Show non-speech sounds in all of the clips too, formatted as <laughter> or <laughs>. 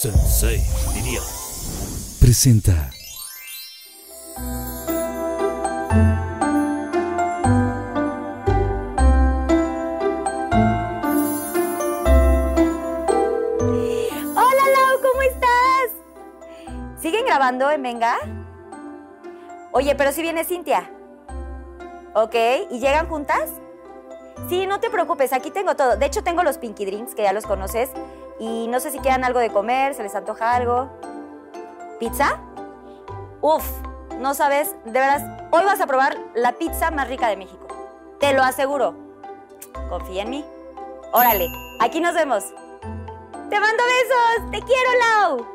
Sensei, diría. Presenta. Hola Lau, ¿cómo estás? ¿Siguen grabando en Venga? Oye, pero si viene Cintia. Ok, ¿y llegan juntas? Sí, no te preocupes, aquí tengo todo. De hecho, tengo los Pinky Drinks, que ya los conoces. Y no sé si quieran algo de comer, se les antoja algo. ¿Pizza? Uf, no sabes, de veras, hoy vas a probar la pizza más rica de México. Te lo aseguro. Confía en mí. Órale, aquí nos vemos. Te mando besos. Te quiero, Lau.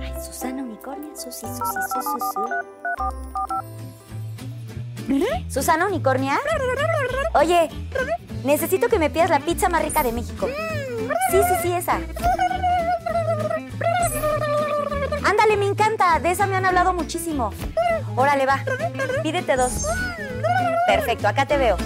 Ay, Susana Unicornia. Susi, Susi, Susi, Susi. Susana Unicornia. Oye, necesito que me pidas la pizza más rica de México. Sí, sí, sí, esa. Ándale, me encanta. De esa me han hablado muchísimo. Órale, va. Pídete dos. Perfecto, acá te veo.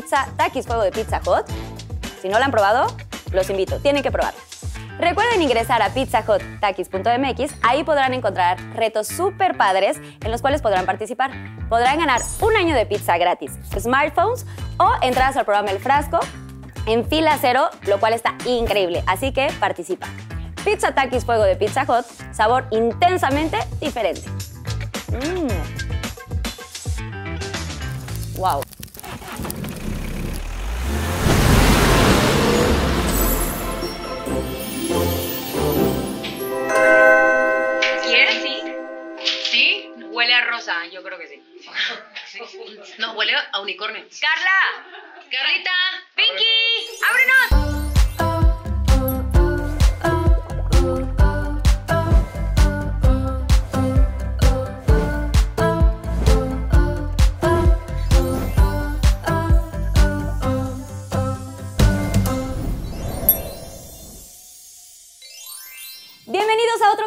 Pizza Takis Fuego de Pizza Hut? Si no la han probado, los invito. Tienen que probarla. Recuerden ingresar a pizzahutakis.mx, ahí podrán encontrar retos súper padres en los cuales podrán participar. Podrán ganar un año de pizza gratis, smartphones o entradas al programa El Frasco en fila cero, lo cual está increíble, así que participa. Pizza Takis Fuego de Pizza Hut, sabor intensamente diferente. Mm. Unicornio. ¡Carla! ¡Carlita! ¡Pinky! ¡Ábrenos!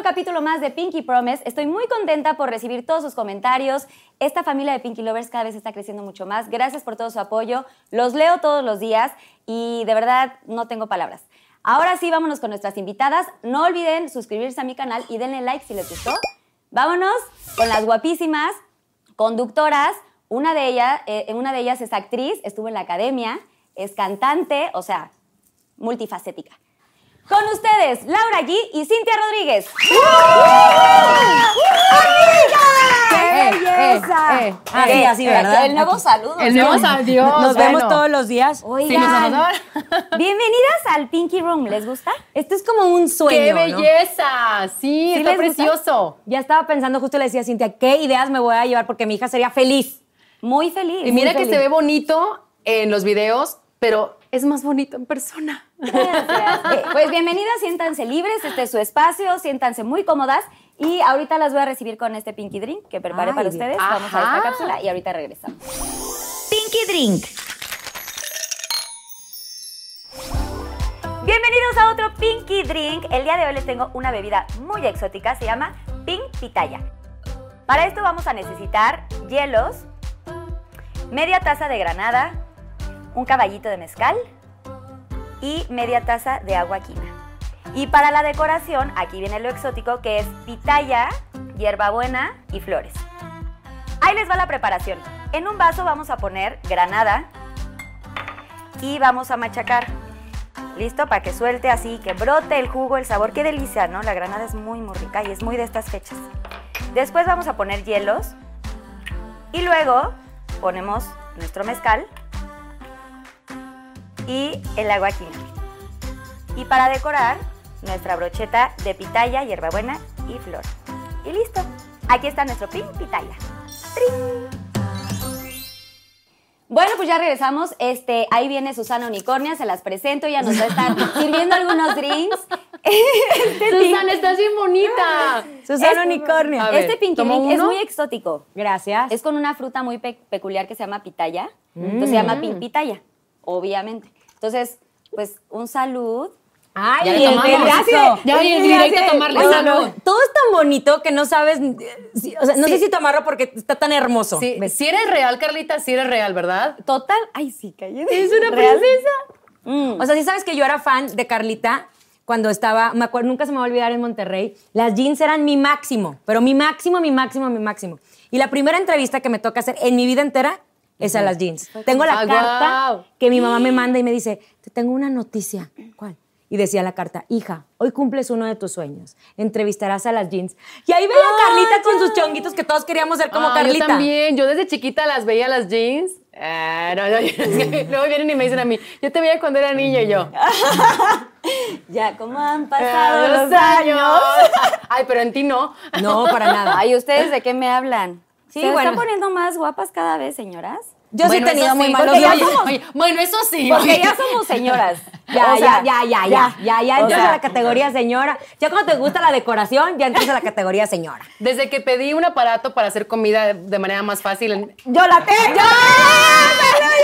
Capítulo más de Pinky Promise. Estoy muy contenta por recibir todos sus comentarios. Esta familia de Pinky Lovers cada vez está creciendo mucho más. Gracias por todo su apoyo. Los leo todos los días y de verdad no tengo palabras. Ahora sí, vámonos con nuestras invitadas. No olviden suscribirse a mi canal y denle like si les gustó. Vámonos con las guapísimas conductoras. Una de, ellas, eh, una de ellas es actriz, estuvo en la academia, es cantante, o sea, multifacética. Con ustedes, Laura G y Cintia Rodríguez. ¡Qué belleza! eh, así, así, ¿verdad? El nuevo saludo. El nuevo saludo. Nos vemos todos los días. Oigan, Sí, <laughs> bienvenidas al Pinky Room. ¿Les gusta? Esto es como un sueño. ¡Qué ¿no? belleza! Sí, ¿Sí está gusta? precioso. Ya estaba pensando, justo le decía a Cintia, ¿qué ideas me voy a llevar? Porque mi hija sería feliz. Muy feliz. Y mira que feliz. se ve bonito en los videos, pero es más bonito en persona. Gracias. Eh, Pues bienvenidas, siéntanse libres, este es su espacio, siéntanse muy cómodas y ahorita las voy a recibir con este Pinky Drink que preparé Ay, para bien. ustedes. Vamos a esta cápsula y ahorita regresamos. Pinky Drink. Bienvenidos a otro Pinky Drink. El día de hoy les tengo una bebida muy exótica, se llama Pink Pitaya. Para esto vamos a necesitar hielos, media taza de granada, un caballito de mezcal y media taza de agua quina. Y para la decoración, aquí viene lo exótico que es pitaya, hierbabuena y flores. Ahí les va la preparación. En un vaso vamos a poner granada y vamos a machacar. ¿Listo? Para que suelte así, que brote el jugo, el sabor. Qué delicia, ¿no? La granada es muy, muy rica y es muy de estas fechas. Después vamos a poner hielos y luego ponemos nuestro mezcal y el agua quina. Y para decorar nuestra brocheta de pitaya, hierbabuena y flor. Y listo. Aquí está nuestro pin pitaya. ¡Trin! Bueno, pues ya regresamos. Este, ahí viene Susana Unicornia, se las presento, ya nos va a estar <laughs> sirviendo algunos drinks. <laughs> Este Susana, estás bien bonita. Susana Es- Unicornio. A ver, este pinky ¿tomo drink es muy exótico. Gracias. Es con una fruta muy pe- peculiar que se llama pitaya. Entonces se llama pin pitaya, obviamente. Entonces, pues un salud. Ay, Ya el pedazo. Ya, en directo gracias. a tomarle. Oye, Salud. Todo es tan bonito que no sabes. eh, si- o sea, no sé si tomarlo porque está tan hermoso. Sí, ¿Ves? si eres real, Carlita, si eres real, ¿verdad? Total. Ay, sí, cállate. Es una ¿Real? princesa. Mm. O sea, sí sabes que yo era fan de Carlita cuando estaba, me acuerdo, nunca se me va a olvidar en Monterrey. Las jeans eran mi máximo, pero mi máximo, mi máximo, mi máximo. Y la primera entrevista que me toca hacer en mi vida entera es a las jeans. Tengo la Ah, carta guau. que mi mamá me manda y me dice, te tengo una noticia. ¿Cuál? Y decía la carta, hija, hoy cumples uno de tus sueños. Entrevistarás a las jeans. Y ahí veía a Carlita con sus chonguitos que todos queríamos ser como Ah, Carlita. Yo también, yo desde chiquita las veía las jeans. Ah, no, no, <laughs> luego vienen y me dicen a mí, yo te veía cuando era niño y yo. <laughs> Ya, ¿cómo han pasado "Ah, los años? <laughs> Ay, pero en ti no. No, para nada. Ay, ¿ustedes de qué me hablan? Sí, ¿Se bueno. están poniendo más guapas cada vez, señoras? Yo Bueno, sí he tenido muy sí, malos ya somos- oye, bueno, eso sí. Porque oye. ya somos señoras. <laughs> Ya, O sea, ya, ya, ya, ya, ya, ya entras sea, a la categoría señora. Ya cuando te gusta la decoración, ya entras a la categoría señora. Desde que pedí un aparato para hacer comida de, manera más fácil, en- ¡Yo la tengo!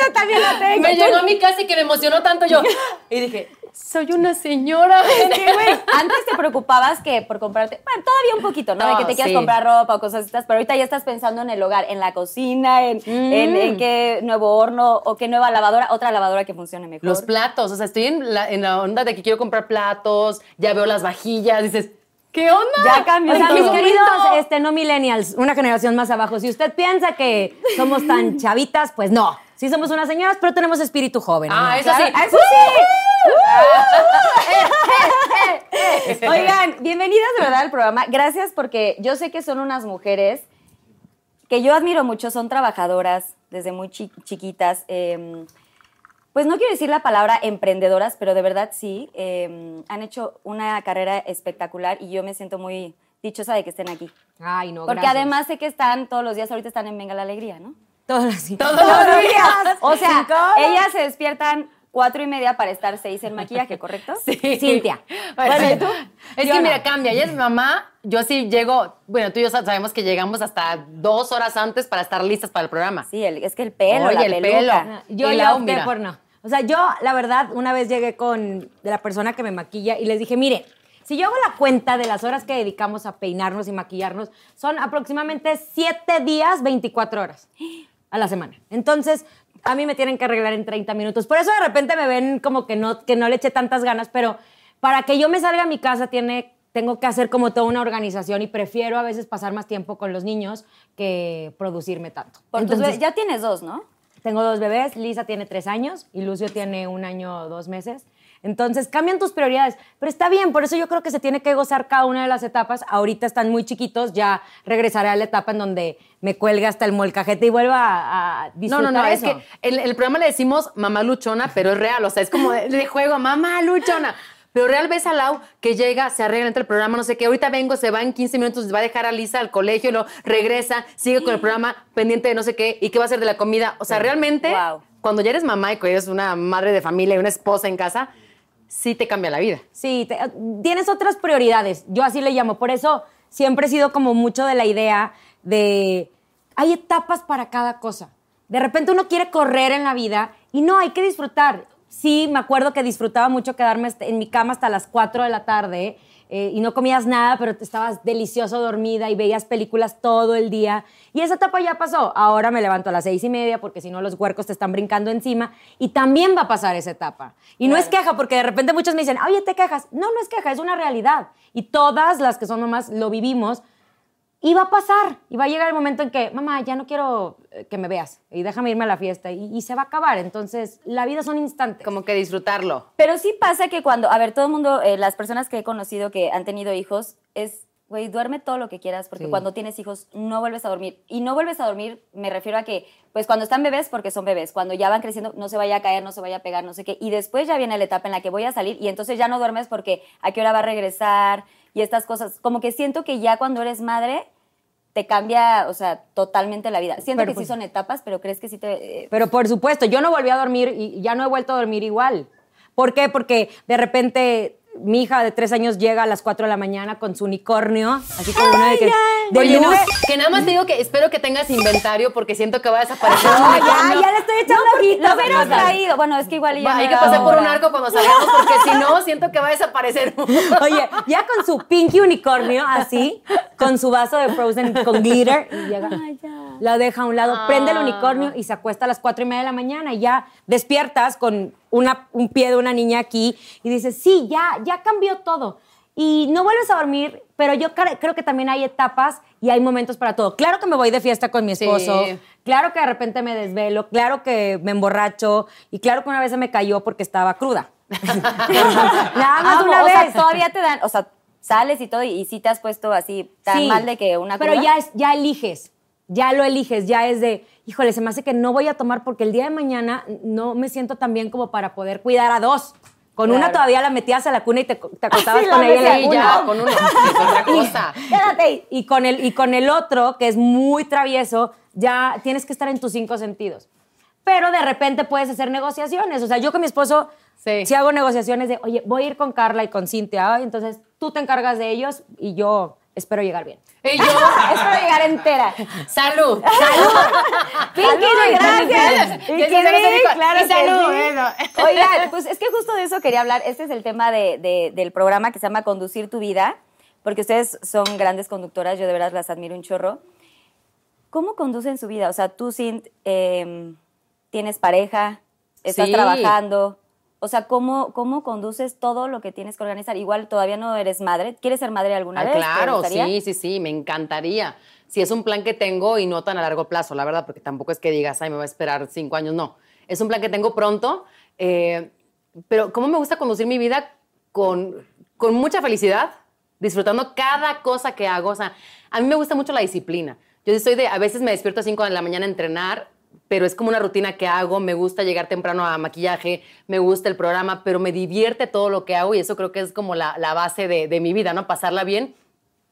¡Yo también la tengo! me llegó a mi casa y que me emocionó tanto yo. <laughs> Y dije, soy una señora. <laughs> Güey. Antes te preocupabas que por comprarte, bueno, todavía un poquito, ¿no? de que te quieras sí. comprar ropa o cosas estas, pero ahorita ya estás pensando en el hogar, en la cocina, en, en, en qué nuevo horno o qué nueva lavadora, otra lavadora que funcione mejor. Los platos, o sea, estoy en la, en la onda de que quiero comprar platos, ya veo las vajillas, dices, ¿qué onda? Ya cambió O sea, mis queridos este, no millennials, una generación más abajo, si usted piensa que somos tan <laughs> chavitas, pues no. Sí somos unas señoras, pero tenemos espíritu joven. Ah, ¿no? eso sí. ¡Eso sí! Oigan, bienvenidas de verdad al programa. Gracias porque yo sé que son unas mujeres que yo admiro mucho, son trabajadoras desde muy chi- chiquitas. eh, pues no quiero decir la palabra emprendedoras, pero de verdad sí. eh, han hecho una carrera espectacular y yo me siento muy dichosa de que estén aquí. Ay, no, Porque gracias. además sé que están todos los días, ahorita están en Venga la Alegría, ¿no? Todos los Todos Todos los días. O sea, ellas se despiertan cuatro y media para estar seis en maquillaje, ¿correcto? <laughs> Sí. Cintia. Bueno, Bueno, ¿y tú? Es que no. mira, cambia. Ella es mamá. Yo sí llego. Bueno, tú y yo sa- sabemos que llegamos hasta dos horas antes para estar listas para el programa. Sí, el- es que el pelo, Oye, la el peluca. pelo. Yo Y ya opté mira. por no. O sea, yo, la verdad, una vez llegué con la persona que me maquilla y les dije, mire, si yo hago la cuenta de las horas que dedicamos a peinarnos y maquillarnos, son aproximadamente 7 días, 24 horas a la semana. Entonces, a mí me tienen que arreglar en 30 minutos. Por eso de repente me ven como que no, que no le eché tantas ganas, pero para que yo me salga a mi casa tiene, tengo que hacer como toda una organización y prefiero a veces pasar más tiempo con los niños que producirme tanto. Por Entonces, bebés- ya tienes dos, ¿no? tengo dos bebés, Lisa tiene tres años y Lucio tiene un año dos meses. Entonces cambian tus prioridades, pero está bien, por eso yo creo que se tiene que gozar cada una de las etapas. Ahorita están muy chiquitos, ya regresaré a la etapa en donde me cuelgue hasta el molcajete y vuelva a, a No, disfrutar no, no, es eso. que el, el programa le decimos mamá luchona, pero es real, o sea, es como de, de juego, mamá luchona. Pero real ves a Lau que llega, se arregla entre el programa, no sé qué, ahorita vengo, se va en 15 minutos, va a dejar a Lisa al colegio, lo regresa, sigue con el programa pendiente de no sé qué, y qué va a hacer de la comida. O sea, realmente, Wow. cuando ya eres mamá y que eres una madre de familia y una esposa en casa, sí te cambia la vida. Sí, te- tienes otras prioridades. Yo así le llamo. Por eso siempre he sido como mucho de la idea de hay etapas para cada cosa. De repente uno quiere correr en la vida y no, hay que disfrutar. Sí, me acuerdo que disfrutaba mucho quedarme en mi cama hasta las 4 de la tarde eh, y no comías nada, pero te estabas delicioso dormida y veías películas todo el día. Y esa etapa ya pasó. Ahora me levanto a las seis y media porque si no los huercos te están brincando encima y también va a pasar esa etapa. Y no es queja porque de repente muchos me dicen, oye, te quejas. No, no es queja, es una realidad. Y todas las que son mamás lo vivimos. Y va a pasar, y va a llegar el momento en que, mamá, ya no quiero eh, que me veas, y déjame irme a la fiesta, y, y se va a acabar. Entonces, la vida son instantes. Como que disfrutarlo. Pero sí pasa que cuando, a ver, todo el mundo, eh, las personas que he conocido que han tenido hijos, es güey, duerme todo lo que quieras, porque Sí. cuando tienes hijos no vuelves a dormir. Y no vuelves a dormir, me refiero a que, pues cuando están bebés, porque son bebés, cuando ya van creciendo, no se vaya a caer, no se vaya a pegar, no sé qué. Y después ya viene la etapa en la que voy a salir y entonces ya no duermes porque a qué hora va a regresar y estas cosas. Como que siento que ya cuando eres madre te cambia, o sea, totalmente la vida. Siento Pero que pues- sí son etapas, pero crees que sí te... eh, Pero por supuesto, yo no volví a dormir y ya no he vuelto a dormir igual. ¿Por qué? Porque de repente mi hija de tres años llega a las 4 de la mañana con su unicornio, así como una de que... de Oye, no, que nada más te digo que espero que tengas inventario porque siento que va a desaparecer. No, ya, ya le estoy echando ojitos. Lo hubieras Rosa. traído. Bueno, es que igual ya Va, no hay que pasar por un arco cuando salgamos porque si no, siento que va a desaparecer. <laughs> Oye, ya con su pinky unicornio así, con su vaso de Frozen con glitter, y llega, la deja a un lado, prende el unicornio y se acuesta a las cuatro y media de la mañana y ya despiertas con una, un pie de una niña aquí y dices, sí, ya, ya cambió todo. Y no vuelves a dormir, pero yo cre- creo que también hay etapas y hay momentos para todo. Claro que me voy de fiesta con mi Sí. esposo, claro que de repente me desvelo, claro que me emborracho y claro que una vez se me cayó porque estaba cruda. <laughs> Nada más Amo, una o vez. sea, todavía te dan, o sea, sales y todo y, sí te has puesto así tan Sí, mal de que una Pero ya, ya eliges, ya lo eliges, ya es de, híjole, se me hace que no voy a tomar porque el día de mañana no me siento tan bien como para poder cuidar a dos. Con una todavía la metías a la cuna y te, te acostabas <laughs> Sí, con la ella ya, con uno. Es otra cosa. Quédate ahí. Y con, el, y con el otro, que es muy travieso, ya tienes que estar en tus cinco sentidos. Pero de repente puedes hacer negociaciones. O sea, yo con mi esposo Sí. sí, hago negociaciones de, oye, voy a ir con Carla y con Cintia, ay, entonces tú te encargas de ellos y yo espero llegar bien. Y yo, <laughs> Espero llegar entera. salud. <laughs> Pinky, gracias. Y claro y que salud, sí. <laughs> Oigan, pues es que justo de eso quería hablar. Este es el tema de- de- del programa que se llama Conducir tu vida, porque ustedes son grandes conductoras, yo de verdad las admiro un chorro. ¿Cómo conducen su vida? O sea, tú, Cint, eh, tienes pareja, estás Sí. trabajando. O sea, ¿cómo, ¿cómo conduces todo lo que tienes que organizar? Igual todavía no eres madre. ¿Quieres ser madre alguna Ah, vez? ¿Te claro, sí, sí, sí, me encantaría. Si es un plan que tengo y no tan a largo plazo, la verdad, porque tampoco es que digas, ay, me va a esperar cinco años, no. Es un plan que tengo pronto, eh, pero ¿cómo me gusta conducir mi vida con, con mucha felicidad, disfrutando cada cosa que hago? O sea, a mí me gusta mucho la disciplina. Yo soy de, a veces me despierto a 5 de la mañana a entrenar, pero es como una rutina que hago, me gusta llegar temprano a maquillaje, me gusta el programa, pero me divierte todo lo que hago y eso creo que es como la, la base de, de mi vida, ¿no? Pasarla bien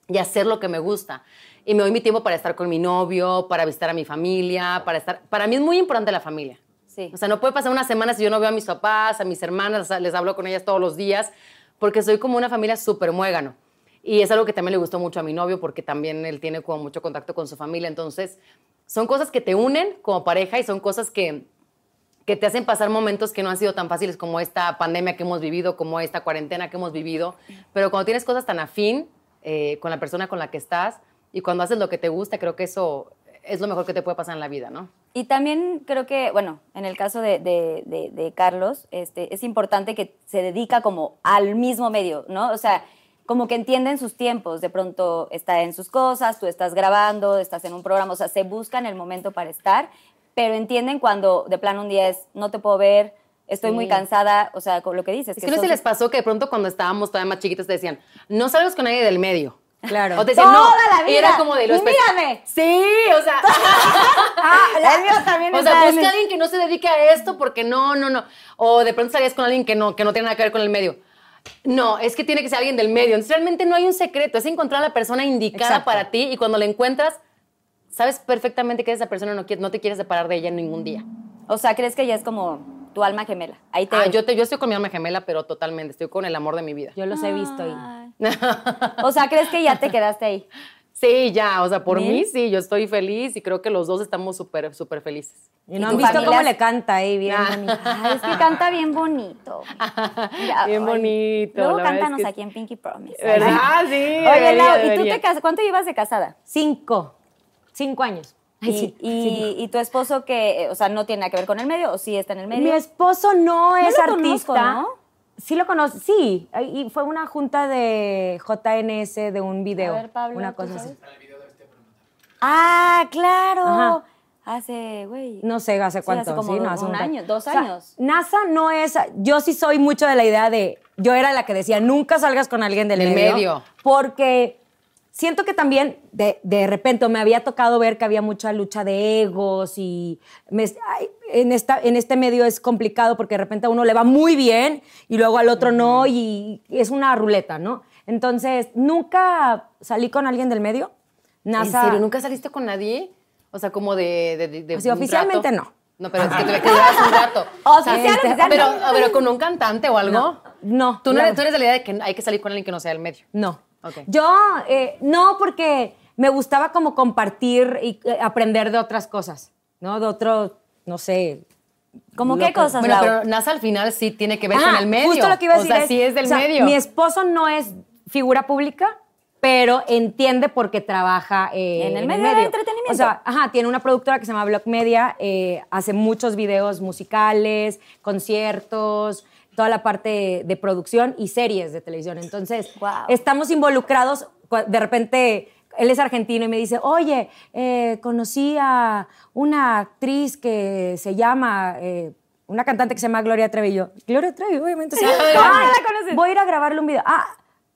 y hacer lo que me gusta. Y me doy mi tiempo para estar con mi novio, para visitar a mi familia, para estar... Para mí es muy importante la familia. Sí. O sea, no puede pasar una semana si yo no veo a mis papás, a mis hermanas, les hablo con ellas todos los días, porque soy como una familia súper muégano. Y es algo que también le gustó mucho a mi novio, porque también él tiene como mucho contacto con su familia. Entonces, son cosas que te unen como pareja y son cosas que, que te hacen pasar momentos que no han sido tan fáciles como esta pandemia que hemos vivido, como esta cuarentena que hemos vivido. Pero cuando tienes cosas tan afín eh, con la persona con la que estás y cuando haces lo que te gusta, creo que eso es lo mejor que te puede pasar en la vida, ¿no? Y también creo que, bueno, en el caso de, de- de- de Carlos, este, es importante que se dedica como al mismo medio, ¿no? O sea, como que entienden sus tiempos. De pronto está en sus cosas, tú estás grabando, estás en un programa, o sea, se buscan el momento para estar, pero entienden cuando de plano un día es, no te puedo ver, estoy muy cansada, o sea, con lo que dices. Es que no se les pasó que de pronto cuando estábamos todavía más chiquitos te decían, no salgas con nadie del medio. Claro. O te decían, no. Toda la Y era vida. como de lo Y espe- mírame. Sí, o sea. <laughs> Ah, el mío también O sea, busca a alguien que no se dedique a esto porque no, no, no. O de pronto salías con alguien que no, que no tiene nada que ver con el medio. No, es que tiene que ser alguien del medio. Entonces, realmente no hay un secreto. Es encontrar a la persona indicada Exacto. para ti y cuando la encuentras, sabes perfectamente que esa persona no, quiere- no te quieres separar de ella en ningún día. O sea, ¿crees que ya es como tu alma gemela? Ahí te... Ah, yo, te, yo estoy con mi alma gemela, pero totalmente. Estoy con el amor de mi vida. Yo los he visto y... <laughs> O sea, ¿crees que ya te quedaste ahí? Sí, ya, o sea, por Bien. mí sí, yo estoy feliz y creo que los dos estamos súper, súper felices. Y ¿Y no han visto familia cómo le canta ahí, bien Ah. bonito. Ay, es que canta bien bonito. <laughs> Mira, Bien bonito, Luego la verdad es cántanos que- aquí en Pinky Promise. ¿Verdad? Sí. Oye, debería, Lau, ¿y tú debería. te casas? ¿Cuánto llevas de casada? Cinco. Cinco años. Ay, y, sí, y- y tu esposo que, eh, o sea, no tiene nada que ver con el medio o sí está en el medio? Mi esposo no es lo artista. conozco, ¿no? Sí lo conozco, sí. Y fue una junta de JNS de un video. A ver, Pablo, una ¿tú cosa así. Ah, claro. Ajá. Hace, güey. No sé hace Sí, cuánto. hace como sí, no, un hace año, dos O sea, años. NASA no es. Yo sí soy mucho de la idea de. Yo era la que decía, nunca salgas con alguien del, Del medio. medio. Porque siento que también de, de repente me había tocado ver que había mucha lucha de egos y me- ay, en, esta, en este medio es complicado porque de repente a uno le va muy bien y luego al otro no y es una ruleta, ¿no? Entonces, nunca salí con alguien del medio. NASA, ¿En serio? ¿Nunca saliste con nadie? O sea, como de... de, de- un oficialmente rato. no. No, pero es que te que llevas un rato. <laughs> Oficial, Este, oficial, Pero, no. pero con un cantante o algo. No, no, Tú, no eres, tú eres de la idea de que hay que salir con alguien que no sea del medio. No. Ok. Yo, eh, no, porque me gustaba como compartir y eh, aprender de otras cosas, ¿no? De otro, no sé. ¿Cómo qué cosas, Bueno, Lau? pero NASA al final sí tiene que ver Ah, con el medio. Justo lo que iba a o decir. sea, sí es del o sea, medio. Mi esposo no es figura pública, pero entiende porque trabaja eh, En el medio del entretenimiento. O sea, ajá, tiene una productora que se llama Block Media, eh, hace muchos videos musicales, conciertos, toda la parte de producción y series de televisión. Entonces, estamos involucrados. De repente, él es argentino y me dice, oye, eh, conocí a una actriz que se llama... eh, una cantante que se llama Gloria Trevi. Y yo, Gloria Trevi, obviamente. sí. <laughs> Ah, la conoces. Voy a ir a grabarle un video. Ah,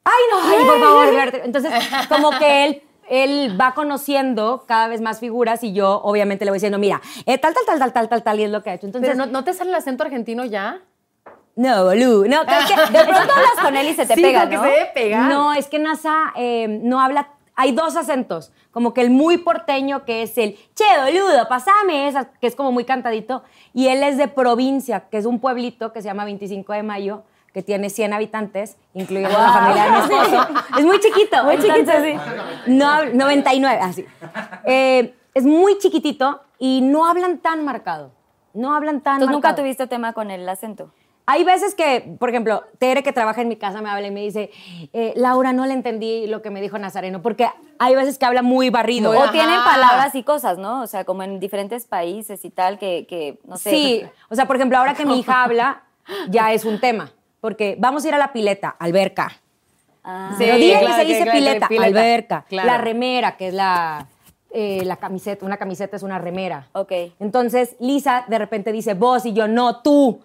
ay, no, ay, por favor, Gloria. Entonces, como que él, él va conociendo cada vez más figuras y yo, obviamente, le voy diciendo, mira, eh, tal, tal, tal, tal, tal, tal, tal, y es lo que ha hecho. Entonces, Pero no, ¿no te sale el acento argentino ya? no, boludo. No, <laughs> creo que De pronto hablas con él y se te Sí, pega, como que ¿no? se debe pegar. No, es que NASA eh, no habla. Hay dos acentos. Como que el muy porteño, que es el che, boludo, pasame esa, que es como muy cantadito. Y él es de provincia, que es un pueblito que se llama 25 de Mayo, que tiene 100 habitantes, incluyendo la familia de mi <laughs> esposo. Es muy chiquito. Muy chiquito, sí. No, hab- 99, así. Eh, es muy chiquitito y no hablan tan marcado. No hablan tan Entonces nunca marcado. tuviste tema con el acento. Hay veces que, por ejemplo, Tere, que trabaja en mi casa, me habla y me dice, eh, Laura, no le entendí lo que me dijo Nazareno, porque hay veces que habla muy barrido. Muy O Ajá. tienen palabras y cosas, ¿no? O sea, como en diferentes países y tal, que, que no sé. Sí, o sea, por ejemplo, ahora que mi hija <laughs> habla, ya es un tema, porque vamos a ir a la pileta, alberca. Ah. Sí, Pero dile claro, que se dice claro, pileta, pileta. alberca. Claro. La remera, que es la, eh, la camiseta, una camiseta es una remera. Ok. Entonces, Lisa de repente dice vos y yo no, tú.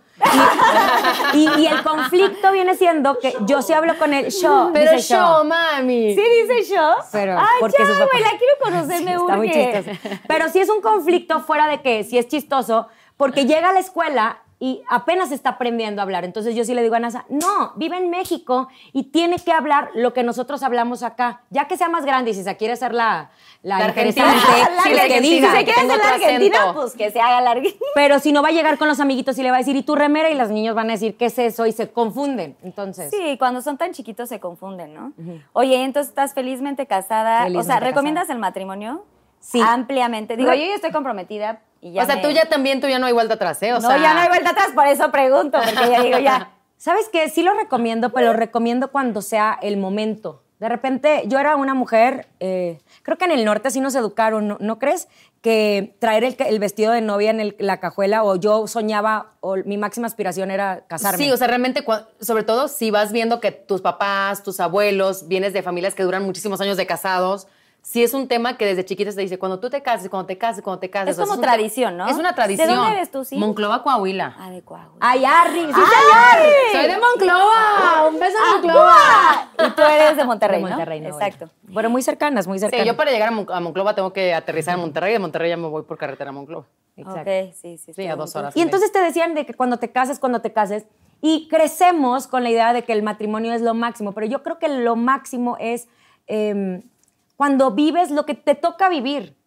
Y, y- y el conflicto viene siendo que yo sí hablo con él, yo. Pero dice yo, mami. ¿Sí dice yo? Pero, Ay, porque ya, la quiero conocer, Sí, me Está muy urge. chistoso. Pero sí es un conflicto fuera de que sí es chistoso, porque llega a la escuela y apenas está aprendiendo a hablar. Entonces yo sí le digo a NASA, no, vive en México y tiene que hablar lo que nosotros hablamos acá. Ya que sea más grande y si se quiere hacer la, la, La interesante, argentina. <laughs> Sí, la que Argentina. diga. Si se quiere hacer la Argentina, acento. pues que se haga la Argentina. <laughs> Pero si no va a llegar con los amiguitos y le va a decir, ¿y tu remera? Y los niños van a decir, ¿qué es eso? Y se confunden. Entonces, Sí, cuando son tan chiquitos se confunden, ¿no? Oye, entonces estás felizmente casada. o sea, ¿recomiendas casada. el matrimonio? Sí. Ampliamente. Digo, yo ya estoy comprometida y ya o sea, me- tú ya también, tú ya no hay vuelta atrás, ¿eh? O no, sea, ya no hay vuelta atrás, por eso pregunto, porque ya digo, ya. <laughs> ¿Sabes qué? Sí lo recomiendo, pero lo recomiendo cuando sea el momento. De repente, yo era una mujer, eh, creo que en el norte sí nos educaron, ¿no, ¿no crees? Que traer el, el vestido de novia en el- la cajuela, o yo soñaba, o mi máxima aspiración era casarme. Sí, o sea, realmente, sobre todo si vas viendo que tus papás, tus abuelos, vienes de familias que duran muchísimos años de casados, sí es un tema que desde chiquita se dice, cuando tú te cases, cuando te cases, cuando te cases. Es o sea, como tradición, ¿no? Es una ¿De tradición. dónde eres tú, sí? Monclova, Coahuila. Ah, de Coahuila. ¡Ay, Arri! ¡Sí, ¡Ay! Soy de Monclova. Un beso Ah, Monclova. Y tú eres de Monterrey, De. Monterrey, no, Exacto. Bueno, muy cercanas, muy cercanas. Sí, yo para llegar a, Mon- a Monclova tengo que aterrizar en Monterrey. De Monterrey ya me voy por carretera a Monclova. Exacto. Ok, sí, sí. Sí, a dos horas. Y entonces te decían de que cuando te cases, cuando te cases, y crecemos con la idea de que el matrimonio es lo máximo, pero yo creo que lo máximo es em, cuando vives lo que te toca vivir.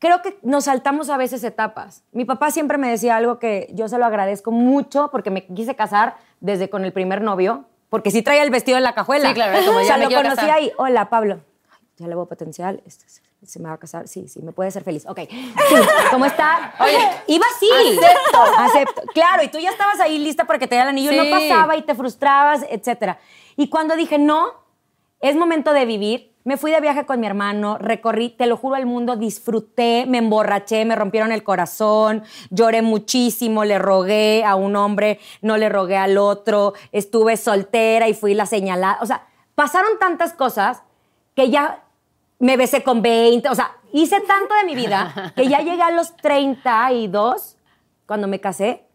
Creo que nos saltamos a veces etapas. Mi papá siempre me decía algo que yo se lo agradezco mucho porque me quise casar desde con el primer novio, porque sí traía el vestido en la cajuela. Sí, claro, como o ya sea, me lo conocí casar. ahí. Hola, Pablo. Ya le veo potencial. este, Se me va a casar. Sí, sí, me puede ser feliz. Ok. Sí, <laughs> ¿cómo está? Oye, iba así. Acepto. Acepto. Claro, y tú ya estabas ahí lista para que te diera el anillo. y Sí. No pasaba y te frustrabas, etcétera. Y cuando dije, no, es momento de vivir. Me fui de viaje con mi hermano, recorrí, te lo juro, el mundo, disfruté, me emborraché, me rompieron el corazón, lloré muchísimo, le rogué a un hombre, no le rogué al otro, estuve soltera y fui la señalada. O sea, pasaron tantas cosas que ya me besé con 20, o sea, hice tanto de mi vida que ya llegué a los 32, cuando me casé,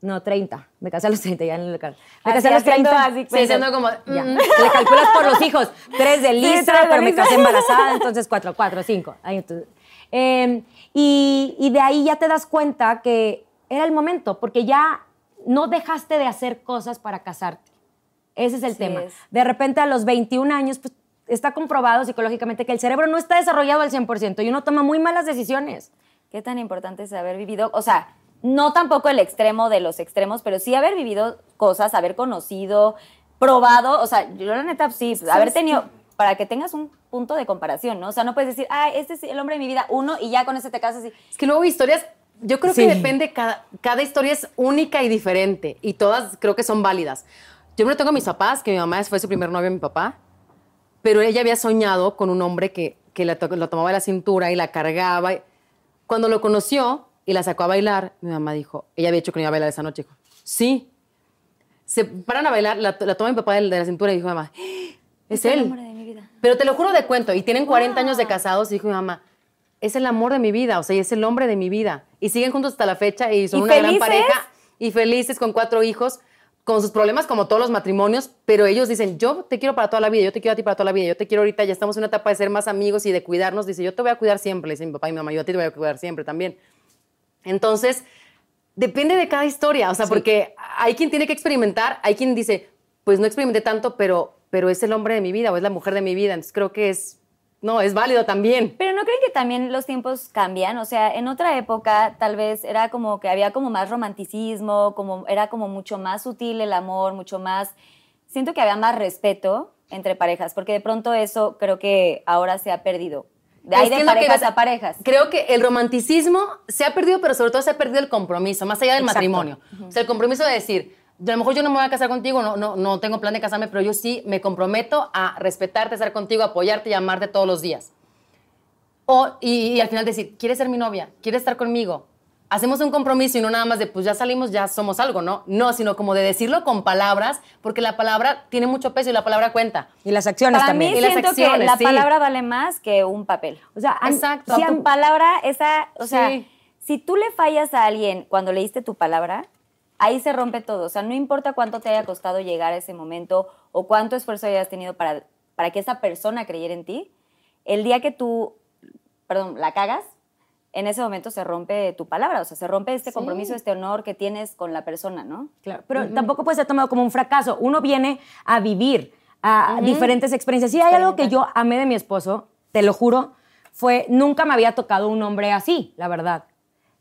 No, 30. Me casé a los 30, ya no le cal- Me casé a los haciendo 30. así, Sí, siendo como... Ya. mm, Le calculas por los hijos. Tres de Lisa, tres de pero me Lisa. casé embarazada, <laughs> entonces cuatro, cuatro, cinco. Ahí, entonces. Eh, y, y de ahí ya te das cuenta que era el momento, porque ya no dejaste de hacer cosas para casarte. Ese es el tema. es. De repente a los 21 años, pues está comprobado psicológicamente que el cerebro no está desarrollado al 100% y uno toma muy malas decisiones. ¿Qué tan importante es haber vivido? O sea, no tampoco el extremo de los extremos, pero sí haber vivido cosas, haber conocido, probado. O sea, yo la neta, sí, haber tenido, para que tengas un punto de comparación, ¿no? O sea, no puedes decir, ah, este es el hombre de mi vida, uno, y ya con ese te casas y. Es que luego historias, yo creo Sí. que depende, cada, cada historia es única y diferente y todas creo que son válidas. Yo me tengo a mis papás, que mi mamá fue su primer novio, mi papá, pero ella había soñado con un hombre que, que la to- lo tomaba de la cintura y la cargaba. Cuando lo conoció y la sacó a bailar, mi mamá dijo, ella había dicho que no iba a bailar esa noche. Dijo, sí. Se paran a bailar, la, la toma mi papá de la de la cintura y dijo, mamá, es el él. hombre de mi vida. Pero te lo juro de cuento, y tienen 40 años de casados, y dijo mi mamá, es el amor de mi vida, o sea, y es el hombre de mi vida. Y siguen juntos hasta la fecha y son ¿Y una gran felices? pareja y felices con cuatro hijos, con sus problemas como todos los matrimonios, pero ellos dicen, yo te quiero para toda la vida, yo te quiero a ti para toda la vida, yo te quiero ahorita, ya estamos en una etapa de ser más amigos y de cuidarnos. Dice, yo te voy a cuidar siempre, le dice mi papá y mi mamá, yo a ti te voy a cuidar siempre también. Entonces, depende de cada historia, o sea, porque hay quien tiene que experimentar, hay quien dice, pues no experimenté tanto, pero, pero es el hombre de mi vida o es la mujer de mi vida, entonces creo que es, no, es válido también. Pero ¿no creen que también los tiempos cambian? O sea, en otra época tal vez era como que había como más romanticismo, como era como mucho más sutil el amor, mucho más... Siento que había más respeto entre parejas, porque de pronto eso creo que ahora se ha perdido. De ahí de que parejas a parejas. Creo que el romanticismo se ha perdido, pero sobre todo se ha perdido el compromiso, más allá del Exacto. matrimonio. O sea, el compromiso de decir, a lo mejor yo no me voy a casar contigo, no, no, no tengo plan de casarme, pero yo sí me comprometo a respetarte, estar contigo, apoyarte y amarte todos los días. O, y, y al final decir, ¿quieres ser mi novia? ¿Quieres estar conmigo? Hacemos un compromiso y no nada más de, pues ya salimos, ya somos algo, ¿no? No, sino como de decirlo con palabras, porque la palabra tiene mucho peso y la palabra cuenta. Y las acciones Para también. mí Y las siento que acciones, la sí. palabra vale más que un papel. O sea, Exacto. si tu palabra, esa, o sea, Sí. si tú le fallas a alguien cuando leíste tu palabra, ahí se rompe todo. O sea, no importa cuánto te haya costado llegar a ese momento o cuánto esfuerzo hayas tenido para, para que esa persona creyera en ti, el día que tú, perdón, la cagas, en ese momento se rompe tu palabra, o sea, se rompe este compromiso, este honor que tienes con la persona, ¿no? Claro, pero tampoco puede ser tomado como un fracaso. Uno viene a vivir a diferentes experiencias. Si hay algo que yo amé de mi esposo, te lo juro, fue nunca me había tocado un hombre así, la verdad.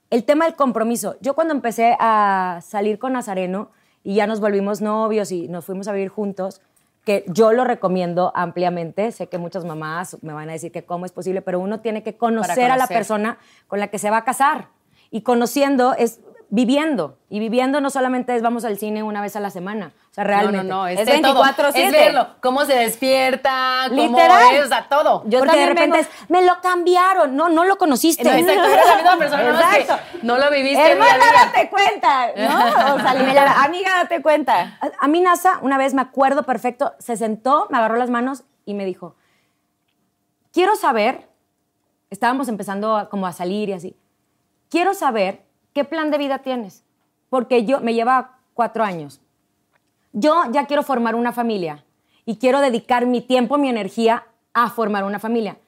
El tema del compromiso. Yo cuando empecé a salir con Nazareno y ya nos volvimos novios y nos fuimos a vivir juntos, que yo lo recomiendo ampliamente. Sé que muchas mamás me van a decir que cómo es posible, pero uno tiene que conocer, a la conocer. persona con la que se va a casar. Y conociendo es viviendo. Y viviendo no solamente es vamos al cine una vez a la semana. O sea, realmente. No, no, no, es, Es de todo. 24/7. Es verlo, cómo se despierta, cómo Literal. es, o sea, todo. Yo Porque de también repente vengo- es, me lo cambiaron. No, no lo conociste. No, exacto, eres la misma persona, que no lo viviste Hermana, date cuenta, ¿no? <laughs> O sea, literal, amiga, date cuenta. A, a mí NASA, una vez me acuerdo perfecto, se sentó, me agarró las manos y me dijo, quiero saber, estábamos empezando a- como a salir y así, quiero saber qué plan de vida tienes, porque yo, me lleva cuatro años. Yo ya quiero formar una familia y quiero dedicar mi tiempo, mi energía a formar una familia.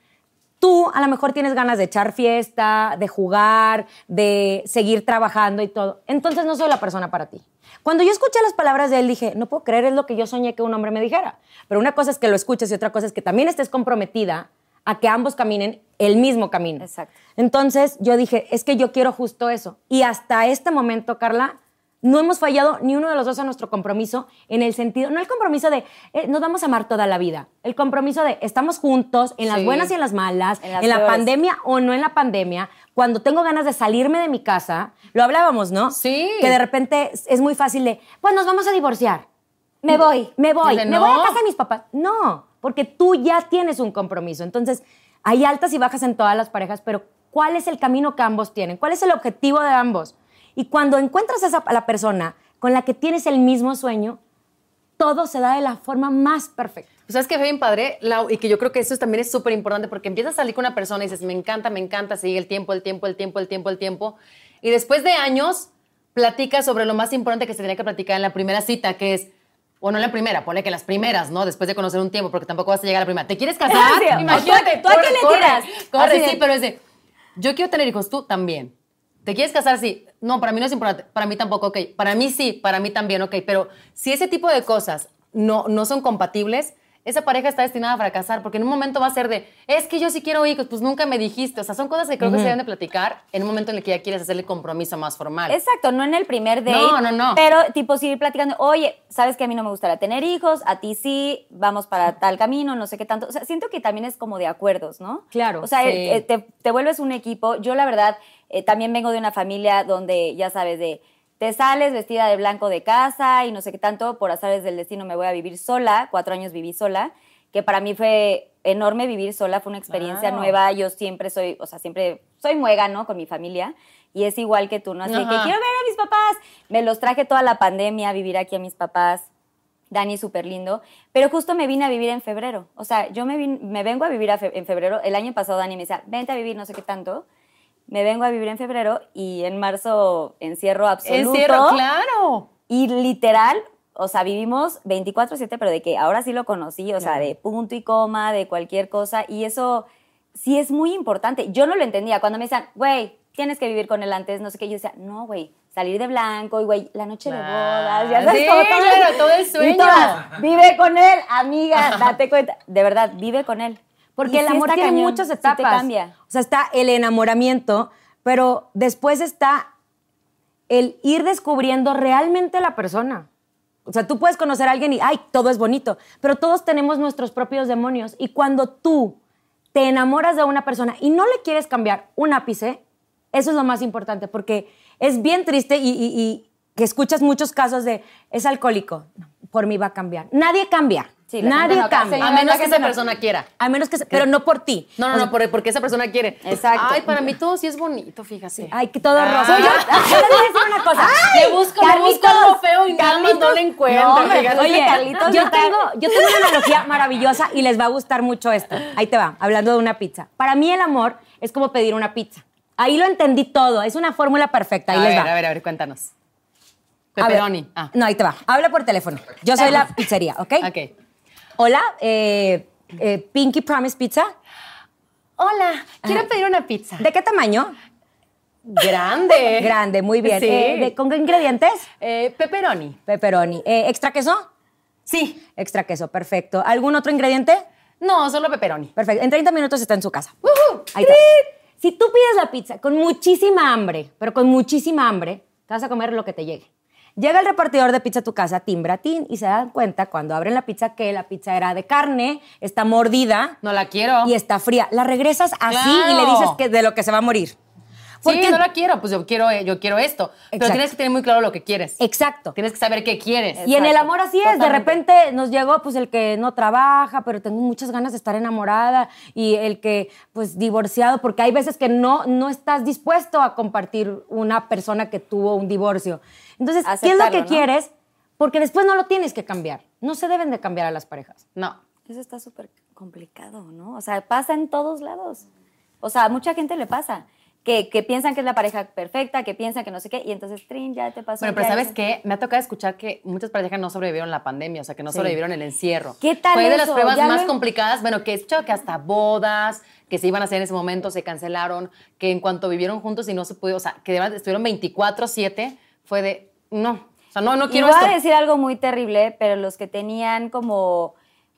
Tú a lo mejor tienes ganas de echar fiesta, de jugar, de seguir trabajando y todo. Entonces no soy la persona para ti. Cuando yo escuché las palabras de él dije, no puedo creer, es lo que yo soñé que un hombre me dijera. Pero una cosa es que lo escuches y otra cosa es que también estés comprometida a que ambos caminen el mismo camino. Exacto. Entonces yo dije, es que yo quiero justo eso. Y hasta este momento, Carla, no hemos fallado ni uno de los dos a nuestro compromiso en el sentido, no el compromiso de eh, nos vamos a amar toda la vida, el compromiso de estamos juntos en las Sí. buenas y en las malas, En la pandemia o no en la pandemia, cuando tengo ganas de salirme de mi casa, lo hablábamos, ¿no? Sí. Que de repente es, muy fácil de, pues nos vamos a divorciar. Me voy. Me voy, me voy a casa de mis papás. No, porque tú ya tienes un compromiso. Entonces, hay altas y bajas en todas las parejas, pero ¿cuál es el camino que ambos tienen? ¿Cuál es el objetivo de ambos? Y cuando encuentras a, esa, la persona con la que tienes el mismo sueño, todo se da de la forma más perfecta. Pues, ¿Sabes qué fue bien padre? Lau? y que yo creo que eso también es súper importante porque empiezas a salir con una persona y dices, me encanta, me encanta, sigue el tiempo, el tiempo, el tiempo, el tiempo, el tiempo. Y después de años, platica sobre lo más importante que se tenía que platicar en la primera cita, que es, o no en la primera, ponle que las primeras, ¿no? Después de conocer un tiempo, porque tampoco vas a llegar a la primera. ¿Te quieres <laughs> casar? Sí, Imagínate. ¿tú a qué le corre, tiras? Corre, de- sí, pero es de, yo quiero tener hijos, tú también. ¿Te quieres casar? Sí. No, para mí no es importante. Para mí tampoco, ok. Para mí sí, para mí también, ok. Pero si ese tipo de cosas no, no son compatibles, esa pareja está destinada a fracasar, porque en un momento va a ser de, es que yo sí quiero hijos, pues nunca me dijiste. O sea, son cosas que creo que se deben de platicar en un momento en el que ya quieres hacer el compromiso más formal. Exacto, no en el primer date. No, no, no. Pero tipo seguir platicando, oye, sabes que a mí no me gustaría tener hijos, a ti sí, vamos para tal camino, no sé qué tanto. O sea, siento que también es como de acuerdos, ¿no? Claro, O sea, sí. eh, te, te vuelves un equipo. Yo la verdad eh, también vengo de una familia donde, ya sabes, de te sales vestida de blanco de casa y no sé qué tanto, por azares del destino me voy a vivir sola, cuatro años viví sola, que para mí fue enorme vivir sola, fue una experiencia Wow. nueva, yo siempre soy, o sea, siempre soy muega, ¿no? Con mi familia. Y es igual que tú, ¿no? Así de que Ajá. quiero ver a mis papás. Me los traje toda la pandemia a vivir aquí a mis papás. Dani es súper lindo. Pero justo me vine a vivir en febrero. O sea, yo me, me vengo a vivir a fe- en febrero. El año pasado Dani me decía, vente a vivir no sé qué tanto. Me vengo a vivir en febrero y en marzo encierro absoluto. Encierro, claro. Y literal, o sea, vivimos 24/7, pero de que ahora sí lo conocí, o sea, de punto y coma, de cualquier cosa. Y eso sí es muy importante. Yo no lo entendía. Cuando me decían, güey, tienes que vivir con él antes, no sé qué, yo decía, no, güey, salir de blanco y, güey, la noche de bodas, ya sabes, Sí, como todo, claro, todo el Y sueño. todas, vive con él, amiga, date cuenta. De verdad, vive con él. Porque Y el sí amor tiene cañón, muchas sí te etapas. cambia. O sea, está el enamoramiento, pero después está el ir descubriendo realmente la persona. O sea, tú puedes conocer a alguien y, ay, todo es bonito, pero todos tenemos nuestros propios demonios. Y cuando tú te enamoras de una persona y no le quieres cambiar un ápice, eso es lo más importante, porque es bien triste y, y- y que escuchas muchos casos de, es alcohólico, por mí va a cambiar. Nadie cambia. Sí, Nadie no cambia. A menos que esa no- persona quiera. A menos que, se- pero no por ti. No, no, no, por- porque esa persona quiere. Exacto. Ay, para mí todo sí es bonito, fíjate. Ay, que todo Ah. rosa. Yo, <laughs> yo les voy a decir una cosa. Le busco, le busco algo feo y nada más no le encuentro. No, hombre, fíjate. Oye, Carlitos yo tengo, yo tengo una analogía maravillosa y les va a gustar mucho esto. Ahí te va, hablando de una pizza. Para mí el amor es como pedir una pizza. Ahí lo entendí todo. Es una fórmula perfecta. Ahí a les ver, va. a ver, a ver, cuéntanos. Pepperoni. Ah, No, ahí te va. Habla por teléfono. Yo soy la pizzería, ¿ok? ok. Hola, eh, eh, Pinky Promise Pizza. Hola, quiero pedir una pizza. ¿De qué tamaño? Grande. <laughs> Grande, muy bien. Sí. Eh, de- ¿Con qué ingredientes? Eh, pepperoni. Pepperoni. ¿Extra queso? Sí. Extra queso, perfecto. ¿Algún otro ingrediente? No, solo pepperoni. Perfecto. En 30 minutos está en su casa. Ahí está. Si tú pides la pizza con muchísima hambre, pero con muchísima hambre, te vas a comer lo que te llegue. Llega el repartidor de pizza a tu casa, timbra, tin, y se dan cuenta cuando abren la pizza que la pizza era de carne, está mordida No la quiero. y está fría. La regresas así y le dices que de lo que se va a morir. Sí, Porque- no la quiero, pues yo quiero, eh, yo quiero esto. Pero Exacto. tienes que tener muy claro lo que quieres. Exacto. Tienes que saber qué quieres. Y en el amor así es, de totalmente. repente nos llegó pues el que no trabaja, pero tengo muchas ganas de estar enamorada y el que pues divorciado, porque hay veces que no, no estás dispuesto a compartir una persona que tuvo un divorcio. Entonces, ¿qué es lo Aceptarlo, que ¿no? quieres? Porque después no lo tienes que cambiar. No se deben de cambiar a las parejas. No. Eso está súper complicado, ¿no? O sea, pasa en todos lados. O sea, a mucha gente le pasa. Que, que piensan que es la pareja perfecta, que piensan que no sé qué, y entonces, trin, ya te pasó. Bueno, pero ¿sabes qué? Me ha tocado escuchar que muchas parejas no sobrevivieron la pandemia, o sea, que no sobrevivieron el encierro. ¿Qué tal Fue de las eso? pruebas Ya más lo- complicadas. Bueno, que he escuchado que hasta bodas que se iban a hacer en ese momento se cancelaron, que en cuanto vivieron juntos y no se pudo, o sea, que estuvieron 24-7, fue de, no, o sea, no, no Y quiero voy esto. a decir algo muy terrible, pero los que tenían como,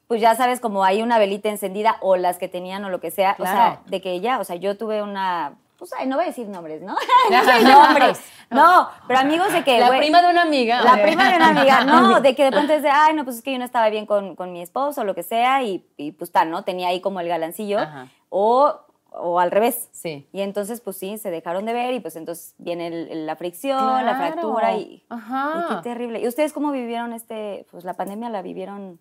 pues ya sabes, como hay una velita encendida, o las que tenían o lo que sea, o sea, de que ya, o sea, yo tuve una, pues ay, no voy a decir nombres, ¿no? <laughs> no soy nombres. No, pero amigos de que, La prima de una amiga. La prima de una amiga, <laughs> no, de que de pronto es de, ay, no, pues es que yo no estaba bien con, con mi esposo o lo que sea, y, y pues tal, ¿no? Tenía ahí como el galancillo, Ajá. o, o al revés. Sí. Y entonces, pues sí, se dejaron de ver y pues entonces viene el- la fricción, la fractura y, Ajá. y qué terrible. ¿Y ustedes cómo vivieron este, pues la pandemia la vivieron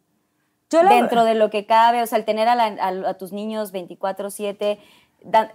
Yo la- dentro de lo que cabe? O sea, el tener a, la- a- a tus niños 24/7, da-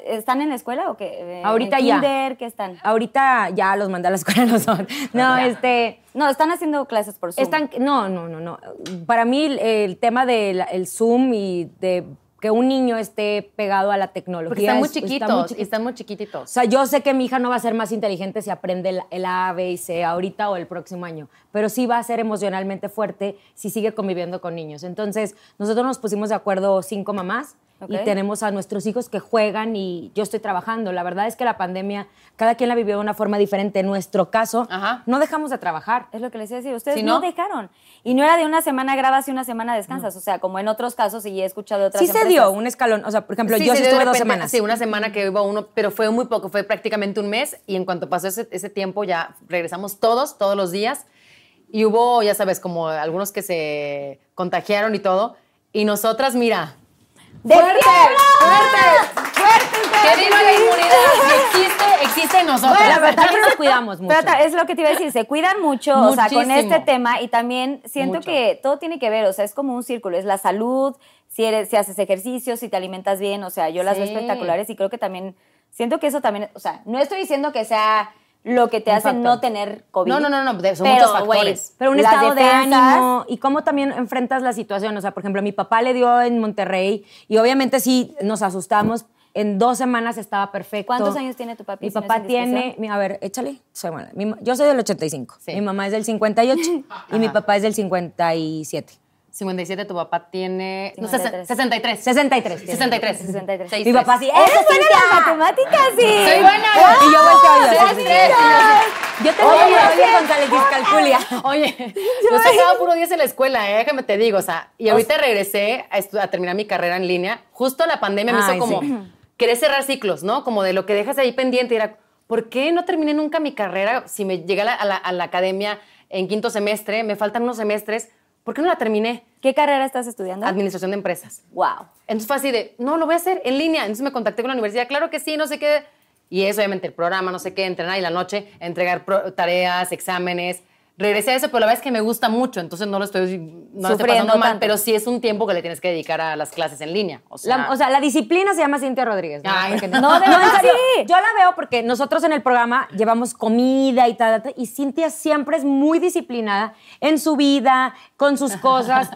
¿están en la escuela o qué? Eh, Ahorita ¿En ya. kinder? ¿Qué están? Ahorita ya los mandé a la escuela, no son. No, este... No, están haciendo clases por Zoom. Están, no, no, no, no. Para mí el, tema del el Zoom y de que un niño esté pegado a la tecnología. Porque están muy está chiquitos, chiquito. y están muy O chiquititos. sea, yo sé que mi hija no va a ser más inteligente si aprende el, el A, B y C ahorita o el próximo año, pero sí va a ser emocionalmente fuerte si sigue conviviendo con niños. Entonces, nosotros nos pusimos de acuerdo cinco mamás y Ok. tenemos a nuestros hijos que juegan y yo estoy trabajando. La verdad es que la pandemia, cada quien la vivió de una forma diferente. En nuestro caso, Ajá. no dejamos de trabajar. Es lo que les iba a decir. Ustedes ¿Sí, no? no? dejaron. Y no era de una semana grabas y una semana descansas. O sea, como en otros casos, y he escuchado de otras Sí se dio un escalón. O sea, por ejemplo, Sí, yo sí estuve dos semanas. Sí, una semana que iba uno, pero fue muy poco, fue prácticamente un mes y en cuanto pasó ese, ese tiempo ya regresamos todos, todos los días y hubo, ya sabes, como algunos que se contagiaron y todo y nosotras, mira, ¡Fuerte! ¡Fuerte! ¡Fuerte! que viva la inmunidad, existe, existe en nosotros. Bueno, pero también nos cuidamos mucho. Pero es lo que te iba a decir, se cuidan mucho, o sea, con este tema y también siento Mucho. que todo tiene que ver, o sea, es como un círculo, es la salud, si eres, si haces ejercicio, si te alimentas bien, o sea, yo las veo espectaculares y creo que también, siento que eso también, o sea, no estoy diciendo que sea lo que te Un hace factor. no tener COVID. No, no, no, no, son pero, muchos factores. Pero un las estado de ánimo y cómo también enfrentas la situación. O sea, por ejemplo, mi papá le dio en Monterrey y obviamente sí nos asustamos. En dos semanas estaba perfecto. ¿Cuántos años tiene tu papi, Mi papá tiene, a ver, échale. Soy mala. Mi yo soy del 85. Sí. Mi mamá es del 58 <laughs> y mi papá es del 57. 57, tu papá tiene... No, 53. 63. 63. tiene. 63. 63. Seis, Mi tres. papá sí. ¡Eres ¡Eso, buena en las matemáticas, sí! Soy buena. Y yo volteo tres. Yo tengo Oye, oye. González Discalculia. Oye, yo sacaba puro 10 en la escuela, ¿eh? déjame te digo, o sea, y ahorita regresé a, a terminar mi carrera en línea. Justo la pandemia me Ay, hizo como sí. <clears throat> querer cerrar ciclos, ¿no? Como de lo que dejas ahí pendiente. Y era, ¿por qué no terminé nunca mi carrera? Si me llegué a la, a la- a la academia en quinto semestre, me faltan unos semestres, ¿por qué no la terminé? ¿Qué carrera estás estudiando? Administración de empresas. Wow. Entonces fue así de, no, lo voy a hacer en línea. Entonces me contacté con la universidad, claro que sí, no sé qué. Y es obviamente el programa, no sé qué, entrenar y la noche, entregar pro- tareas, exámenes. Regresé a eso, pero la verdad es que me gusta mucho, entonces no lo estoy, no lo estoy Sufriendo pasando mal, tanto. pero sí es un tiempo que le tienes que dedicar a las clases en línea. O sea, La, o sea, la disciplina se llama Cintia Rodríguez. ¿no? Ay, no, no, de <laughs> en verdad, serio, sí. Yo la veo porque nosotros en el programa llevamos comida y tal, tal, y Cintia siempre es muy disciplinada en su vida, con sus <laughs> cosas,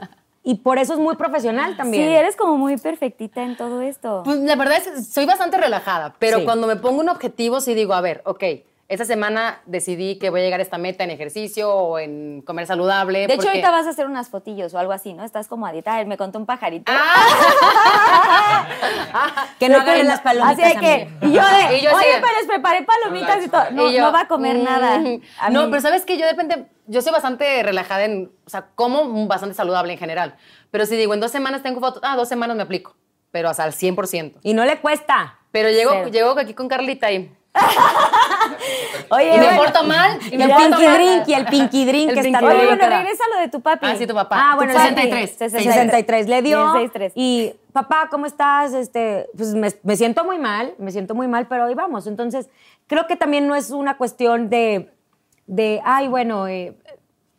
y por eso es muy profesional también. Sí, eres como muy perfectita en todo esto. Pues la verdad es que soy bastante relajada, pero Sí. cuando me pongo un objetivo sí digo, a ver, ok, esta semana decidí que voy a llegar a esta meta en ejercicio o en comer saludable. de hecho, porque- ahorita vas a hacer unas fotillos o algo así, ¿no? Estás como a dieta. Ay, Me contó un pajarito. <laughs> que no De que agarren no- las palomitas. Así de que, y yo de, Y yo así oye, pero les preparé palomitas y todo. No, Y yo, no va a comer mm, nada. A no, pero sabes que yo de repente, yo soy bastante relajada en, o sea, como bastante saludable en general. Pero si digo, en dos semanas tengo fotos, ah, dos semanas me aplico, pero hasta al 100%. Y no le cuesta. Pero llego, Cero. llego aquí con Carlita y, <laughs> <laughs> Oye, y me bueno. porto mal. Y me el porto pinky mal. drink, y el pinky drink El que está Oye, bueno, regresa a lo de tu papi. Ah, sí, tu papá. Ah, bueno, papi. 63. 63. 63 le dio. 63. Y papá, ¿cómo estás? Este, pues me, me siento muy mal, me siento muy mal, pero ahí vamos. Entonces, creo que también no es una cuestión de, de ay, bueno, eh,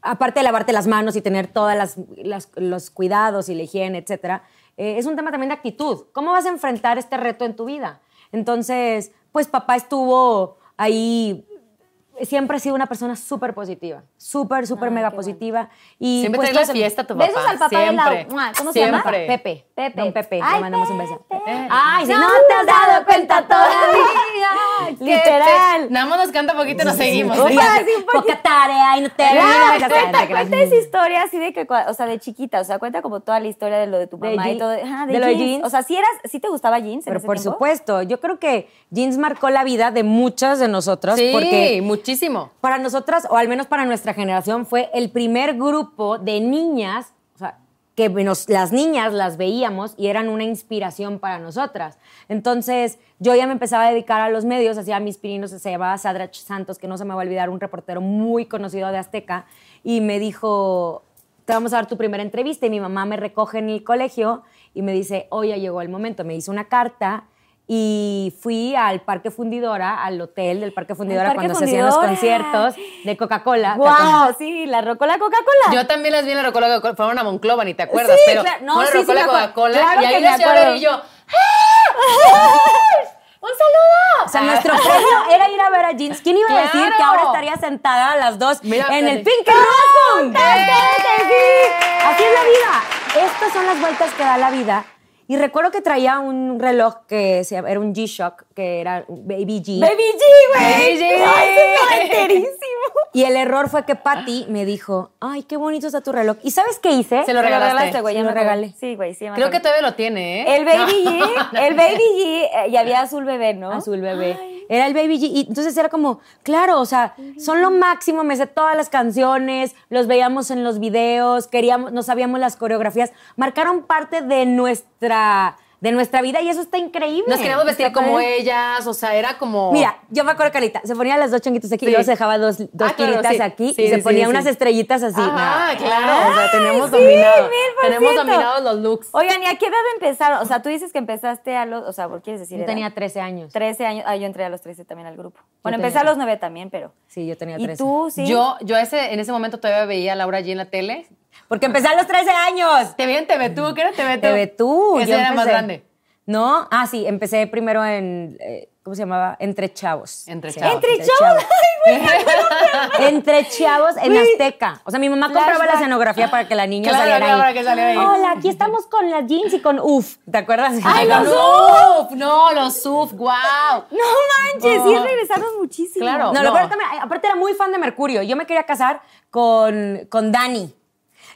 aparte de lavarte las manos y tener todos las, las- los cuidados y la higiene, etcétera, eh, es un tema también de actitud. ¿Cómo vas a enfrentar este reto en tu vida? Entonces, pues papá estuvo ahí siempre ha sido una persona súper positiva, súper, súper Ay, mega bueno. positiva. Y Siempre pues, trae la fiesta tu papá. Besos al papá de siempre, Mua, ¿Cómo se llama? siempre. Pepe. Pepe. Don Pepe. Ay, le mandamos un beso. Pepe. Ay, si No no, te has dado cuenta todavía. Literal. te- Nada más nos canta poquito y nos seguimos. Sí, sí, un poquito. Poca tarea y no te olvides. cuenta, cuenta esa historia así de que, o sea, de chiquita, o sea, cuenta como toda la historia de lo de tu De mamá y jean- todo. De, de lo de jeans. O sea, si eras, si te gustaba jeans en Pero ese por tiempo? supuesto, yo creo que jeans marcó la vida de muchas de nosotras Sí, porque para nosotras, o al menos para nuestra generación, fue el primer grupo de niñas, que nos- las niñas las veíamos y eran una inspiración para nosotras. Entonces, yo ya me empezaba a dedicar a los medios, hacía mis pininos, se llamaba Sadrach Santos, que no se me va a olvidar, un reportero muy conocido de Azteca, y me dijo, te vamos a dar tu primera entrevista, y mi mamá me recoge en el colegio y me dice, hoy ya llegó el momento, me hizo una carta y fui al Parque Fundidora, al hotel del Parque Fundidora Parque cuando se hacían los conciertos de Coca-Cola. ¡Wow! Sí, la Rocola Coca-Cola. Yo también las vi en la Rocola Coca-Cola. Fueron a Monclova, ni te acuerdas. Sí, pero claro. No, sí, sí Rocola. Coca-Cola. Claro y ahí las acuerdo. y yo. ¡Ah! ¡Un saludo! O sea, nuestro <laughs> premio era ir a ver a Jeans. ¿Quién iba a decir ¡Claro! que ahora estaría sentada a las dos Mira, en el. Pink Room? ¡Cállate, sí! Así es la vida. Estas son las vueltas que da la vida. Y recuerdo que traía un reloj que se llama- era un G-Shock, que era un Baby G. Baby G, güey. Baby G. <laughs> Y el error fue que Patty me dijo, ay, qué bonito está tu reloj. ¿Y sabes qué hice? Se lo regalaste. güey. Se lo regalé. Sí, güey, sí. Creo que todavía lo tiene, ¿eh? El Baby. G, el <laughs> Baby G, eh, y había Azul Bebé, ¿no? Azul bebé. Era el Baby G. Y entonces era como, claro, o sea, son lo máximo, me sé todas las canciones, los veíamos en los videos, queríamos, no sabíamos las coreografías, marcaron parte de nuestra, de nuestra vida y eso está increíble. Nos queríamos vestir Está como ellas, o sea, era como... Mira, yo me acuerdo, Carlita, se ponía las dos chonguitos aquí Sí. y luego se dejaba dos, dos Ah, claro, sí. aquí Sí, y se ponía unas estrellitas así. Ah, No. claro, o sea, tenemos sí, dominado. mil por Tenemos dominados los looks. Oigan, ¿y a qué edad empezaron? O sea, tú dices que empezaste a los, o sea, ¿por quieres decir Yo edad? tenía 13 años. 13 años. Ah, yo entré a los 13 también al grupo. Bueno, empecé a 13. los 9 también, pero. Sí, yo tenía ¿Y 13. tú, sí? Yo, yo ese, en ese momento todavía veía a Laura G en la tele. Porque empecé a los 13 años. Te vi en TV tú, ¿qué era TV tú? TV tú. Ese yo era más grande. No, ah, sí, empecé primero en, eh, ¿cómo se llamaba? Entre Chavos. Entre Chavos. Entre Chavos. <laughs> Entre Chavos en Azteca. O sea, mi mamá compraba la escenografía para que la niña Claro, saliera claro, ahí. para que saliera ahí. Hola, aquí estamos con las jeans y con UF. ¿Te acuerdas? ¡Ay, los UF. No, los SUF, wow. No manches, sí regresaron muchísimo. Claro. No, No. lo peor es que me- aparte era muy fan de Mercurio. Yo me quería casar con, con Dani.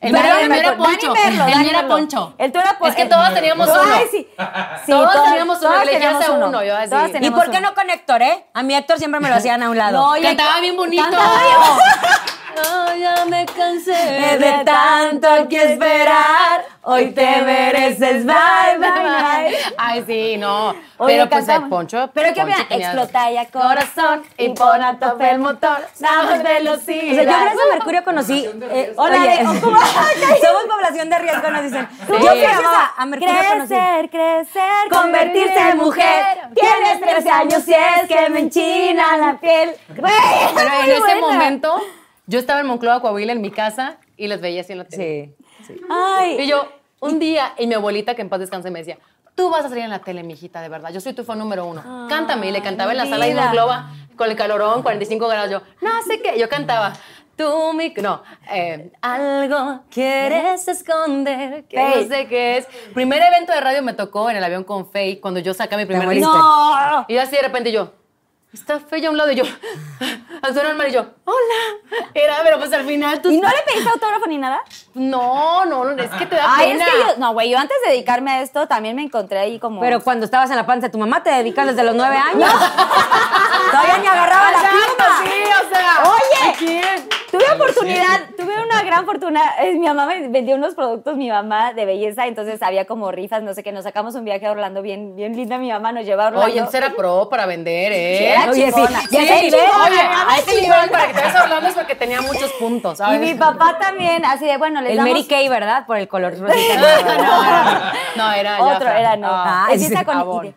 El mío- era Poncho. El mío era. Poncho. El tuyo era Pon- Es que todos teníamos Ay, uno. sí. <laughs> Sí, Todos teníamos uno, todos teníamos uno, yo así. Todos ¿Y ¿Y por qué uno. no con Héctor, eh? A mi Héctor siempre me lo hacían a un lado. No, oye, Cantaba bien bonito. Cantaba bien. No, ya me cansé de tanto que esperar, hoy te mereces, bye, bye, bye. Ay, sí, no. Oye, pero pues el. Poncho. Pero bien, tenía- explota ya corazón y pon a tope el motor. Damos <laughs> O velocidad. sea, yo gracias a Mercurio conocí. eh, Hola, oye, <laughs> somos población de riesgo, nos dicen. Yo fui a, a Mercurio conocí. crecer, crecer, Convertirse en mujer. Tienes 13 años y es que me enchina la piel. Pero en ese momento, yo estaba en Moncloa, Coahuila, en mi casa, y les veía así en la tele. Sí. Ay, Y yo, un día, y mi abuelita, que en paz descanse, me decía, tú vas a salir en la tele, mijita, de verdad. Yo soy tu fan número uno. Cántame. Y le cantaba en la sala de vida. Monclova, con el calorón, 45 grados. Yo, no sé qué. Yo cantaba, tú, mi... No, eh, algo quieres esconder, que Faye. no sé qué es. Primer evento de radio me tocó en el avión con Faye, cuando yo saqué mi primer disco. no. Y así de repente yo, está Faye a un lado y yo, <laughs> suelo normal y yo, hola. Era, pero pues al final tú... ¿Y no le pediste autógrafo ni nada? No, no, no, es que te da Ay, pena. es que yo, no, güey, yo antes de dedicarme a esto también me encontré ahí como... Pero cuando estabas en la panza de tu mamá, te dedicas desde los nueve años. <laughs> Todavía ni agarraba la pluma. sí, o sea. Oye, ¿quién? Tuve oportunidad, tuve una gran fortuna. eh, Mi mamá me vendió unos productos, mi mamá de belleza, entonces había como rifas, no sé qué. Nos sacamos un viaje a Orlando bien, bien linda. Mi mamá nos lleva a Orlando. Oye, entonces era pro para vender, ¿eh? Era Oye, sí, ya Sí, sé, nivel. oye, a ese nivel para que te vayas a Orlando es porque tenía muchos puntos, Y ¿sabes? mi papá también, así de, bueno, les El damos... Mary Kay, ¿verdad? Por el color rosita. No, no, era, no, era Otro, era no. Ah, Empieza sí. con ide-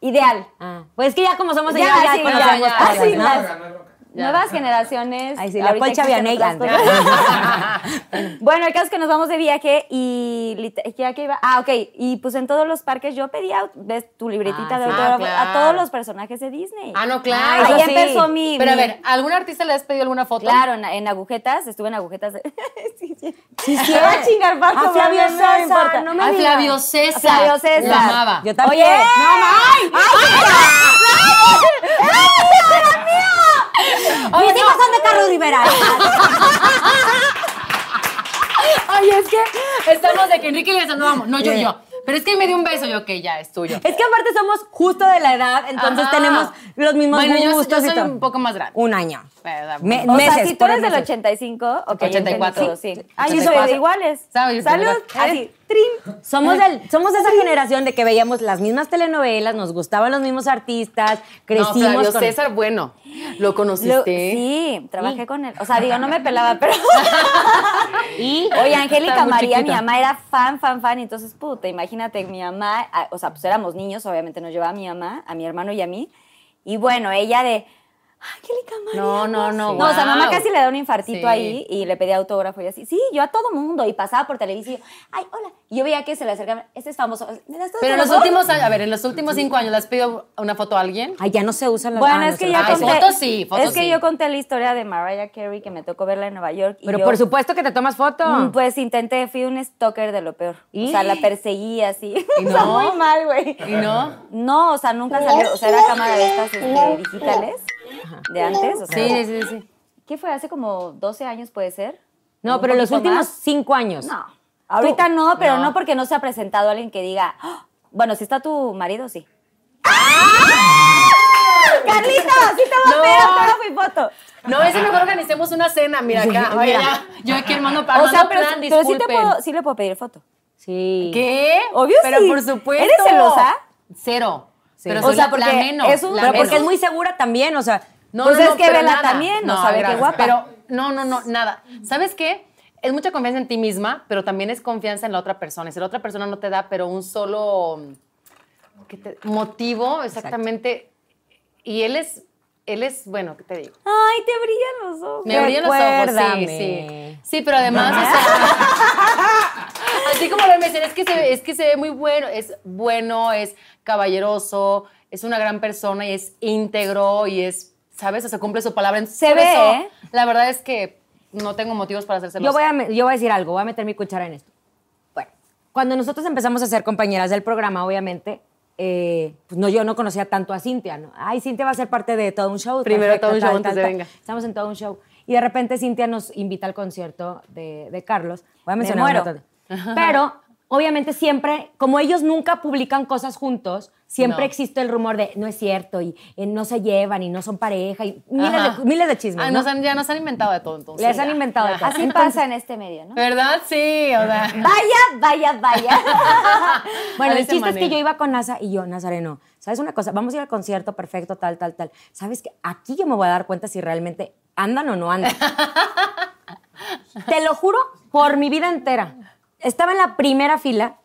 ideal. Ah, pues es que ya como somos Ya, ya, sí, conocemos ya, Ya. Nuevas generaciones. Ay, sí, la antes. cosas. bueno, el caso es que nos vamos de viaje y ¿ya que iba? Ah, ok. Y pues en todos los parques yo pedía, ves tu libretita Ah, de sí. autógrafo Ah, claro. a todos los personajes de Disney. Ah, no, Ah, claro. Ahí sí. empezó mi. Pero a ver, ¿algún artista le has pedido alguna foto? Claro, en, en agujetas, estuve en agujetas. De... sí, sí. Sí, a chingar Paco, A Flavio pero no me César, no me A digas. Flavio César. Flavio César. Lo amaba. Yo también. Oye, no, ma- Mis hijos son de Carlos Rivera. <laughs> Ay, es que estamos de que Enrique le saludamos. No, yo, yo. Pero es que él me dio un beso, yo, que ya, es tuyo. Es que aparte somos justo de la edad, entonces Ajá. tenemos los mismos Bueno, yo, gustos yo y soy un poco más grande. Un año. Me- O meses, sea, si tú eres del meses. 85, ok, 84. entendí todo, sí. Sí, Ay, yo soy 84. de iguales. ¿Sabes? Salud. 84. Así, trim. Somos, del, somos de esa generación de que veíamos las mismas telenovelas, nos gustaban los mismos artistas, No, crecimos Flavio con... César, bueno. ¿Lo conociste? Lo- sí, trabajé con él. O sea, digo, no me pelaba, pero. <laughs> Y Oye, Angélica María, mi mamá era fan, fan, fan. Y entonces, puta, imagínate, mi mamá, ah, o sea, pues éramos niños, obviamente nos llevaba a mi mamá, a mi hermano y a mí. Y bueno, ella de, Angélica María. No, no, no. No, o sea, mamá wow. casi le da un infartito Sí. ahí y le pedía autógrafo y así. Sí, yo a todo mundo. Y pasaba por televisión. yo, Ay, hola. Y yo veía que se le acercaban. Este es famoso. ¿Me das tu Pero en los últimos años, a ver, en los últimos cinco años, ¿le has pedido una foto a alguien? Ay, ya no se usan las Bueno, ah, es que Ay, conté. fotos sí, fotos es que sí. yo conté la historia de Mariah Carey que me tocó verla en Nueva York. y Pero yo- por supuesto que te tomas foto. Mm, Pues intenté, fui un stalker de lo peor. ¿Y? O sea, la perseguí así. ¿Y <laughs> no? muy mal, güey. ¿Y no? No, o sea, nunca salió. O sea, era cámara de estas este, digitales de antes. O sea, Sí, sí, sí. ¿Qué fue? ¿Hace como 12 años puede ser? no, ¿Un pero los últimos más? cinco años. No. Ahorita no, pero no. No. porque no se ha presentado alguien que diga. "Ah". Bueno, si está tu marido, sí. ¡Carlita! ¡Sí te voy a No. pedir autógrafo y foto! No, es mejor organicemos una cena, mira acá. Oye, mira. ya, yo aquí armando para O sea, pero, plan, pero sí, te puedo, sí le puedo pedir foto. Sí. ¿Qué? Obvio Pero sí. por supuesto. ¿Eres celosa? Cero. Pero O sea, la- porque la menos. es un- la Pero porque menos. es muy segura también, o sea. No, Pues no, es no, que pero vela también, no sabe qué guapa. Pero no, no, no, nada. ¿Sabes qué? Es mucha confianza en ti misma, pero también es confianza en la otra persona. Si la otra persona no te da, pero un solo ¿qué te- motivo, exactamente. Y él es, él es, bueno, ¿qué te digo? Ay, te brillan los ojos. Me brillan los ojos, sí, sí. Sí, pero además, o sea, <laughs> así como lo mencioné, es que, se, ve- es que se ve muy bueno, es bueno, es caballeroso, es una gran persona y es íntegro y es, ¿sabes? O sea, cumple su palabra. Entonces, Se ve, eso, ¿eh? La verdad es que no tengo motivos para hacer Yo voy, a, yo voy a decir algo, voy a meter mi cuchara en esto. Bueno, cuando nosotros empezamos a ser compañeras del programa, obviamente, eh, pues no, yo no conocía tanto a Cintia, ¿no? Ay, Cintia va a ser parte de todo un show. Primero todo un show antes de venga. Estamos en todo un show. Y de repente Cintia nos invita al concierto de, de Carlos. Voy a Me mencionar muero. un <laughs> montón. Pero, obviamente, siempre, como ellos nunca publican cosas juntos, siempre No. existe el rumor de no es cierto y eh, no se llevan y no son pareja y miles, de, miles de chismes. Ah, ¿no? nos han- ya nos han inventado de todo, entonces. Les han ya, inventado de todo. Así Entonces- pasa en este medio, ¿no? ¿Verdad? Sí, o sea. <laughs> Vaya, vaya, vaya. <laughs> Bueno, el chiste es que yo iba con NASA y yo, Nazareno, ¿sabes una cosa? Vamos a ir al concierto, perfecto, tal, tal, tal. ¿Sabes que Aquí yo me voy a dar cuenta si realmente andan o no andan. <laughs> Te lo juro por mi vida entera. Estaba en la primera fila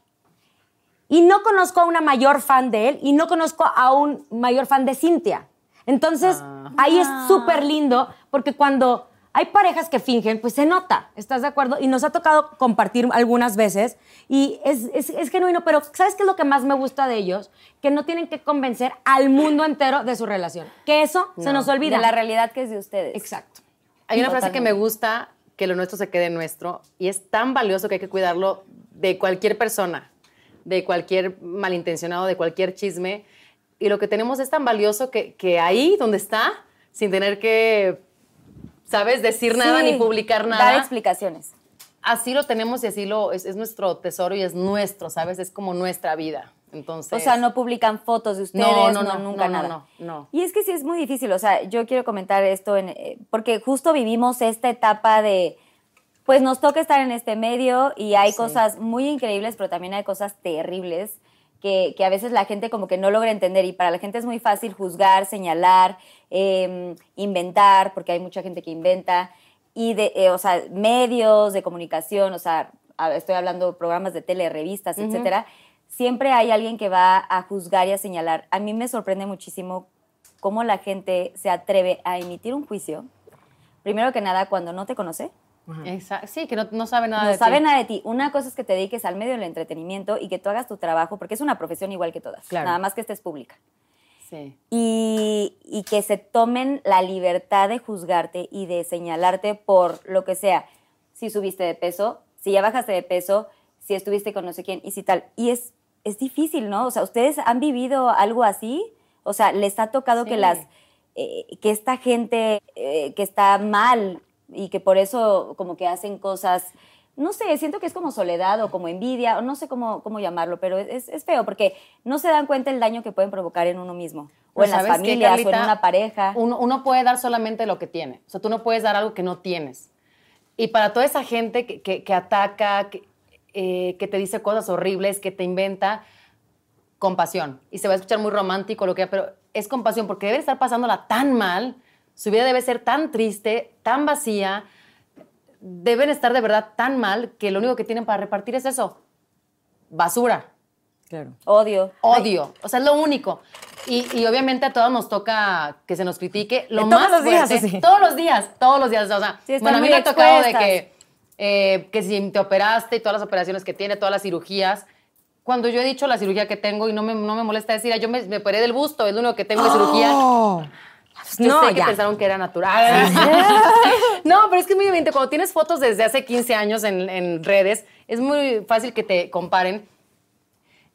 y no conozco a una mayor fan de él y no conozco a un mayor fan de Cintia. Entonces, ahí es súper lindo porque cuando hay parejas que fingen, pues se nota, ¿estás de acuerdo? Y nos ha tocado compartir algunas veces y es, es, es genuino, pero ¿sabes qué es lo que más me gusta de ellos? Que no tienen que convencer al mundo entero de su relación. Que eso se nos olvida. De la realidad que es de ustedes. Exacto. Hay una frase que me gusta, que lo nuestro se quede nuestro, y es tan valioso que hay que cuidarlo de cualquier persona, de cualquier malintencionado, de cualquier chisme. Y lo que tenemos es tan valioso que, que ahí donde está, sin tener que, ¿sabes?, decir nada Sí, ni publicar Dar nada. explicaciones. Así lo tenemos y así lo, es, es nuestro tesoro y es nuestro, ¿sabes? Es como nuestra vida. Entonces, O sea, no publican fotos de ustedes, No, no, no, no, nunca nada. no, no. Y es que sí es muy difícil, o sea, yo quiero comentar esto en, eh, porque justo vivimos esta etapa de, pues nos toca estar en este medio y hay cosas muy increíbles, pero también hay cosas terribles que, que a veces la gente como que no logra entender y para la gente es muy fácil juzgar, señalar, eh, inventar, porque hay mucha gente que inventa, y de, eh, o sea, medios de comunicación, o sea, estoy hablando de programas de tele, revistas, etcétera, siempre hay alguien que va a juzgar y a señalar. A mí me sorprende muchísimo cómo la gente se atreve a emitir un juicio, primero que nada, cuando no te conoce, Exa- sí, que no, no sabe nada no de sabe ti. nada de ti. Una cosa es que te dediques al medio del entretenimiento y que tú hagas tu trabajo, porque es una profesión igual que todas, Claro. nada más que estés pública. Sí. Y, y que se tomen la libertad de juzgarte y de señalarte por lo que sea. Si subiste de peso, si ya bajaste de peso, si estuviste con no sé quién y si tal. Y es, es difícil, ¿no? O sea, ¿ustedes han vivido algo así? O sea, ¿les ha tocado que las eh, que esta gente eh, que está mal y que por eso como que hacen cosas, no sé, siento que es como soledad o como envidia, o no sé cómo, cómo llamarlo, pero es, es feo porque no se dan cuenta el daño que pueden provocar en uno mismo, o en las ¿sabes qué, familias, o en una pareja. Uno, uno puede dar solamente lo que tiene. O sea, tú no puedes dar algo que no tienes. Y para toda esa gente que, que- que ataca, que, eh, que te dice cosas horribles, que te inventa, compasión. Y se va a escuchar muy romántico lo que pero es compasión porque deben estar pasándola tan mal, su vida debe ser tan triste, tan vacía, deben estar de verdad tan mal que lo único que tienen para repartir es eso, basura. Claro. Odio. Odio. O sea, es lo único. Y, y obviamente a todos nos toca que se nos critique lo todos más los días, fuerte. sí. Todos los días, todos los días. O sea, Sí, bueno, a mí me ha tocado de que, eh, que si te operaste y todas las operaciones que tiene, todas las cirugías. Cuando yo he dicho la cirugía que tengo y no me, no me molesta decir, "Ah, yo me, me operé del busto, es lo único que tengo de cirugía. Oh. Yo No, sé que ya. pensaron que era natural. <laughs> no, pero es que es muy evidente. Cuando tienes fotos desde hace 15 años en, en redes, es muy fácil que te comparen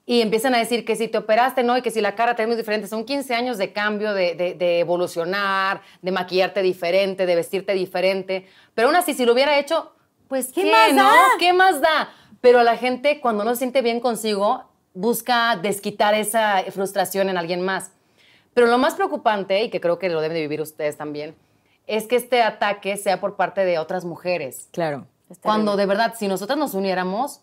y empiezan a decir que si te operaste, ¿no? Y que si la cara te es muy diferente. Son 15 años de cambio, de, de- de evolucionar, de maquillarte diferente, de vestirte diferente. Pero aún así, si lo hubiera hecho, pues ¿qué, ¿Qué más no? da? ¿Qué más da? Pero la gente, cuando no se siente bien consigo, busca desquitar esa frustración en alguien más. Pero lo más preocupante, y que creo que lo deben de vivir ustedes también, es que este ataque sea por parte de otras mujeres. Claro. Cuando de verdad, si nosotras nos uniéramos,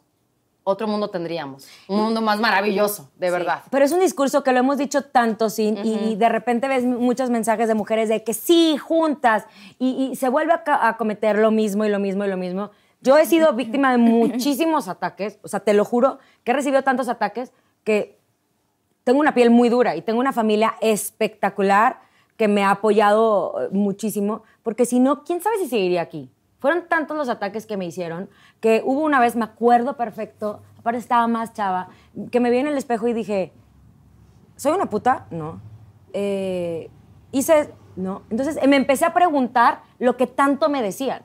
otro mundo tendríamos. Un mundo más maravilloso, de verdad. Pero es un discurso que lo hemos dicho tanto, sin y de repente ves muchos mensajes de mujeres de que sí, juntas, y, y se vuelve a, a cometer lo mismo y lo mismo y lo mismo. Yo he sido <laughs> víctima de muchísimos ataques, o sea, te lo juro, que he recibido tantos ataques que tengo una piel muy dura y tengo una familia espectacular que me ha apoyado eh, muchísimo, porque si no, ¿quién sabe si seguiría aquí? Fueron tantos los ataques que me hicieron que hubo una vez, me acuerdo perfecto, aparte estaba más chava, que me vi en el espejo y dije, ¿soy una puta? No. Eh, hice, no. Entonces me empecé a preguntar lo que tanto me decían.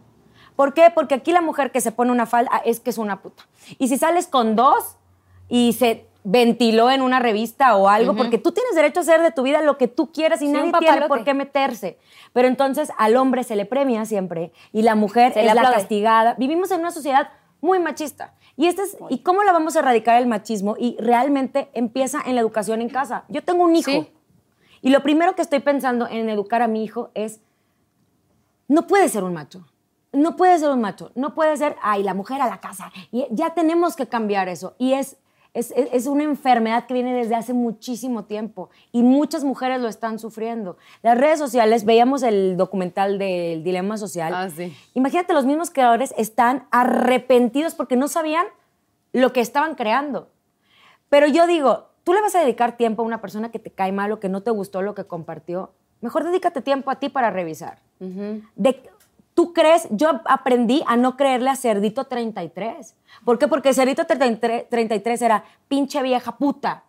¿Por qué? Porque aquí la mujer que se pone una falda es que es una puta. Y si sales con dos y se ventiló en una revista o algo, porque tú tienes derecho a hacer de tu vida lo que tú quieras y Sí, nadie tiene por qué meterse. Pero entonces al hombre se le premia siempre y la mujer Se es la castigada. Vivimos en una sociedad muy machista. Y, este es, ¿Y cómo la vamos a erradicar el machismo? Y realmente empieza en la educación en casa. Yo tengo un hijo. Sí. Y lo primero que estoy pensando en educar a mi hijo es, no puede ser un macho. No puede ser un macho. No puede ser, ay, la mujer a la casa. Y ya tenemos que cambiar eso. Y es, es, es- es una enfermedad que viene desde hace muchísimo tiempo. Y muchas mujeres lo están sufriendo. Las redes sociales, veíamos el documental del dilema social. Ah, sí. Imagínate, los mismos creadores están arrepentidos porque no sabían lo que estaban creando. Pero yo digo, tú le vas a dedicar tiempo a una persona que te cae mal o que no te gustó lo que compartió. Mejor dedícate tiempo a ti para revisar. De- ¿Tú crees? Yo aprendí a no creerle a Cerdito 33. ¿Por qué? Porque Cerdito 33, 33 era pinche vieja puta.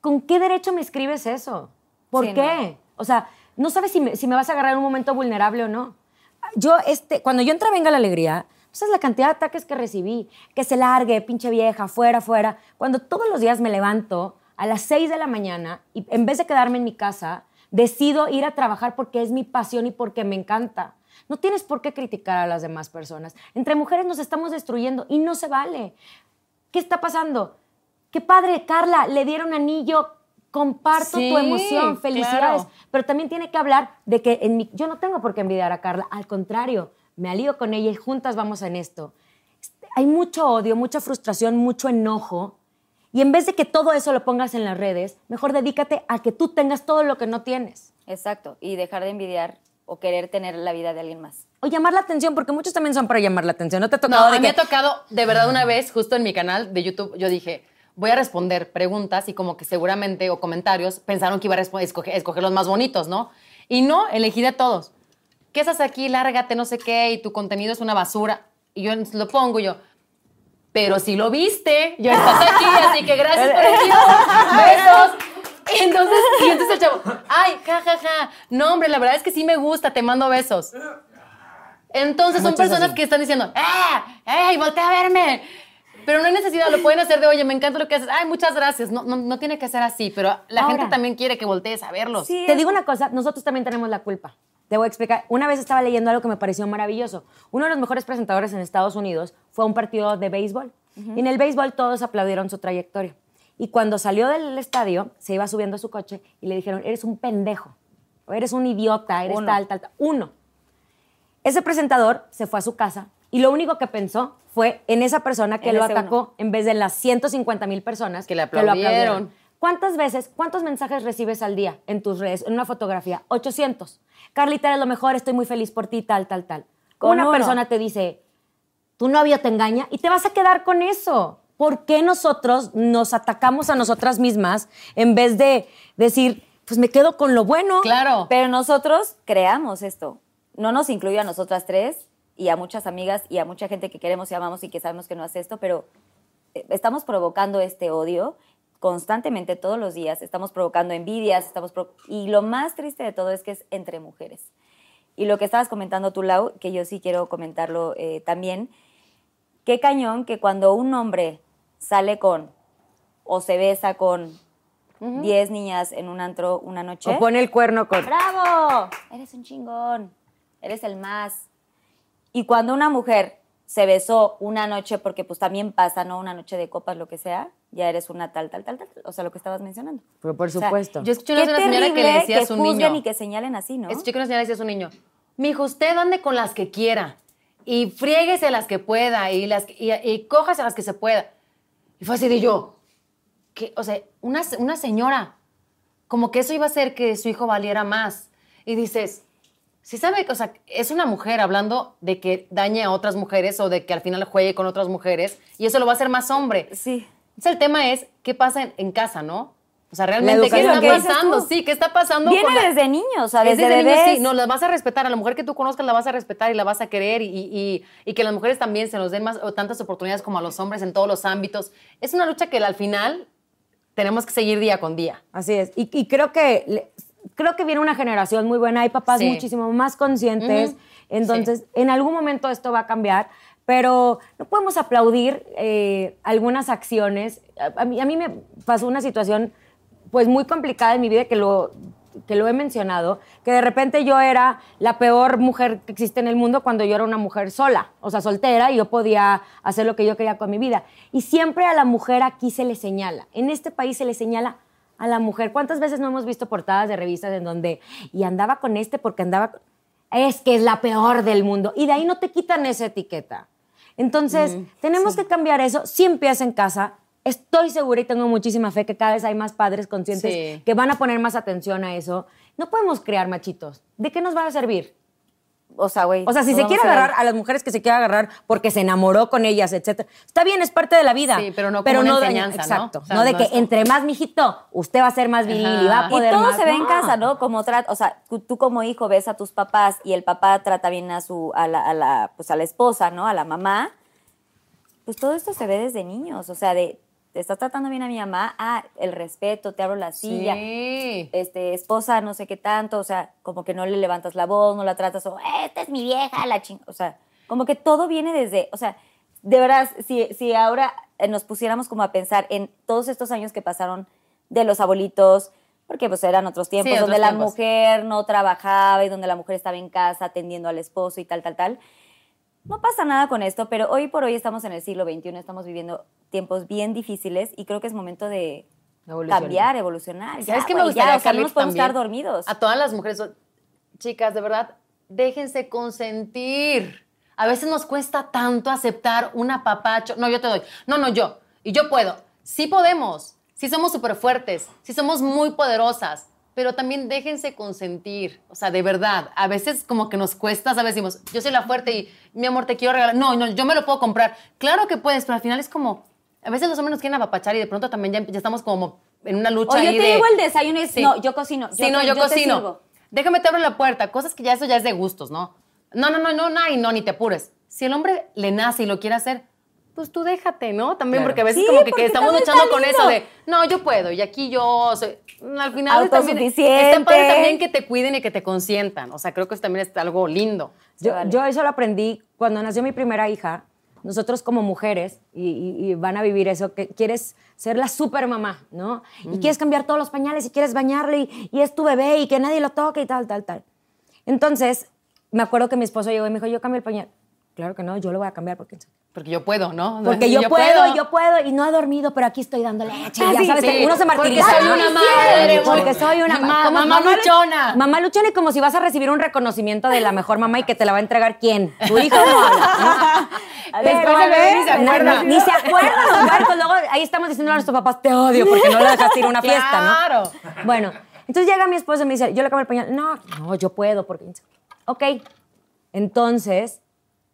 ¿Con qué derecho me escribes eso? ¿Por Sí, qué? O sea, no sabes si me, si me vas a agarrar en un momento vulnerable o no. Yo, este, cuando yo entré Venga la Alegría, ¿sabes la cantidad de ataques que recibí? Que se largue, pinche vieja, fuera, fuera. Cuando todos los días me levanto a las 6 de la mañana y en vez de quedarme en mi casa, decido ir a trabajar porque es mi pasión y porque me encanta. No tienes por qué criticar a las demás personas. Entre mujeres nos estamos destruyendo y no se vale. ¿Qué está pasando? Qué padre, Carla, le dieron anillo. Comparto Sí, tu emoción, felicidades. claro. Pero también tiene que hablar de que en mi- yo no tengo por qué envidiar a Carla. Al contrario, me alío con ella y juntas vamos en esto. Este, Hay mucho odio, mucha frustración, mucho enojo. Y en vez de que todo eso lo pongas en las redes, mejor dedícate a que tú tengas todo lo que no tienes. Exacto. Y dejar de envidiar o querer tener la vida de alguien más. O llamar la atención, porque muchos también son para llamar la atención. ¿No te ha No, tocado a de mí me ha que- tocado, de verdad, una vez, justo en mi canal de YouTube, yo dije, voy a responder preguntas y como que seguramente, o comentarios, pensaron que iba a escoger, escoger los más bonitos, ¿no? Y no, elegí de todos. ¿Qué haces aquí? Lárgate, no sé qué, y tu contenido es una basura. Y yo lo pongo y yo, pero si lo viste, ya estás aquí, así que gracias por el <laughs> Besos. Y <laughs> entonces, y entonces el chavo, ay, ja, ja, ja. No, hombre, la verdad es que sí me gusta, te mando besos. Entonces son personas así. que están diciendo, ¡ah! ¡Ey, voltea a verme! Pero no hay necesidad, lo pueden hacer de, oye, me encanta lo que haces. Ay, muchas gracias. No, no, no tiene que ser así, pero la Ahora. gente también quiere que voltees a verlos. Te digo una cosa, nosotros también tenemos la culpa. Te voy a explicar. Una vez estaba leyendo algo que me pareció maravilloso. Uno de los mejores presentadores en Estados Unidos fue a un partido de béisbol. Y en el béisbol todos aplaudieron su trayectoria. Y cuando salió del estadio, se iba subiendo a su coche y le dijeron, eres un pendejo, o eres un idiota, eres Uno. tal, tal, tal. Uno. Ese presentador se fue a su casa y lo único que pensó fue en esa persona que En lo atacó uno. en vez de las 150 mil personas Que le lo aplaudieron. ¿Cuántas veces, cuántos mensajes recibes al día en tus redes, en una fotografía? 800. Carlita, eres lo mejor, estoy muy feliz por ti, tal, tal, tal. Con una uno. persona te dice, tu novio te engaña y te vas a quedar con eso. ¿Por qué nosotros nos atacamos a nosotras mismas en vez de decir, pues me quedo con lo bueno. Claro. Pero nosotros creamos esto. No nos incluye a nosotras tres y a muchas amigas y a mucha gente que queremos y amamos y que sabemos que no hace esto, pero eh, estamos provocando este odio constantemente todos los días, estamos provocando envidias, estamos pro- y lo más triste de todo es que es entre mujeres. Y lo que estabas comentando tú, Lau, que yo sí quiero comentarlo eh, también, qué cañón que cuando un hombre sale con o se besa con 10 niñas en un antro una noche. O pone el cuerno con... ¡Bravo! Eres un chingón. Eres el más. Y cuando una mujer se besó una noche, porque pues también pasa, ¿no? Una noche de copas, lo que sea, ya eres una tal, tal, tal, tal. O sea, lo que estabas mencionando. Pero por O sea, supuesto. Yo escuché una, señora que le decía a que su juzguen niño. y que señalen así, ¿no? Escuché que una señora le decía a su niño, mijo, usted ande con las que quiera y friéguese las que pueda y, las, y, y cójase las que se pueda. Y fue así de yo, que, o sea, una, una señora, como que eso iba a hacer que su hijo valiera más. Y dices, si sabe que, o sea, es una mujer hablando de que dañe a otras mujeres o de que al final juegue con otras mujeres y eso lo va a hacer más hombre. Sí. Entonces el tema es, ¿qué pasa en, en casa, no? O sea, realmente, ¿qué está pasando? Sí, ¿qué está pasando? Viene con la- desde niños, o sea, es desde, desde niños, sí, no, las vas a respetar. A la mujer que tú conozcas la vas a respetar y la vas a querer y, y- y que las mujeres también se nos den más o tantas oportunidades como a los hombres en todos los ámbitos. Es una lucha que al final tenemos que seguir día con día. Así es. Y, y creo que creo que viene una generación muy buena. Hay papás Sí. muchísimo más conscientes. Entonces, en algún momento esto va a cambiar. Pero no podemos aplaudir eh, algunas acciones. A, a mí, a mí me pasó una situación pues muy complicada en mi vida que lo, que lo he mencionado, que de repente yo era la peor mujer que existe en el mundo cuando yo era una mujer sola, o sea, soltera, y yo podía hacer lo que yo quería con mi vida. Y siempre a la mujer aquí se le señala. En este país se le señala a la mujer. ¿Cuántas veces no hemos visto portadas de revistas en donde, y andaba con este porque andaba... con-". Es que es la peor del mundo. Y de ahí no te quitan esa etiqueta. Entonces, tenemos que cambiar eso. Sí empieza en casa. Estoy segura y tengo muchísima fe que cada vez hay más padres conscientes Sí. que van a poner más atención a eso. No podemos crear machitos. ¿De qué nos va a servir? O sea, güey. O sea, si se quiere a agarrar a las mujeres que se quiere agarrar porque se enamoró con ellas, etcétera. Está bien, es parte de la vida. Sí, pero no como una daña- enseñanza, ¿no? Exacto. O sea, no de no que es entre más mijito, usted va a ser más viril y va a Ajá. Y poder todo más. se ve en No. casa, ¿no? Como trata, o sea, tú, tú como hijo ves a tus papás y el papá trata bien a su, a la, a la, pues a la esposa, ¿no? A la mamá. Pues todo esto se ve desde niños, o sea, de, estás tratando bien a mi mamá, ah, el respeto, te abro la silla, Sí. este, esposa, no sé qué tanto, o sea, como que no le levantas la voz, no la tratas, o, esta es mi vieja, la ching, o sea, como que todo viene desde, o sea, de verdad, si, si ahora nos pusiéramos como a pensar en todos estos años que pasaron de los abuelitos, porque pues eran otros tiempos, Sí, donde la mujer no trabajaba y donde la mujer estaba en casa atendiendo al esposo y tal, tal, tal. No pasa nada con esto, pero hoy por hoy estamos en el siglo XXI, estamos viviendo tiempos bien difíciles y creo que es momento de Evolucionar. cambiar, evolucionar. Ya, ¿Sabes qué me güey, ya, gustaría, o sea, no nos podemos quedar dormidos. A todas las mujeres, chicas, de verdad, déjense consentir. A veces nos cuesta tanto aceptar un apapacho. No, yo te doy. No, no, yo. Y yo puedo. Sí podemos. Sí somos súper fuertes. Sí somos muy poderosas. Pero también déjense consentir. O sea, de verdad. A veces como que nos cuesta, ¿sabes? Decimos, yo soy la fuerte y mi amor te quiero regalar. No, no, yo me lo puedo comprar. Claro que puedes, pero al final es como... A veces los hombres nos quieren apapachar y de pronto también ya, ya estamos como en una lucha O yo te de- llevo el desayuno y Sí. no, yo cocino. Sí, no, yo, te cocino. sirvo. Déjame te abro la puerta. Cosas que ya eso ya es de gustos, ¿no? No, no, no, no, no, y no, ni te apures. Si el hombre le nace y lo quiere hacer, pues tú déjate, ¿no? También Claro. porque a veces Sí, como que, que estamos luchando con eso de, no, yo puedo y aquí yo soy... Al final también está padre también que te cuiden y que te consientan. O sea, creo que eso también es algo lindo. Yo, vale. yo eso lo aprendí cuando nació mi primera hija. Nosotros como mujeres, y, y- y van a vivir eso, que quieres ser la super mamá, ¿no? Y quieres cambiar todos los pañales y quieres bañarle y, y es tu bebé y que nadie lo toque y tal, tal, tal. Entonces, me acuerdo que mi esposo llegó y me dijo, yo cambio el pañal. Claro que no, yo lo voy a cambiar porque... Porque yo puedo, ¿no? Porque <laughs> yo, puedo, yo puedo, y no he dormido, pero aquí estoy dando leche. Ah, ya sí, sabes, sí. uno se Porque martiriza. soy una madre, Porque soy una Ma- como mamá luchona. Mamá luchona y como si vas a recibir un reconocimiento de la mejor mamá y que te la va a entregar quién. Tu hijo no. ¿no? <laughs> Después el bebé ni se no, acuerda. no, Ni se acuerdan los huercos. Luego ahí estamos diciendo a nuestros papás, te odio porque no lo dejaste ir a una fiesta, ¿no? Claro. Bueno, entonces llega mi esposo y me dice, yo le cambio el pañal. No, no, yo puedo porque... Ok, entonces,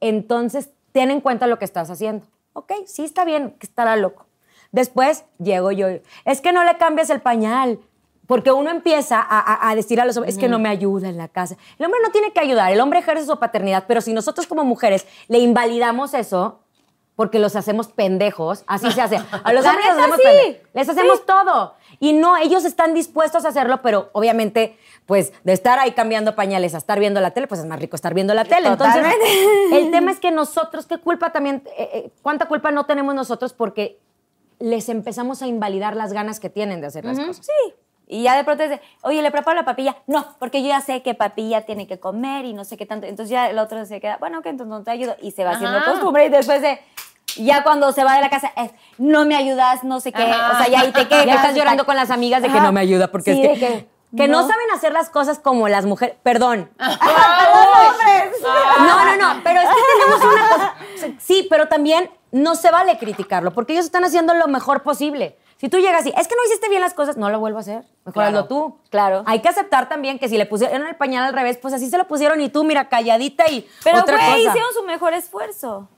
entonces ten en cuenta lo que estás haciendo. Ok, sí está bien, que estará loco. Después llego yo, es que no le cambies el pañal. Porque uno empieza a, a- a decir a los hombres, es que no me ayuda en la casa. El hombre no tiene que ayudar, el hombre ejerce su paternidad, pero si nosotros como mujeres le invalidamos eso, porque los hacemos pendejos, así se hace. A los La hombres neta, hacemos sí. Les hacemos todo. Y no, ellos están dispuestos a hacerlo, pero obviamente, pues, de estar ahí cambiando pañales a estar viendo la tele, pues es más rico estar viendo la tele. Entonces, el tema es que nosotros, ¿qué culpa también, eh, eh, cuánta culpa no tenemos nosotros porque les empezamos a invalidar las ganas que tienen de hacer las cosas? Sí. Y ya de pronto de, oye, ¿le preparo la papilla? No, porque yo ya sé que papilla tiene que comer y no sé qué tanto. Entonces ya el otro se queda, bueno, que entonces no te ayudo. Y se va haciendo Ajá. costumbre y después de, ya cuando se va de la casa, es, no me ayudas, no sé qué. O sea, ya ahí te quedas. Ya estás llorando con las amigas de que Ajá. no me ayuda porque Sí, es que, de que que no. no. saben hacer las cosas como las mujeres. Perdón. <laughs> No, no, no, pero es que tenemos una cosa. Sí, pero también no se vale criticarlo porque ellos están haciendo lo mejor posible. Si tú llegas y es que no hiciste bien las cosas, no lo vuelvo a hacer. Mejor Claro. hazlo tú. Claro. Hay que aceptar también que si le pusieron el pañal al revés, pues así se lo pusieron y tú, mira, calladita y Pero, güey, hicieron su mejor esfuerzo.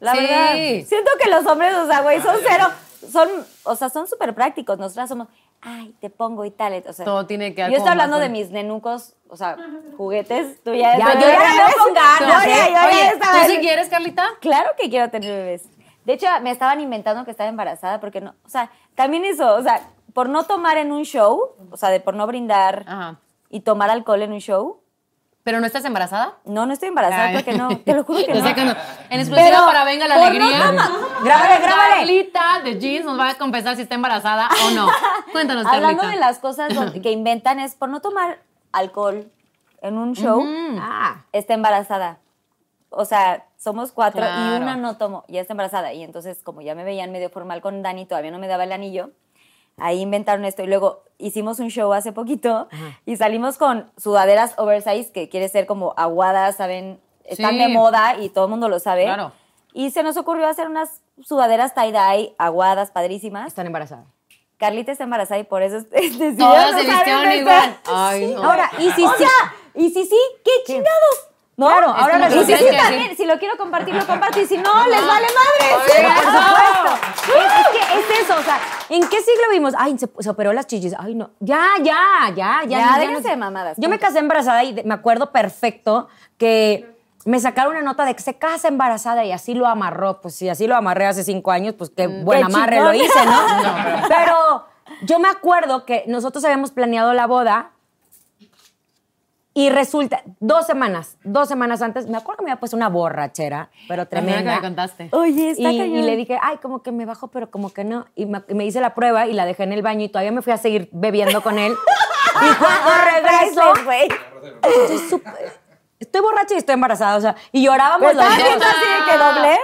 La Sí. verdad. Siento que los hombres, o sea, güey, son cero. Son, o sea, son súper prácticos. Nosotras somos, ay, te pongo y tal. O sea, Todo tiene que Yo estoy hablando de mis nenucos, o sea, juguetes. Tú ya, Ya, yo ya veo con ganas, Oye, estaba- ¿tú sí quieres, Carlita? Claro que quiero tener bebés. De hecho, me estaban inventando que estaba embarazada porque no, o sea, también eso, o sea, por no tomar en un show, o sea, de por no brindar Ajá. y tomar alcohol en un show. ¿Pero no estás embarazada? No, no estoy embarazada Ay. porque no, te lo juro que <laughs> no. sé que no. En exclusiva Pero para Venga la no Alegría. tomar- Grábale, grábale. Carlita de Jeans nos va a confesar si está embarazada o no. <laughs> Cuéntanos, Hablando Carlita. de las cosas que inventan es por no tomar alcohol en un show, Ah. está embarazada. O sea, somos cuatro Claro. y una no tomó, ya está embarazada. Y entonces, como ya me veían medio formal con Dani, todavía no me daba el anillo, ahí inventaron esto. Y luego hicimos un show hace poquito y salimos con sudaderas oversize, que quiere ser como aguadas, ¿saben? Están Sí. de moda y todo el mundo lo sabe. Claro. Y se nos ocurrió hacer unas sudaderas tie-dye, aguadas, padrísimas. Están embarazadas. Carlita está embarazada y por eso <laughs> Todas se vistieron igual. Ay, no. Ahora, y si o sí. sea, y si sí, qué chingados. ¿No? Claro, ahora Tienes sí también, si lo quiero compartir, lo comparto. Y si no, les vale madre. Oye, por supuesto. Es, es que es eso, o sea, ¿en qué siglo vivimos? Ay, se, operó las chichis. Ay, no. Ya, ya, ya, ya. Ya, déjense de mamadas, Yo me casé embarazada y me acuerdo perfecto que me sacaron una nota de que se casa embarazada y así lo amarró. Pues si así lo amarré hace cinco años, pues qué buen qué amarre chingón. lo hice, ¿no? <laughs> Pero yo me acuerdo que nosotros habíamos planeado la boda y resulta, dos semanas, dos semanas antes, me acuerdo que me había puesto una borrachera, pero tremenda. que me contaste. Oye, está Y, y le dije, ay, como que me bajo, pero como que no. Y me, y me hice la prueba y la dejé en el baño y todavía me fui a seguir bebiendo con él. <laughs> y cuando regreso, güey. estoy, borracha y estoy embarazada, o sea, y llorábamos los dos. así de que doble.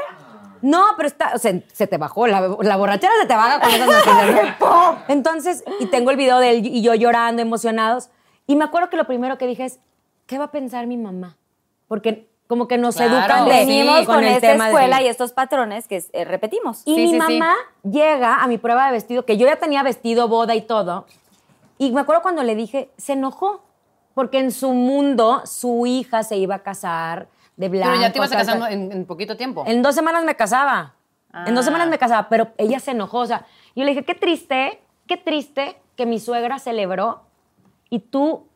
No, pero está, o sea, se te bajó, la, la borrachera se te baja con esas. <laughs> Entonces, y tengo el video de él y yo llorando, emocionados. Y me acuerdo que lo primero que dije es, ¿qué va a pensar mi mamá? Porque como que nos Claro, educan de Venimos con, esta de- escuela y estos patrones que eh, repetimos. y Sí, mi sí, mamá llega a mi prueba de vestido, que yo ya tenía vestido, boda y todo. Y me acuerdo cuando le dije, se enojó. Porque en su mundo, su hija se iba a casar de blanco. Pero ya te ibas a casar en poquito tiempo. En dos semanas me casaba. En dos Ah. semanas me casaba, pero ella se enojó. O sea, yo le dije, qué triste, qué triste que mi suegra celebró y tú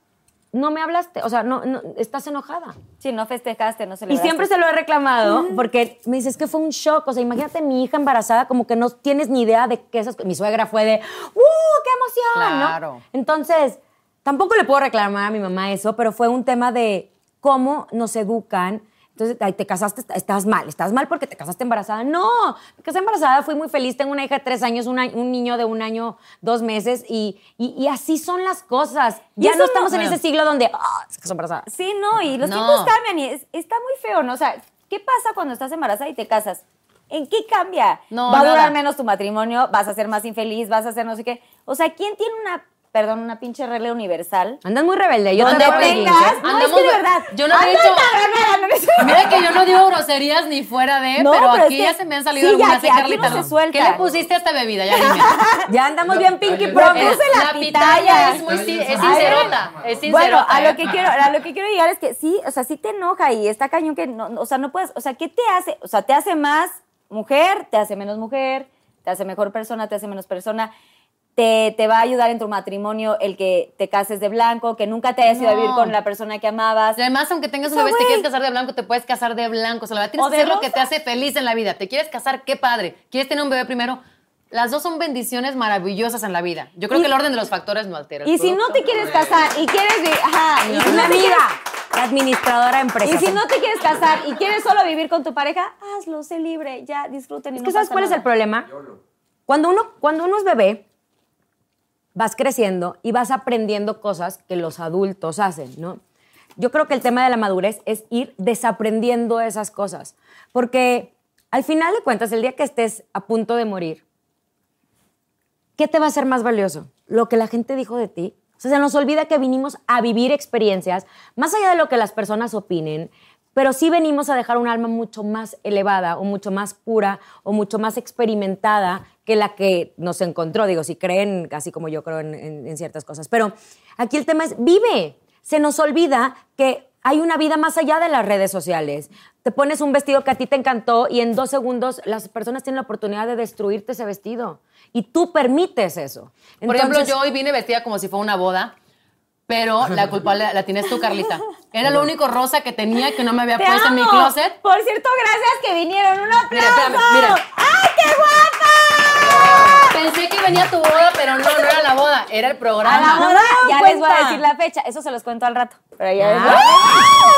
no me hablaste. O sea, no, no estás enojada. Si no festejaste, no Y celebraste. siempre se lo he reclamado porque me dices que fue un shock. O sea, imagínate mi hija embarazada, como que no tienes ni idea de que esas. Mi suegra fue de, ¡uh, qué emoción! ¿no? Claro. Entonces, tampoco le puedo reclamar a mi mamá eso, pero fue un tema de cómo nos educan. Entonces, te casaste, est- estás mal, estás mal porque te casaste embarazada. No, me casé embarazada, fui muy feliz, tengo una hija de tres años, un, año- un niño de un año, dos meses, y, y- y así son las cosas. Ya no no- estamos en Bueno. ese siglo donde, ah, se casó embarazada. Sí, no, y los No. tiempos cambian y es- está muy feo, ¿no? O sea, ¿qué pasa cuando estás embarazada y te casas? ¿En qué cambia? No, Va a durar nada. menos tu matrimonio, vas a ser más infeliz, vas a ser no sé qué. O sea, ¿quién tiene una, perdón, una pinche regla universal? Andas muy rebelde. Yo veo tengas, no, Andamos es que de verdad. yo no he ¡Anda dicho- Mira que yo no digo groserías ni fuera de, No, pero, pero aquí es que- ya se me han salido sí, ya, algunas. ¿eh, aquí Carlita? no se suelta. ¿Qué le pusiste a esta bebida? Ya dime. <laughs> Ya andamos bien pinky promise. la la pitaya. es muy es sincerota. Es sincerota. Bueno, a lo que quiero, a lo que quiero llegar es que sí, o sea, sí te enoja y está cañón que no, o sea, no puedes, o sea, ¿qué te hace? O sea, te hace más mujer, te hace menos mujer, te hace mejor persona, te hace menos persona. Te, te va a ayudar en tu matrimonio el que te cases de blanco, que nunca te hayas ido a vivir No. con la persona que amabas. Y además, aunque tengas O un sea, si te quieres casar de blanco, te puedes casar de blanco. O sea, la verdad, tienes O que hacer lo que te hace feliz en la vida. ¿Te quieres casar? ¡Qué padre! ¿Quieres tener un bebé primero? Las dos son bendiciones maravillosas en la vida. Yo creo Y- que el orden de los factores no altera. el Y si no te quieres casar y quieres vivir, ajá, y si Una no amiga, quieres- administradora empresa. y si no te quieres casar y quieres solo vivir con tu pareja, hazlo, sé libre, ya disfruten y Es no que ¿sabes pasa cuál es el problema? Cuando uno, cuando uno es bebé, vas creciendo y vas aprendiendo cosas que los adultos hacen, ¿no? Yo creo que el tema de la madurez es ir desaprendiendo esas cosas. Porque al final de cuentas, el día que estés a punto de morir, ¿qué te va a ser más valioso? ¿Lo que la gente dijo de ti? O sea, se nos olvida que vinimos a vivir experiencias, más allá de lo que las personas opinen, pero sí venimos a dejar un alma mucho más elevada o mucho más pura o mucho más experimentada que la que nos encontró. Digo, si creen, así como yo creo en, en- en ciertas cosas. Pero aquí el tema es, vive. Se nos olvida que hay una vida más allá de las redes sociales. Te pones un vestido que a ti te encantó y en dos segundos las personas tienen la oportunidad de destruirte ese vestido. Y tú permites eso. Por ejemplo, yo hoy vine vestida como si fuera una boda, pero la culpable la, la tienes tú, Carlita. Era lo único rosa que tenía que no me había ¡Te puesto en mi closet. Por cierto, gracias que vinieron. ¡Un aplauso! Mira, espérame, mira. ¡Ay, qué guapa! Pensé que venía tu boda, pero no, no era la boda, era el A programa. la boda me ya doy les voy a cuenta. decir la fecha. Eso se los cuento al rato. Pero ya les Ah. voy a-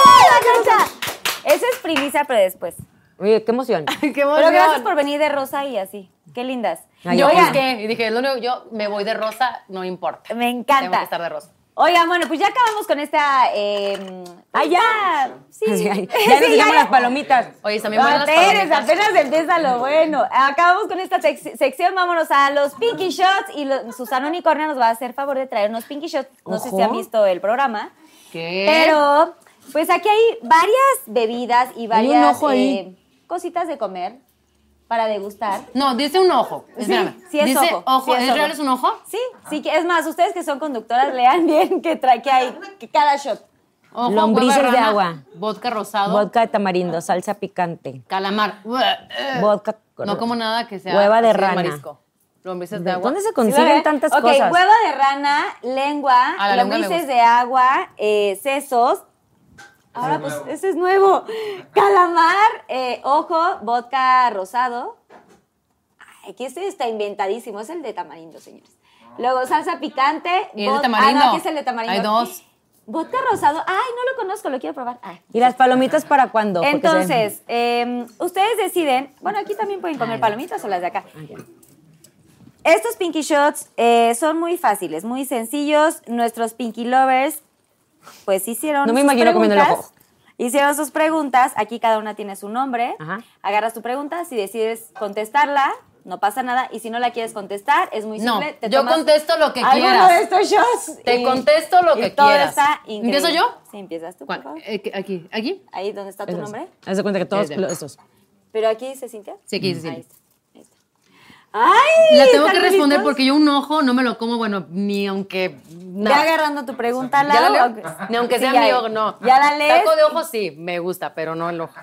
¡Ay, la fecha! Eso es primicia, pero después. Oye, qué emoción. <laughs> Qué Pero emoción. gracias por venir de rosa y así. Qué lindas. Ay, Yo busqué y dije, lo único, yo me voy de rosa, no importa. Me encanta. Tengo que estar de rosa. Oigan, bueno, pues ya acabamos con esta. Eh, ¡Ay, ya! Sí. Ay, <laughs> ya nos Sí, ya, las palomitas. Oye, también van las palomitas. apenas empieza lo bueno. Acabamos con esta sec- sección, vámonos a los Pinky Shots y lo- Susana Unicornia nos va a hacer favor de traernos Pinky Shots. No sé si han visto el programa, ¿Qué? pero pues aquí hay varias bebidas y Hay varias un ojo ahí. eh, cositas de comer para degustar. No, dice un ojo. Espérame. sí es dice ojo, sí es ¿Es ojo. real es un ojo? Sí, sí, que es más, ustedes que son conductoras, lean bien que trae que hay que cada shot. Ojo, Lombrices hueva de rana, agua. Vodka rosado. Vodka de tamarindo, salsa picante. Calamar. Vodka. No como nada que sea. Hueva de rana. marisco. Lombrices de agua. ¿Dónde se ¿Sí consiguen tantas Ok, cosas? huevo de rana, lengua, lombrices de agua, eh, sesos. Ahora, pues, ese es nuevo. Calamar, eh, ojo, vodka rosado. Ay, aquí este está inventadísimo. Es el de tamarindo, señores. Luego, salsa picante. ¿Y el de tamarindo? Ah, no, aquí es el de tamarindo. Hay dos. Vodka rosado. Ay, no lo conozco, lo quiero probar. Ay. ¿Y las palomitas para cuándo? Entonces, eh, ustedes deciden. Bueno, aquí también pueden comer palomitas o las de acá. Estos Pinky Shots eh, son muy fáciles, muy sencillos. Nuestros Pinky Lovers, pues hicieron. No me imagino comiendo el ojo. Hicieron sus preguntas. Aquí cada una tiene su nombre. Ajá. Agarras tu pregunta. Si decides contestarla, no pasa nada. Y si no la quieres contestar, es muy No, simple. Te yo contesto lo que alguno quieras. de estos shots. Te y- contesto lo y que todo quieras. está increíble. ¿Empiezo yo? Sí, empiezas tú, por ¿Cuál? favor. Eh, ¿Aquí? ¿Aquí? Ahí donde está tu Esos. nombre. Haz de cuenta que todos estos. Pero aquí dice Cintia. Sí, aquí dice Ahí Cintia. ¡Ay! La tengo ¿están que responder listos? porque yo un ojo no me lo como, bueno, ni aunque. Nada. agarrando tu pregunta, ¿Ya la leo? Ni aunque Sí, sea ya- mi ojo, no. Ya la lees. Taco de ojo sí, me gusta, pero no el ojo.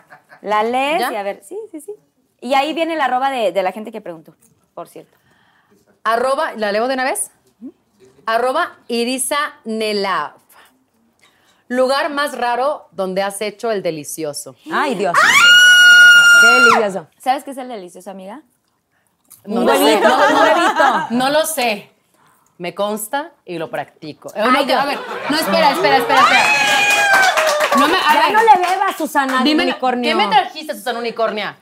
La lees ¿Ya? y a ver, sí, sí, sí. Y ahí viene la arroba de, de la gente que preguntó, por cierto. Arroba, ¿la leo de una vez? Arroba Irisa Nelav. Lugar más raro donde has hecho el delicioso. Ay, Dios. Qué delicioso. ¿Sabes qué es el delicioso, amiga? No Un lo sé. huevito, No, un no, huevito. <laughs> no lo sé. Me consta y lo practico. Eh, no, Ay, a ver, no, espera, espera, espera, espera. No me, a Ya ver, no le bebas, Susana, dime, unicornio. ¿qué me trajiste, Susana Unicornia?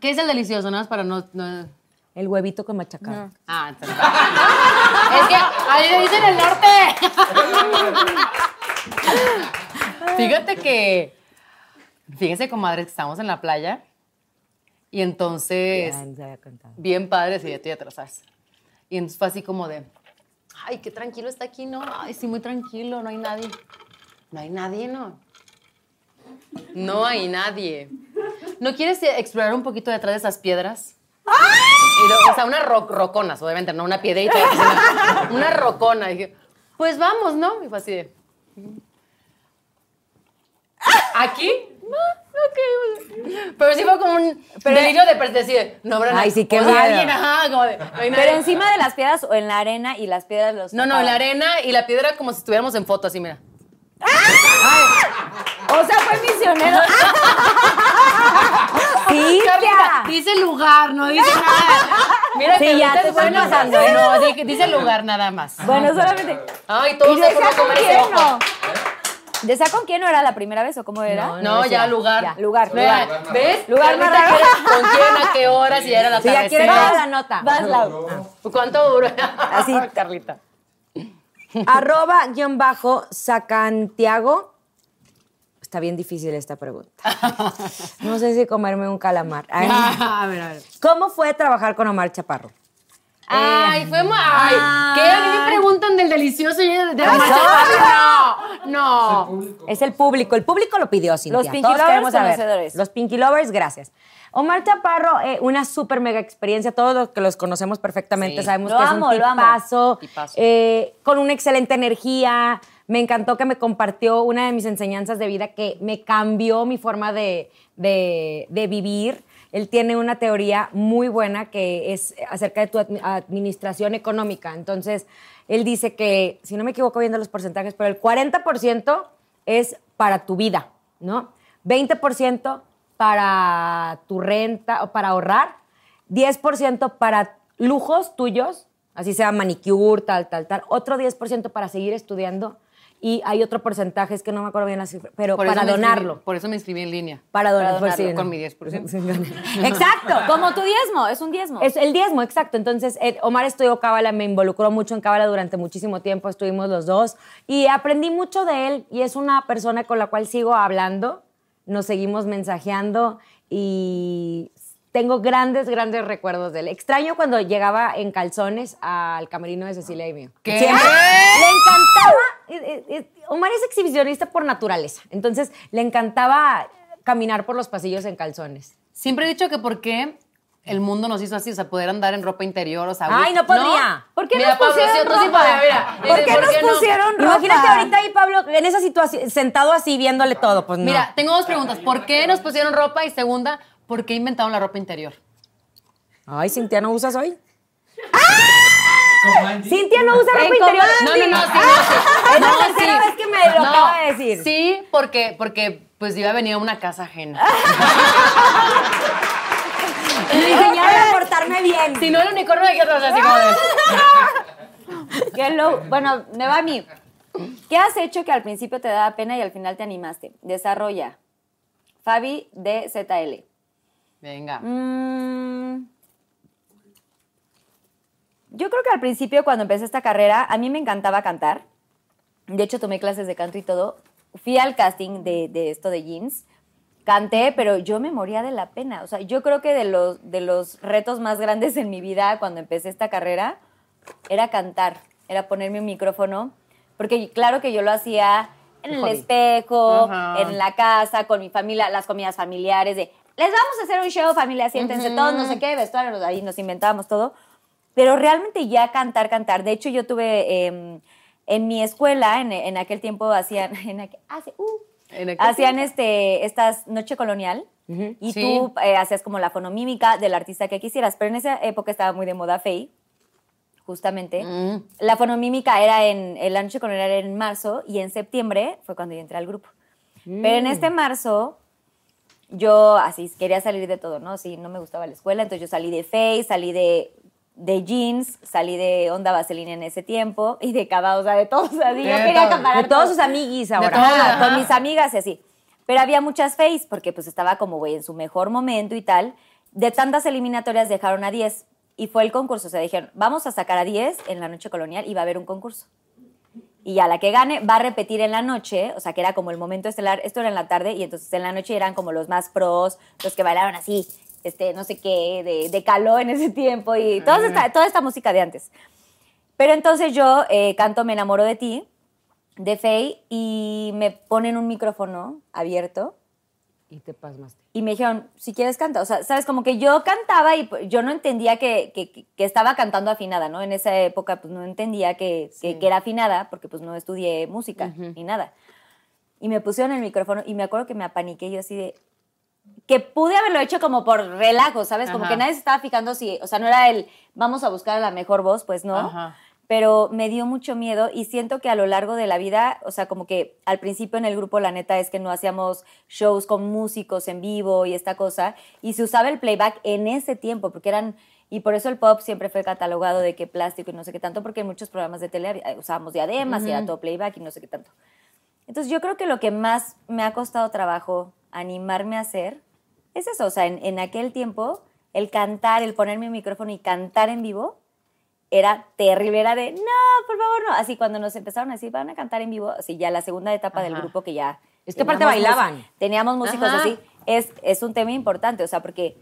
¿Qué es el delicioso? Nada más para no... no- El huevito con machacado. Ah, entonces- es que ahí le dicen el norte. Fíjate que, fíjense, comadre, que estábamos en la playa y entonces, Ya, bien padre, sí, ya te sabes. Y entonces fue así como de, ay, qué tranquilo está aquí, ¿no? Ay, sí, muy tranquilo, no hay nadie. No hay nadie, ¿no? No hay nadie. ¿No quieres explorar un poquito detrás de esas piedras? Y lo- o sea, unas ro- roconas, obviamente, no una piedrita. Una, una rocona. Y dije, pues vamos, ¿no? Y fue así de. ¿Aquí? No, Pero sí fue como un delirio de decir, no habrá Ay, sí, qué miedo. alguien, ajá, como de, no hay nadie. Pero encima de las piedras o en la arena y las piedras los No, no, en la arena y la piedra como si estuviéramos en foto, así, mira. O sea, fue misionero. <laughs> sí, Carlita, dice lugar, no dice nada. Mira, Sí, ya te estás pasando. No, di- dice lugar nada más. Bueno, solamente. Ay, todos ¿Y se fueron a con comer ese quién ojo. No? ¿Decía con quién no era la primera vez o cómo era? No, ya lugar. Ya, lugar, Vea, lugar. ¿Ves? Lugar más raro. ¿Con quién, a qué horas y ya era la Sí, ya quiere tardecita. toda la nota. Vas, Lau. ¿Cuánto duró? <laughs> Así. <laughs> Carlita. Arroba guion bajo Sacantiago. Está bien difícil esta pregunta. <laughs> No sé si comerme un calamar. Ay, a ver, a ver. ¿Cómo fue trabajar con Omar Chaparro? Ay, fue mal. ¿Qué? A mí me preguntan del delicioso y de, de Ay, No, no. Es el público. El público lo pidió, Cintia. Los Pinky Todos Lovers queremos saber. conocedores. Los Pinky Lovers, gracias. Omar Chaparro, eh, una súper mega experiencia. Todos los que los conocemos perfectamente Sí. sabemos Lo que amo, es lo un amo. tipazo, Tipazo. eh, con una excelente energía. Me encantó que me compartió una de mis enseñanzas de vida que me cambió mi forma de, de- de vivir. Él tiene una teoría muy buena que es acerca de tu admi- administración económica. Entonces, él dice que, si no me equivoco viendo los porcentajes, pero el 40% es para tu vida, ¿no? 20% para tu renta o para ahorrar, 10% para lujos tuyos, así sea manicure, tal, tal, tal, otro 10% para seguir estudiando y hay otro porcentaje, es que no me acuerdo bien la cifra, pero Por para inscribí- donarlo. por eso me inscribí en línea. Para donar, Para pues, sí, donarlo, ¿no? con mi 10%. <laughs> Exacto. Como tu diezmo, es un diezmo. Es el diezmo, exacto. Entonces, eh, Omar estudió Cábala, me involucró mucho en Cábala durante muchísimo tiempo, estuvimos los dos y aprendí mucho de él y es una persona con la cual sigo hablando, nos seguimos mensajeando y tengo grandes, grandes recuerdos de él. Extraño cuando llegaba en calzones al camerino de Cecilia y mío. ¿Qué? Siempre le encantaba, eh, eh, eh, Omar es exhibicionista por naturaleza, entonces le encantaba caminar por los pasillos en calzones. Siempre he dicho que por qué el mundo nos hizo así, o sea, poder andar en ropa interior, o sea... Ay, no podría. ¿Por qué Mira, nos Pablo, pusieron sí, sí ropa? podías, mira. ¿Por Dice, qué nos no? pusieron ropa? Imagínate ahorita ahí, Pablo, en esa situación, sentado así, viéndole todo. Pues no. Mira, tengo dos preguntas. ¿Por qué nos pusieron ropa? Y segunda, ¿por qué inventaron la ropa interior? Ay, Cintia, ¿no usas hoy? Angie. Cintia no usa ropa interior. No, no, no, sí, no, Ah. <laughs> Es la tercera sí. vez que me lo No, acaba de decir. Sí, porque, porque pues iba a venir a una casa ajena. <laughs> Me enseñaron a portarme bien. si no, el unicornio de sea, así como de... <laughs> Bueno, me va a mí. ¿Qué has hecho que al principio te daba pena y al final te animaste? Desarrolla. Fabi de ZL. Venga. Mm, yo creo que al principio, cuando empecé esta carrera, a mí me encantaba cantar. De hecho, tomé clases de canto y todo. Fui al casting de, de esto de jeans. Canté, pero yo me moría de la pena. O sea, yo creo que de los, de los retos más grandes en mi vida cuando empecé esta carrera era cantar, era ponerme un micrófono. Porque claro que yo lo hacía en el hobby. espejo, Ajá. en la casa, con mi familia, las comidas familiares, de les vamos a hacer un show, familia, siéntense todos, no sé qué, vestuario, nos- ahí nos inventábamos todo. Pero realmente ya cantar, cantar. De hecho, yo tuve eh, en mi escuela, en, en aquel tiempo hacían, <laughs> en aquel- hace- uh, En aquel hacían este, estas noche colonial y Sí. tú eh, hacías como la fonomímica del artista que quisieras. Pero en esa época estaba muy de moda Faye, justamente. Mm. La fonomímica era en, la noche colonial era en marzo y en septiembre fue cuando yo entré al grupo. Pero en este marzo yo así quería salir de todo, ¿no? Sí, no me gustaba la escuela, entonces yo salí de Face, salí de, de jeans, salí de Onda Vaselina en ese tiempo y de Cava, o sea, de todos así. Yo quería todo. acaparar De todos todo. sus amiguis ahora. todos. Con mis amigas y así. Pero había muchas Face porque pues estaba como, güey, en su mejor momento y tal. De tantas eliminatorias dejaron a 10 y fue el concurso. O sea, dijeron, vamos a sacar a 10 en la noche colonial y va a haber un concurso. Y a la que gane va a repetir en la noche, o sea, que era como el momento estelar, esto era en la tarde, y entonces en la noche eran como los más pros, los que bailaron así, este, no sé qué, de, de caló en ese tiempo, y toda esta, toda esta música de antes. Pero entonces yo eh, canto Me enamoro de ti, de Faye, y me ponen un micrófono abierto, Y te pasmaste. y me dijeron, si quieres canta. O sea, sabes, como que yo cantaba y pues, yo no entendía que, que- que estaba cantando afinada, ¿no? En esa época, pues no entendía que, que- que era afinada, porque pues no estudié música ni nada. Y me pusieron el micrófono y me acuerdo que me apaniqué yo así de, que pude haberlo hecho como por relajo, ¿sabes? Como Ajá. que nadie se estaba fijando si, o sea, no era el vamos a buscar a la mejor voz, pues no. Ajá. Pero me dio mucho miedo y siento que a lo largo de la vida, o sea, como que al principio en el grupo la neta es que no hacíamos shows con músicos en vivo y esta cosa, y se usaba el playback en ese tiempo, porque eran, y por eso el pop siempre fue catalogado de que plástico y no sé qué tanto, porque en muchos programas de tele usábamos diademas y era todo playback y no sé qué tanto. Entonces yo creo que lo que más me ha costado trabajo animarme a hacer es eso, o sea, en, en aquel tiempo el cantar, el ponerme un micrófono y cantar en vivo era terrible, era de, no, por favor, no. Así cuando nos empezaron a decir, van a cantar en vivo, así ya la segunda etapa del grupo que ya... Es que aparte bailaban. Teníamos músicos Ajá. así, es, es un tema importante, o sea, porque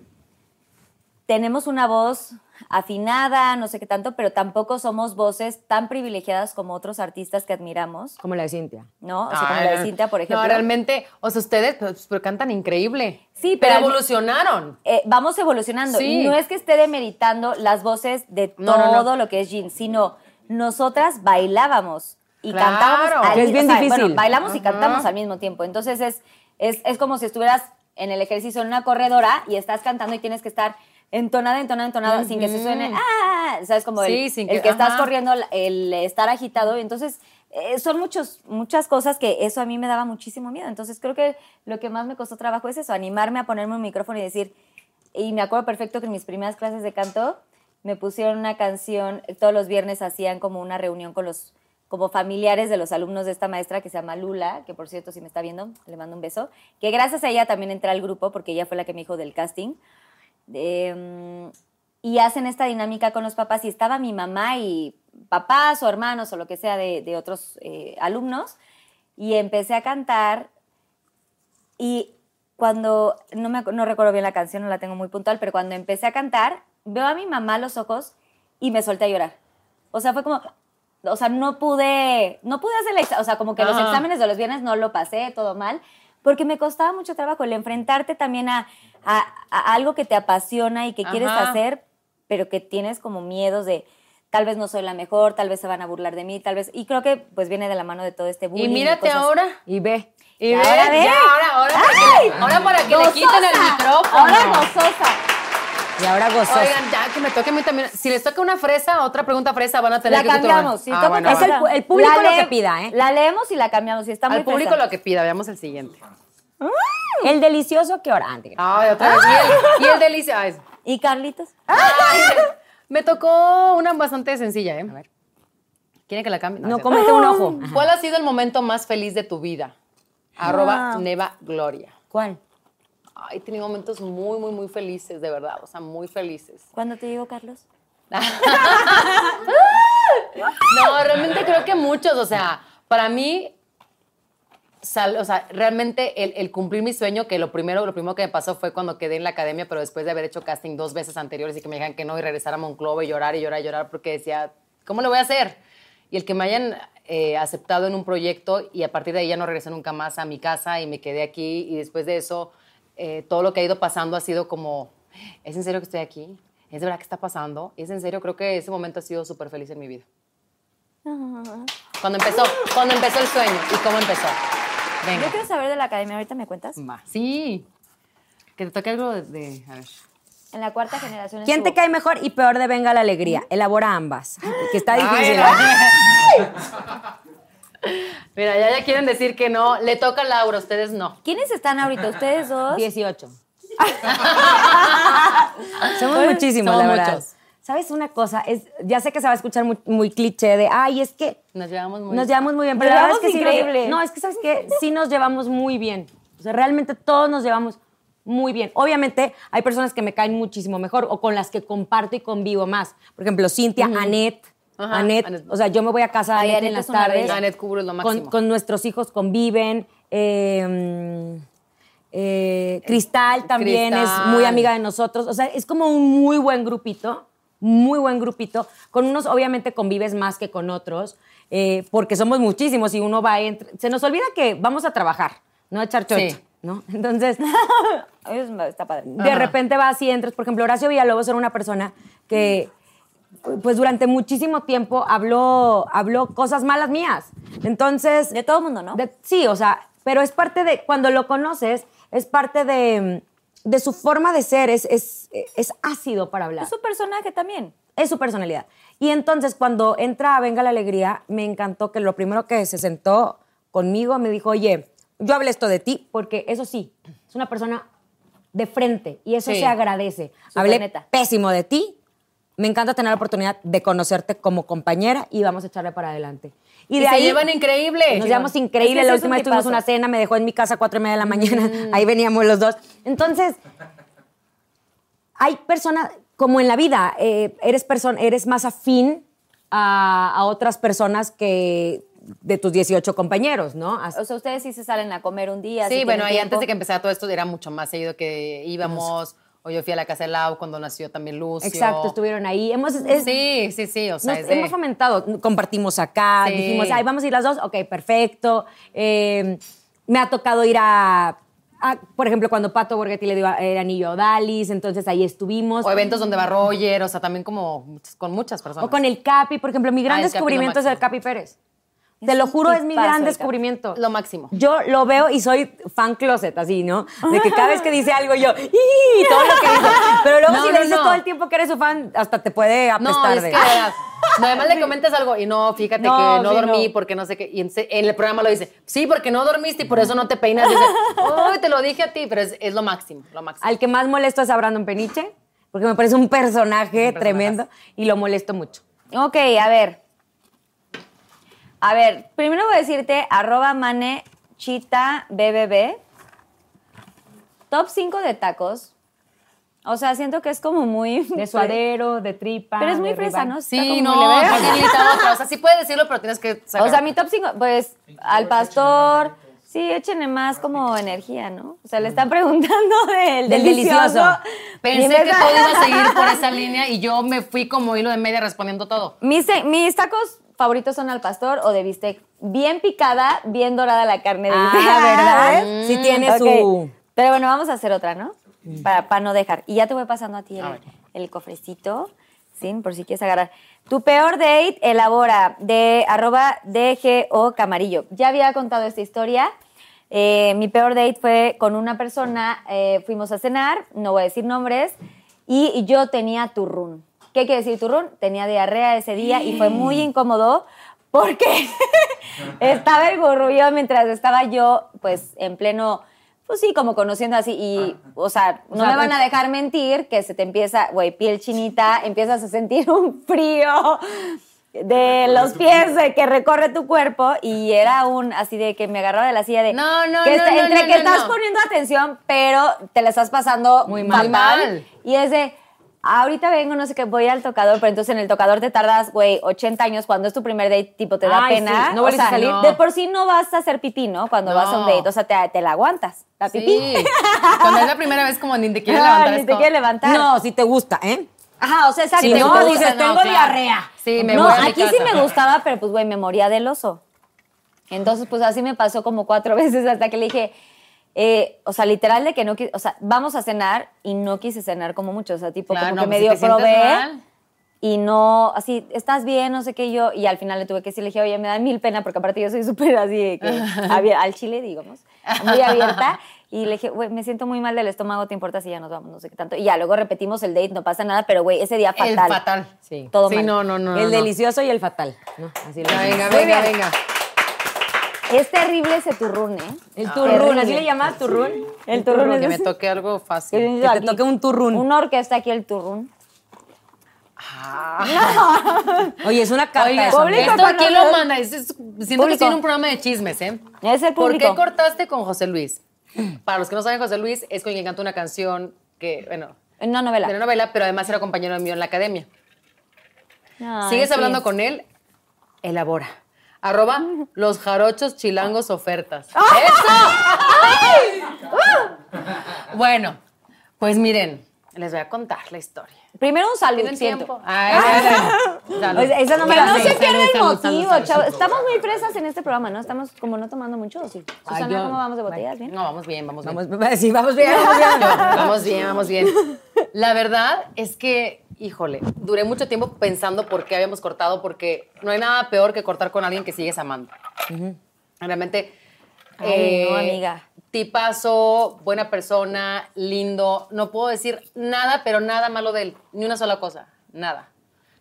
tenemos una voz afinada, no sé qué tanto, pero tampoco somos voces tan privilegiadas como otros artistas que admiramos, Como la de Cintia. ¿no? O sea, como la de Cintia, por ejemplo. No, realmente, o sea, ustedes pues, pero cantan increíble. Sí, pero pero evolucionaron. eh, vamos evolucionando. Sí. No es que esté demeritando las voces de No, no, no. todo lo que es Jean, sino nosotras bailábamos y Claro. cantábamos. al Que es bien o sea, difícil. Bueno, bailamos y cantamos al mismo tiempo. Entonces es, es, es como si estuvieras en el ejercicio en una corredora y estás cantando y tienes que estar entonada, entonada, entonada, sin que se suene, ah, ¿sabes? Como el, Sí, sin el que- que estás corriendo, el estar agitado. Entonces, eh, son muchos, muchas cosas que eso a mí me daba muchísimo miedo. Entonces, creo que lo que más me costó trabajo es eso, animarme a ponerme un micrófono y decir, y me acuerdo perfecto que en mis primeras clases de canto me pusieron una canción, todos los viernes hacían como una reunión con los como familiares de los alumnos de esta maestra que se llama Lula, que por cierto si me está viendo, le mando un beso, que gracias a ella también entré al grupo porque ella fue la que me dijo del casting. Em, y hacen esta dinámica con los papás y estaba mi mamá y papás o hermanos o lo que sea de, de otros eh, alumnos y empecé a cantar y cuando, no, me, no recuerdo bien la canción, no la tengo muy puntual, pero cuando empecé a cantar, veo a mi mamá a los ojos y me solté a llorar. O sea, fue como, o sea, no pude, no pude hacer examen, o sea, como que los exámenes de los viernes no lo pasé, todo mal, porque me costaba mucho trabajo el enfrentarte también a, a- a algo que te apasiona y que quieres Ajá. hacer, pero que tienes como miedos de tal vez no soy la mejor, tal vez se van a burlar de mí, tal vez, y creo que pues viene de la mano de todo este bullying. Y mírate cosas- ahora. Y ve. Y Y ve, ahora ve. ya, ahora, ahora, para que, le- ahora para que le quiten el Gozosa, micrófono. Ahora gozosa. Y ahora gozosa. Oigan, ya que me toque a mí también. Si les toca una fresa, otra pregunta fresa, van a tener La que cambiamos. Si Ah, toca bueno, Es el- el público La lo que pida, ¿eh? La leemos y la cambiamos. Y está muy Al público fresa. lo que pida, veamos el siguiente. El delicioso que ahora. antes. Ay, otra vez. Y el, y el delicia. ay, <laughs> ¿Y Carlitos? ay, me tocó una bastante sencilla, ¿eh? A ver. ¿Quieren que la cambie? No, es cierto. cómete un ojo. ¿Cuál ha sido el momento más feliz de tu vida? Arroba Neva Gloria. ¿Cuál? Ay, he tenido momentos muy, muy, muy felices, de verdad. O sea, muy felices. ¿Cuándo te digo, Carlos? <laughs> No, realmente creo que muchos, o sea, para mí, sal- o sea, realmente el, el cumplir mi sueño, que lo primero, lo primero que me pasó fue cuando quedé en la academia, pero después de haber hecho casting dos veces anteriores y que me dijeran que no y regresar a Monclova y llorar y llorar y llorar porque decía, ¿cómo lo voy a hacer? Y el que me hayan eh, aceptado en un proyecto y a partir de ahí ya no regresé nunca más a mi casa y me quedé aquí y después de eso eh, todo lo que ha ido pasando ha sido como, ¿es en serio que estoy aquí? ¿Es de verdad que está pasando? ¿Es en serio? Creo que ese momento ha sido súper feliz en mi vida. Cuando empezó, cuando empezó el sueño y cómo empezó. Venga. Yo quiero saber de la academia. ¿Ahorita me cuentas? Va. Sí. Que te toque algo de, de- a ver. En la cuarta generación. ¿Quién te cae mejor y peor de Venga la Alegría? Elabora ambas. Que está difícil. Ay, ¿eh? <laughs> Mira, ya, ya quieren decir que no. Le toca a Laura, ustedes no. ¿Quiénes están ahorita? ¿Ustedes dos? 18. <laughs> Somos muchísimos, Somos la verdad. muchos. ¿Sabes una cosa? Es, ya sé que se va a escuchar muy, muy cliché de, ay, es que Nos llevamos muy nos llevamos muy bien. Nos Pero la verdad es que sí increíble. no, es que ¿sabes qué? Sí nos llevamos muy bien. O sea, realmente todos nos llevamos muy bien. Obviamente hay personas que me caen muchísimo mejor o con las que comparto y convivo más. Por ejemplo, Cintia, Anet. Ajá, Anet, Anet. o sea, yo me voy a casa de Anet en las es tardes. Anet es lo máximo. con nuestros hijos conviven. eh, eh, Cristal también es Cristal. muy amiga de nosotros. O sea, es como un muy buen grupito, muy buen grupito. Con unos obviamente convives más que con otros, eh, porque somos muchísimos y uno va entre... Se nos olvida que vamos a trabajar, no a echar chocha, Sí. ¿no? <laughs> Entonces, <laughs> Está padre. de repente vas y entras. Por ejemplo, Horacio Villalobos era una persona que, pues durante muchísimo tiempo habló, habló cosas malas mías. Entonces... De todo el mundo, ¿no? De- sí, o sea, pero es parte de, cuando lo conoces, es parte de, de su forma de ser, es, es, es ácido para hablar. Es su personaje también. es su personalidad. Y entonces cuando entra a Venga la Alegría, me encantó que lo primero que se sentó conmigo me dijo, oye, yo hablé esto de ti, porque eso sí, es una persona de frente y eso Sí. se agradece. Súper hablé neta. pésimo de ti, me encanta tener la oportunidad de conocerte como compañera y vamos a echarle para adelante. Y, de se ahí llevan increíble. nos llevamos increíble. Es que la última un vez tuvimos una cena, me dejó en mi casa a cuatro y media de la mañana. Mm. <laughs> Ahí veníamos los dos. Entonces, hay personas, como en la vida, eh, eres, perso- eres más afín a, a otras personas que de tus 18 compañeros, ¿no? O sea, ustedes sí se salen a comer un día. Sí, si bueno, y antes de que empezara todo esto era mucho más seguido que íbamos, o yo fui a la casa de Lau cuando nació también Lucio. Exacto, estuvieron ahí. Hemos, es- Sí, sí, sí, o sea, Nos de- hemos fomentado, compartimos acá, Sí. dijimos, ay, vamos a ir las dos, ok, perfecto. Eh, me ha tocado ir a, por ejemplo, cuando Pato Borghetti le dio el anillo a Odalis, entonces ahí estuvimos. o eventos donde va Roger, o sea, también como con muchas personas. O con el Capi, por ejemplo, mi gran Ah, Capi descubrimiento es el. Capi Pérez. Es Te lo juro, es mi gran descubrimiento. Lo máximo. Yo lo veo y soy fan closet, así, ¿no? De que cada vez que dice algo yo, ¡y! todo lo que dice. Pero luego No, si no, le dices no. todo el tiempo que eres su fan, hasta te puede No, apestar es de... que no, además le comentas algo y no, fíjate No, que no sí, dormí no. porque no sé qué. Y en, en el programa lo dice, sí, porque no dormiste y por eso no te peinas. Dice, uy, te lo dije a ti, pero es, es lo máximo, lo máximo. Al que más molesto es a Brandon Peniche, porque me parece un personaje Un tremendo y lo molesto mucho. Ok, a ver. A ver, primero voy a decirte arroba manechita bbb. Top 5 de tacos. O sea, siento que es como muy... De suadero, de tripa. Pero es muy de fresa. ¿no? Sí, no, porque necesita otra. O sea, sí puedes decirlo, pero tienes que sacar. O sea, mi top 5, pues, al pastor... Sí, échenle más como energía, ¿no? O sea, le están preguntando <laughs> del, Del delicioso. delicioso. Pensé que todo iba a seguir por <laughs> esa línea y yo me fui como hilo de media respondiendo todo. Mis, mis tacos favoritos son al pastor o de bistec. Bien picada, bien dorada la carne de Ah, bistec. ¿verdad? ¿Ves? <laughs> Sí tiene Ok. su... Pero bueno, vamos a hacer otra, ¿no? Para, para no dejar. Y ya te voy pasando a ti el, A ver. el cofrecito, ¿sí? Por si quieres agarrar. Tu peor date, elabora, de arroba DGO Camarillo. Ya había contado esta historia. Eh, mi peor date fue con una persona, eh, fuimos a cenar, no voy a decir nombres, y, y yo tenía turrún. ¿Qué quiere decir turrún? Tenía diarrea ese día y fue muy incómodo porque <laughs> estaba el gurrullo mientras estaba yo, pues, en pleno, pues sí, como conociendo así, y, o sea, no sea, me van a dejar mentir que se te empieza, güey, piel chinita, empiezas a sentir un frío de los pies de que recorre tu cuerpo y era un así de que me agarraba de la silla de No, no, que no, está- no, entre no, que estás poniendo atención pero te la estás pasando Muy mal. mal Muy mal. y es de ahorita vengo no sé qué voy al tocador pero entonces en el tocador te tardas güey 80 años cuando es tu primer date tipo te da Ay, pena sí, no o vuelves a sea, salir. de por sí no vas a hacer pipí no cuando No. vas a un date o sea te, te la aguantas la pipí Sí. Cuando es la primera vez como ni te quieres levantar. ni te como- quieres levantar No, si te gusta, ¿eh? Ajá, o sea, exacto. Si te no, gusta, dices, no, tengo claro. diarrea. Sí, me no, voy a mi aquí sí me gustaba, pero pues, güey, me moría del oso. Entonces, pues así me pasó como cuatro <laughs> veces hasta que le dije, eh, o sea, literal de que no quise, o sea, vamos a cenar y no quise cenar como mucho, o sea, tipo, Claro, como no, que pues, medio si probé y no, así, estás bien, no sé qué yo, y al final le tuve que decir, le dije, oye, me da mil pena porque aparte yo soy <laughs> súper así, que, <laughs> al chile, digamos, muy abierta. Y le dije, güey, me siento muy mal del estómago, ¿te importa si ya nos vamos? No sé qué tanto. Y ya, luego repetimos el date, no pasa nada, pero güey, ese día fatal. El fatal. Sí. Todo sí, mal. no, no, no. el no. delicioso y el fatal. ¿no? Así lo venga, venga, venga. Es terrible ese turrún, ¿eh? El Ah, turrún. ¿así le llamas turrún? El turrún es Que me toque algo fácil. que te aquí. toque un turrún. Una orquesta aquí, el turrún. <laughs> Oye, es una carta Oiga, eso, Público esto para quién nosotros. lo manda. Es- es- siento que tiene un programa de chismes, ¿eh? Es el ¿Por público. qué cortaste con José Luis? Para los que no saben, José Luis es con quien canta una canción que, bueno, En una novela. de una novela, pero además era compañero mío en la academia. Ay, ¿Sigues sí. hablando con él? Elabora. Arroba los jarochos chilangos ofertas. ¡Ah! ¡Eso! bueno, pues miren, les voy a contar la historia. Primero un salud, ¿Tienen siento. tiempo? Ay, ay, sea, esa no me la no se pierda el salud, motivo, salud, chavos. Estamos muy fresas en este programa, ¿no? Estamos como no tomando mucho, ¿o sí? Susana, yo- ¿cómo vamos de botellas? ¿Bien? No, vamos bien, vamos bien. Vamos, <laughs> sí, vamos bien, vamos bien. Vamos bien, vamos bien. La verdad es que, híjole, duré mucho tiempo pensando por qué habíamos cortado, porque no hay nada peor que cortar con alguien que sigues amando. Realmente. Ay, no, eh, amiga. tipazo, buena persona, lindo. No puedo decir nada, pero nada malo de él. Ni una sola cosa. Nada.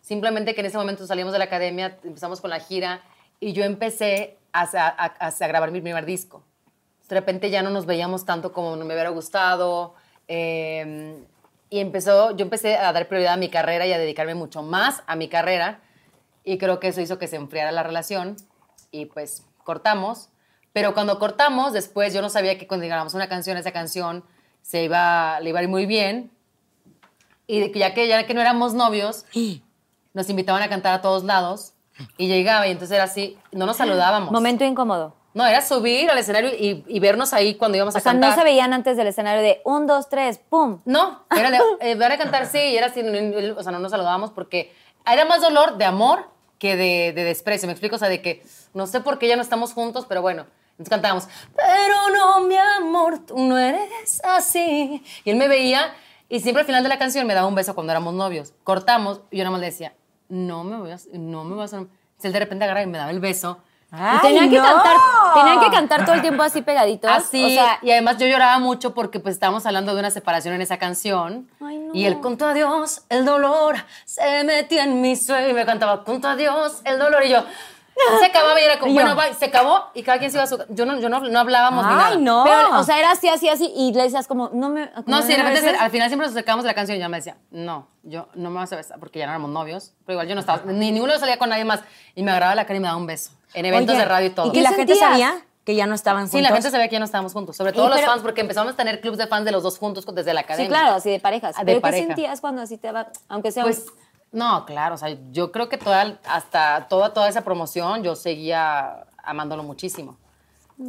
Simplemente que en ese momento salimos de la academia, empezamos con la gira y yo empecé a, a- a- a grabar mi primer disco. De repente ya no nos veíamos tanto como me hubiera gustado. eh, y empezó, yo empecé a dar prioridad a mi carrera y a dedicarme mucho más a mi carrera. Y creo que eso hizo que se enfriara la relación. Y pues cortamos. Pero cuando cortamos, después yo no sabía que cuando grabamos una canción, esa canción se iba, le iba a ir muy bien. Y ya que ya que no éramos novios, <gasps> nos invitaban a cantar a todos lados. Y llegaba y entonces era así, no nos saludábamos. Momento incómodo. No, era subir al escenario y, y vernos ahí cuando íbamos O a sea, cantar. no se veían antes del escenario de un, dos, tres, pum. No, <laughs> era de, eh, van a cantar sí, y era así, o sea, no nos saludábamos porque era más dolor de amor que de, de desprecio, me explico, o sea, de que no sé por qué ya no estamos juntos, pero bueno, entonces cantábamos, pero no, mi amor, tú no eres así. Y él me veía y siempre al final de la canción me daba un beso cuando éramos novios. Cortamos y yo nada más le decía, no me voy a, no me vas a... Entonces él de repente agarra y me daba el beso. Y tenían que no! cantar, tenían que cantar todo el tiempo así pegaditos. Así, O sea, y además yo lloraba mucho porque pues estábamos hablando de una separación en esa canción. Ay, no. Y él contó a Dios, el dolor se metió en mi sueño y me cantaba, contó a Dios, el dolor y yo. Se acababa y era como, <laughs> Y bueno, bye, se acabó y cada quien se iba a su... Yo no, yo no, no hablábamos ni nada. Ay, no. pero, o sea, era así, así, así, y le decías como, no me. No, sí, de repente al final siempre nos acercábamos de la canción y ya me decía, no, yo no me vas a besar porque ya no éramos novios, pero igual yo no estaba, ni ninguno salía con nadie más y me agarraba la cara y me daba un beso en eventos Oye, de radio y todo. ¿Y que la gente sabía que ya no estaban juntos? Sí, la gente sabía que ya no estábamos juntos, sobre todo Y los pero- fans, porque empezamos a tener clubs de fans de los dos juntos desde la academia. Sí, claro, así de parejas. Ah, de pero pareja. ¿qué sentías cuando así te va, aunque sea Pues, no, claro, o sea, yo creo que toda, hasta toda, toda esa promoción yo seguía amándolo muchísimo.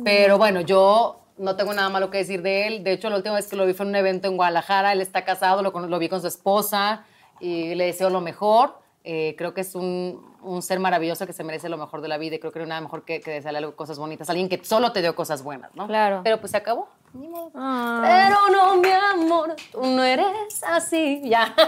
Pero bueno, yo no tengo nada malo que decir de él. De hecho, la última vez que lo vi fue en un evento en Guadalajara. Él está casado, lo vi con su esposa y le deseo lo mejor. Eh, creo que es un, un ser maravilloso que se merece lo mejor de la vida y creo que no hay nada mejor que, que desearle cosas bonitas. Alguien que solo te dio cosas buenas, ¿no? Claro. Pero pues se acabó. Ni modo. Ah. Pero no, mi amor, tú no eres así. Ya. <laughs>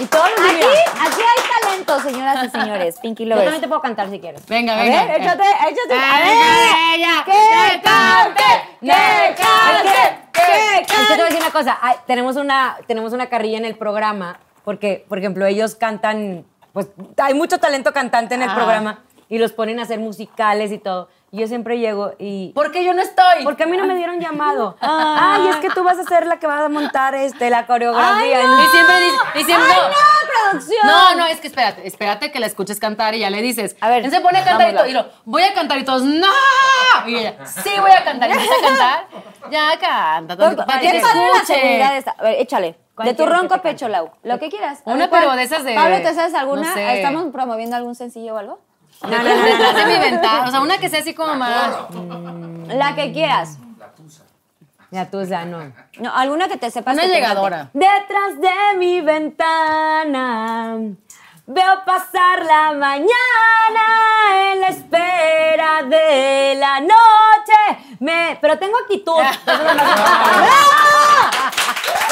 Y todos los Aquí, aquí hay talento, señoras y señores. Pinky Yo Lovers. también te puedo cantar si quieres. Venga, A venga. ver, échate, échate. A ver. ella, ¡Que cante! ¡Que cante! ¡Que Es que te voy a decir una cosa. ay, tenemos, una, tenemos una carrilla en el programa porque, por ejemplo, ellos cantan, pues hay mucho talento cantante en el Ajá. programa y los ponen a hacer musicales y todo. Y yo siempre llego y... ¿Por qué yo no estoy? Porque a mí no me dieron llamado. <laughs> Ay, es que tú vas a ser la que va a montar este, la coreografía. Ay, Y Y siempre dice, y siempre, ¡Ay, no. no, producción! No, no, es que espérate, espérate que la escuches cantar y ya le dices. A ver, Él se pone a cantar y, vámonos. todo, y lo, voy a cantar y todos, ¡no! Y ella, sí, voy a cantar. Y empieza a cantar, ya canta. para que ¿Qué se padre la escuche. seguridad esta? A ver, échale. ¿Cuál De tu ronco pecho, Lau. Lo que quieras. Una, pero de esas de- Pablo, ¿te sabes alguna? no sé. ¿Estamos promoviendo algún sencillo o algo? No, no, no, Detrás de mi ventana, o sea, una que sea así como más. La que quieras. Ya tú, o sea, no. No, alguna que te sepas. Una llegadora. Detrás de mi ventana veo pasar la mañana en la espera de la noche. Me, pero tengo actitud.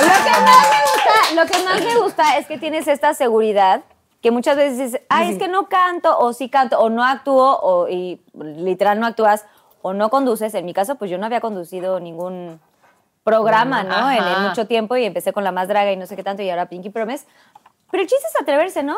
Lo que más me gusta, lo que más me gusta es que tienes esta seguridad que muchas veces dices, ay, es que no canto, o sí canto, o no actúo, o y literal no actúas, o no conduces. En mi caso, pues yo no había conducido ningún programa, ¿no? En, mucho tiempo y empecé con La Más Draga y no sé qué tanto y ahora Pinky Promise. Pero el chiste es atreverse, ¿no?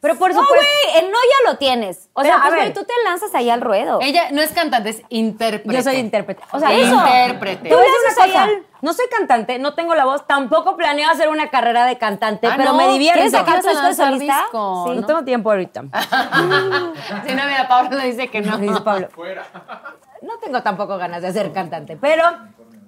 Pero por No, supuesto. güey, el no ya lo tienes. O Pero, sea, a pues, ver. güey, tú te lanzas ahí al ruedo. Ella no es cantante, es intérprete. Yo soy intérprete. O sea, Eso. Intérprete. Tú una haces ahí cosa. al- No soy cantante, no tengo la voz, tampoco planeo hacer una carrera de cantante, Ah, pero no, me divierto. ¿Quieres sacar tu ¿Quieres disco de solista? disco? Sí. No tengo tiempo ahorita. <laughs> Si no, mira, Pablo le dice que no. Dice Pablo. No tengo tampoco ganas de ser cantante, pero,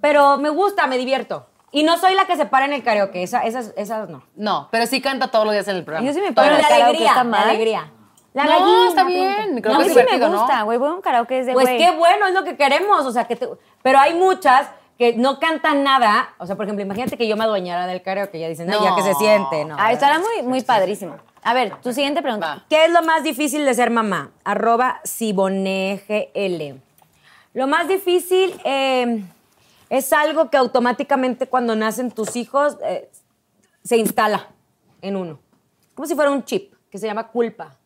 pero me gusta, me divierto. Y no soy la que se para en el karaoke, esa, esas, esas no. No, pero sí canta todos los días en el programa. Yo sí me paro Pero el la karaoke alegría, está la mal. alegría. La No, gallina, está bien, creo No, a que mí es sí me ¿no? gusta, güey. Voy a un karaoke es de Pues qué bueno, es lo que queremos, o sea, que te- pero hay muchas que no cantan nada, o sea, por ejemplo, imagínate que yo me adueñara del karaoke, ya dicen, no, ya No. que se siente, no. Ah, estará muy, muy padrísimo. A ver, tu siguiente pregunta. Va. ¿Qué es lo más difícil de ser mamá? Arroba SiboneGL. Lo más difícil eh, es algo que automáticamente cuando nacen tus hijos eh, se instala en uno. Como si fuera un chip que se llama culpa.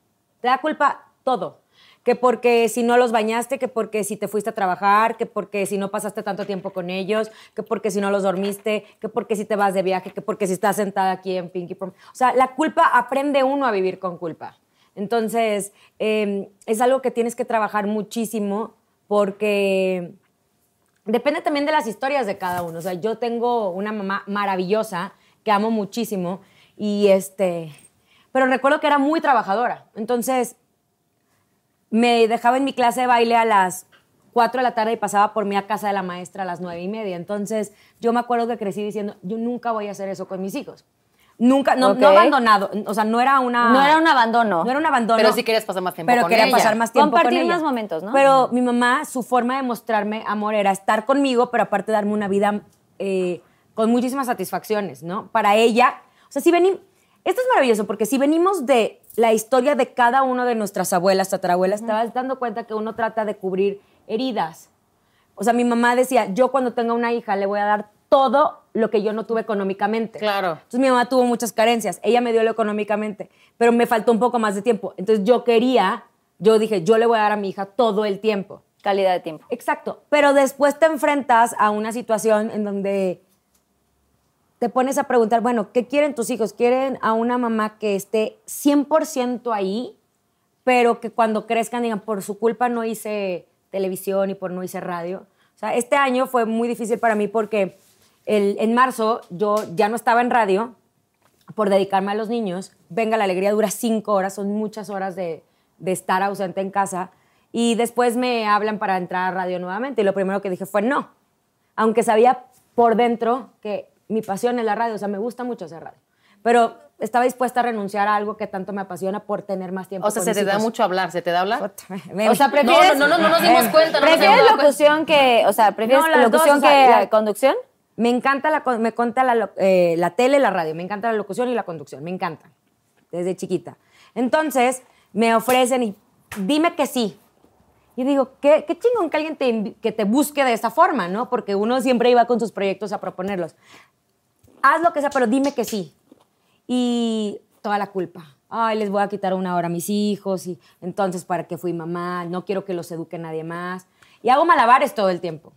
Te da culpa todo. que porque si no los bañaste, que porque si te fuiste a trabajar, que porque si no pasaste tanto tiempo con ellos, que porque si no los dormiste, que porque si te vas de viaje, que porque si estás sentada aquí en Pinky Prom. O sea, la culpa aprende uno a vivir con culpa. Entonces, eh, es algo que tienes que trabajar muchísimo porque depende también de las historias de cada uno. O sea, yo tengo una mamá maravillosa que amo muchísimo y este, pero recuerdo que era muy trabajadora. Entonces, me dejaba en mi clase de baile a las 4 de la tarde y pasaba por mí a casa de la maestra a las 9 y media. Entonces, yo me acuerdo que crecí diciendo, yo nunca voy a hacer eso con mis hijos. Nunca, no, Ok. no abandonado, o sea, no era una... No era un abandono. No era un abandono. Pero sí querías pasar más tiempo Pero con quería ella. pasar más tiempo Compartir con ella. más momentos, ¿no? Pero mi mamá, su forma de mostrarme amor era estar conmigo, pero aparte darme una vida eh, con muchísimas satisfacciones, ¿no? Para ella, o sea, si venimos... Esto es maravilloso porque si venimos de la historia de cada uno de nuestras abuelas, tatarabuelas, te vas dando cuenta que uno trata de cubrir heridas. O sea, mi mamá decía, yo cuando tenga una hija le voy a dar todo lo que yo no tuve económicamente. Claro. Entonces mi mamá tuvo muchas carencias. Ella me dio lo económicamente, pero me faltó un poco más de tiempo. Entonces yo quería, yo dije, yo le voy a dar a mi hija todo el tiempo. Calidad de tiempo. Exacto. Pero después te enfrentas a una situación en donde te pones a preguntar, bueno, ¿qué quieren tus hijos? ¿Quieren a una mamá que esté 100% ahí, pero que cuando crezcan digan, por su culpa no hice televisión y por no hice radio? O sea, este año fue muy difícil para mí porque el- en marzo yo ya no estaba en radio por dedicarme a los niños. Venga, la alegría dura cinco horas, son muchas horas de, de estar ausente en casa. Y después me hablan para entrar a radio nuevamente. Y lo primero que dije fue no. Aunque sabía por dentro que mi pasión es la radio, o sea, me gusta mucho hacer radio. Pero estaba dispuesta a renunciar a algo que tanto me apasiona por tener más tiempo O sea, con se mis te da hijos. mucho hablar, ¿se te da hablar? Me- O sea, No, prefieres... no, no, no nos dimos cuenta. no ¿Prefieres locución que... O sea, ¿prefieres No, locución dos, o sea, que la- conducción? Me encanta la, me encanta la, eh, la tele la radio, me encanta la locución y la conducción, me encanta, desde chiquita. Entonces, me ofrecen y dime que sí. Y digo, qué, qué chingón que alguien te, que te busque de esa forma, ¿no? Porque uno siempre iba con sus proyectos a proponerlos. Haz lo que sea, pero dime que sí. Y toda la culpa. Ay, les voy a quitar una hora a mis hijos y entonces para qué fui mamá, no quiero que los eduque nadie más. Y hago malabares todo el tiempo.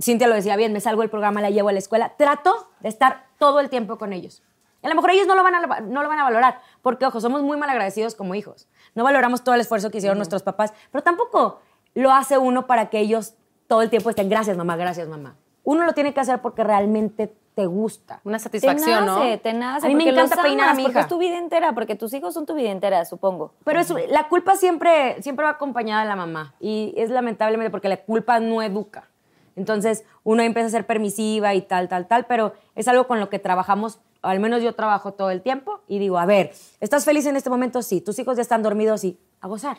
Cintia lo decía bien, me salgo del programa, la llevo a la escuela. Trato de estar todo el tiempo con ellos. A lo mejor ellos no lo van a, no lo van a valorar, porque, ojo, somos muy malagradecidos como hijos. No valoramos todo el esfuerzo que hicieron nuestros papás, pero tampoco lo hace uno para que ellos todo el tiempo estén, gracias mamá, gracias mamá. Uno lo tiene que hacer porque realmente te gusta. Una Te satisfacción, nace, ¿no? te nace. A mí me encanta peinar a mi Porque hija. es tu vida entera, porque tus hijos son tu vida entera, supongo. Pero eso, la culpa siempre, siempre va acompañada de la mamá. Y es lamentablemente porque la culpa no educa. Entonces, uno empieza a ser permisiva y tal, tal, tal, pero es algo con lo que trabajamos, al menos yo trabajo todo el tiempo, y digo, a ver, ¿estás feliz en este momento? Sí. ¿Tus hijos ya están dormidos? Sí. A gozar.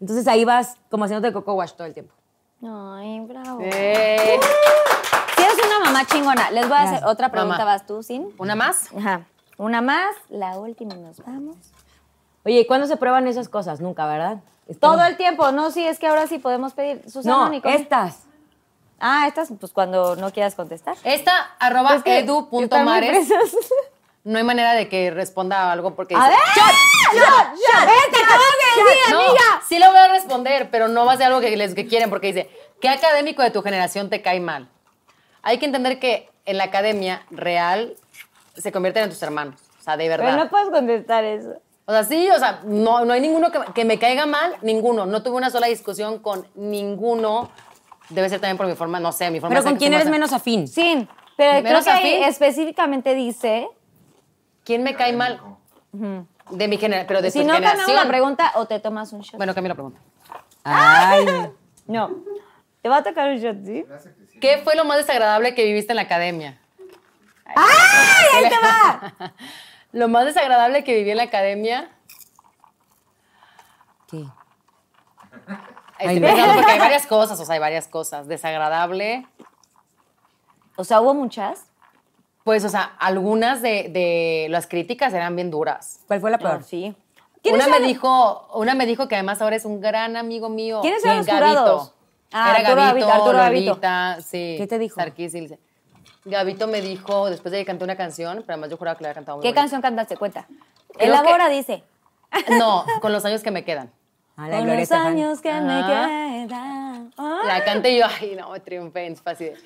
Entonces ahí vas como haciéndote coco wash todo el tiempo. Ay, bravo. Eh, Si eres una mamá chingona, les voy a hacer otra pregunta, Mamá. vas tú, Sin. ¿Una más? Ajá. Una más, la última y nos vamos. Oye, ¿y cuándo se prueban esas cosas? Nunca, ¿verdad? Todo el tiempo, no, sí, es que ahora sí podemos pedir. Susana No, Nicole. estas. Ah, estas, pues cuando no quieras contestar. Esta, arroba Es que edu.mares. No hay manera de que responda algo porque A dice, ver, ¡Shot! ¡Shot! ¡Vete, acabas de decir, No, amiga! sí lo voy a responder, pero no va a ser algo que les que quieren, porque dice, ¿qué académico de tu generación te cae mal? Hay que entender que en la academia real se convierten en tus hermanos. O sea, de verdad. Pero no puedes contestar eso. O sea, sí, o sea, no, no hay ninguno que, que me caiga mal, ninguno. No tuve una sola discusión con ninguno. Debe ser también por mi forma, no sé, mi forma Pero de ser ¿con quién eres menos afín? Sí, pero creo Menos que ahí afín. específicamente dice, ¿Quién me cae mal? De mi generación, pero de si tu no generación. cambiamos la pregunta o te tomas un shot. Bueno, cambia la pregunta. Ay. <laughs> No. Te va a tocar un shot, ¿sí? ¿Qué fue lo más desagradable que viviste en la academia? ¡Ay, ahí te va! <laughs> Lo más desagradable que viví en la academia. ¿Qué? Estoy pensando porque hay varias cosas, o sea, hay varias cosas. Desagradable. O sea, hubo muchas. Pues, o sea, algunas de, de las críticas eran bien duras. ¿Cuál fue la peor? No, sí. Una me dijo, una me dijo que además ahora es un gran amigo mío. ¿Quiénes eran los jurados? Ah, Era Arturo Gabito, Gavito, Arturo. Lolita, sí. ¿Qué te dijo? Sarkis, Gabito me dijo, después de que canté una canción, pero además yo juraba que la había cantado muy ¿Qué bonito. canción cantaste? Cuenta. Creo Elabora, que- dice. No, con los años que me quedan. Ah, la Con Gloria los Estefan. años que me Ajá. quedan. Ah. La canté yo, ay, no, triunfé en de,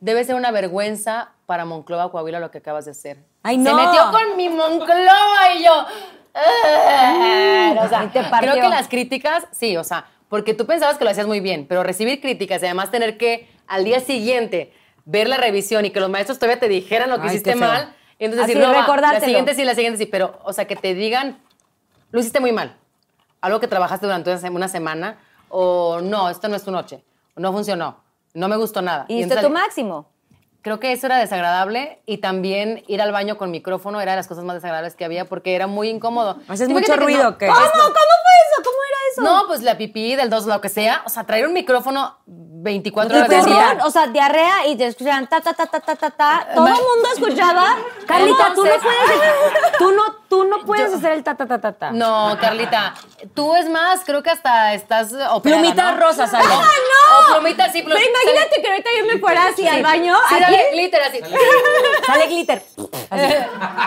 Debe ser una vergüenza para Monclova, Coahuila, lo que acabas de hacer. Ay, Se no. metió con mi Monclova y yo. "Ah". O sea, te creo que las críticas, sí, o sea, porque tú pensabas que lo hacías muy bien, pero recibir críticas y además tener que al día siguiente ver la revisión y que los maestros todavía te dijeran lo que Ay, hiciste mal, y entonces Así, decir, no, va, la siguiente sí, la siguiente sí, pero, o sea, que te digan, lo hiciste muy mal, algo que trabajaste durante una se- una semana, o no, esto no es tu noche, no funcionó, no me gustó nada. Y diste entonces- tu máximo. Creo que eso era desagradable y también ir al baño con micrófono era de las cosas más desagradables que había porque era muy incómodo. Haces mucho ruido. ¿Cómo? ¿Cómo fue eso? ¿Cómo era eso? No, pues la pipí del 2, lo que sea. O sea, traer un micrófono 24 Y horas perdón, día. o sea, diarrea y te escuchaban ta, ta, ta, ta, ta, ta, ta. Todo el mundo escuchaba. <laughs> Carlita, tú no puedes, <laughs> tú no, tú no puedes hacer el ta ta ta ta ta. No, Carlita. Tú es más, creo que hasta estás operada, Plumita ¿no? rosa sale. <laughs> ¡Ah, no! O plumita sí, Pero plumita. imagínate que ahorita yo me fuera así al baño. Sí, aquí. dale glitter así. Sale glitter. Así.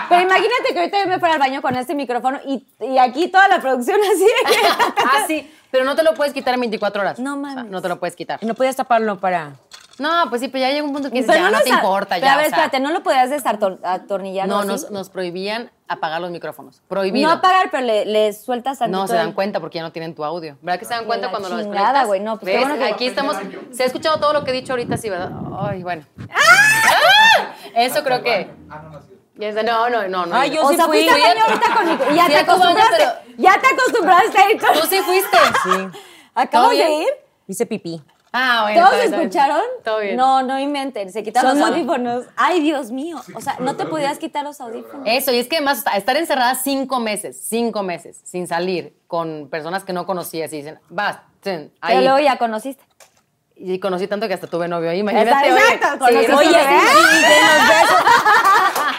Pero imagínate que ahorita yo me fuera al baño con este micrófono y, y aquí toda la producción así. que- ah. Pero no te lo puedes quitar en 24 horas. No O sea, mames. no te lo puedes quitar. Y no podías taparlo para. No, pues sí, pero ya llega un punto que Pero ya no, lo te importa, Pero ya. a ver, o sea, espérate, ¿no lo podías desatornillar No, nos, nos prohibían apagar los micrófonos. Prohibido. No apagar, pero le, le sueltas tantito. No se dan el- cuenta porque ya no tienen tu audio. ¿Verdad que se dan cuenta la cuando lo chingada, desconectas? güey, no, pues ¿Ves? bueno que- Aquí estamos. Se ha escuchado todo lo que he dicho ahorita, sí, ¿verdad? Ay, bueno. ¡Ah! Eso creo que. No, no, no, no. Ay, yo O sí sea, fui. fuiste al baño ahorita con. Ya te baño, acostumbraste. Ya te acostumbraste a ir con... Tú sí fuiste. Sí. ¿Acabas ¿Todo de ir? Hice pipí. Ah, bueno. ¿Todos bien. escucharon? Todo bien. No, no inventen. Se quitaron Son los audífonos. Ay, Dios mío. O sea, no te podías quitar los audífonos. Eso, y es que además estar encerrada cinco meses, cinco meses, sin salir, con personas que no conocías y dicen, vas, ten, ahí. Pero luego ya conociste. Y conocí tanto que hasta tuve novio ahí, imagínate. Exacto, oye. conoces Sí, Oye, no y, y los besos.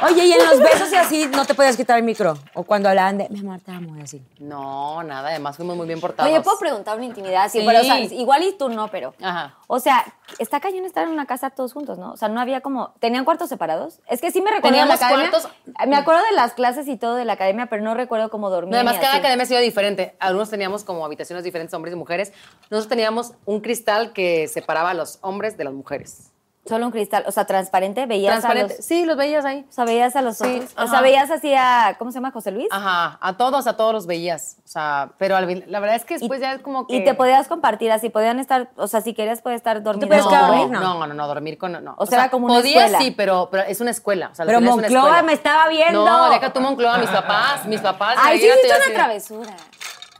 Oye, y en los besos y así no te podías quitar el micro. O cuando hablaban de, mi amor, te amo, y así. No, nada, además fuimos muy bien portados. Oye, ¿puedo preguntar una intimidad? Sí, Sí. pero o sea, igual y tú no, pero... Ajá. O sea, está cañón estar en una casa todos juntos, ¿no? O sea, no había como... ¿Tenían cuartos separados? Es que sí me recuerdo de la Teníamos academia. cuartos- Me acuerdo de las clases y todo de la academia, pero no recuerdo cómo dormir. No, además, cada así. academia ha sido diferente. Algunos teníamos como habitaciones diferentes, hombres y mujeres. Nosotros teníamos un cristal que separaba a los hombres de las mujeres. Solo un cristal, o sea, transparente, veías Transparente. a los... Sí, los veías ahí. O sea, veías a los Sí, otros. O sea, veías así a... ¿Cómo se llama? ¿José Luis? Ajá, a todos, a todos los veías. O sea, pero al- la verdad es que después ya es como que... Y te podías compartir así, podían estar... O sea, si querías, puedes estar dormido. puedes no, dormir? no, No. no, no, no, dormir con... No. O sea, era como una podías, escuela. sí, pero, pero es una escuela. O sea, Pero es una escuela. me estaba viendo. No, deja tú Monclova, mis papás, mis papás. Ay, sí, hiciste una travesura.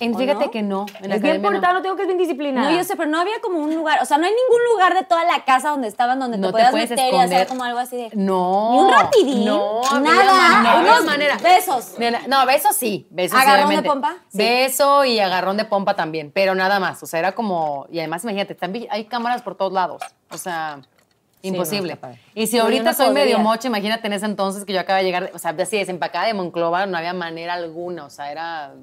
En- ¿O Fíjate no? que no, en Es bien portado, no tengo que es bien disciplinada. No, yo sé, pero no había como un lugar, o sea, no hay ningún lugar de toda la casa donde estaban donde No te te podías puedes meter y hacer como algo así de. No. Ni un rapidín. No, nada. No, unos manera. besos. No, besos sí. Besos sí, ¿Agarrón de pompa? Sí. Beso y agarrón de pompa también, pero nada más. O sea, era como. Y además, imagínate, hay cámaras por todos lados. O sea. Imposible. no, y si ahorita no soy medio mocha, imagínate en ese entonces que yo acaba de llegar, o sea, así desempacada de Monclova, no había manera alguna. O sea, era.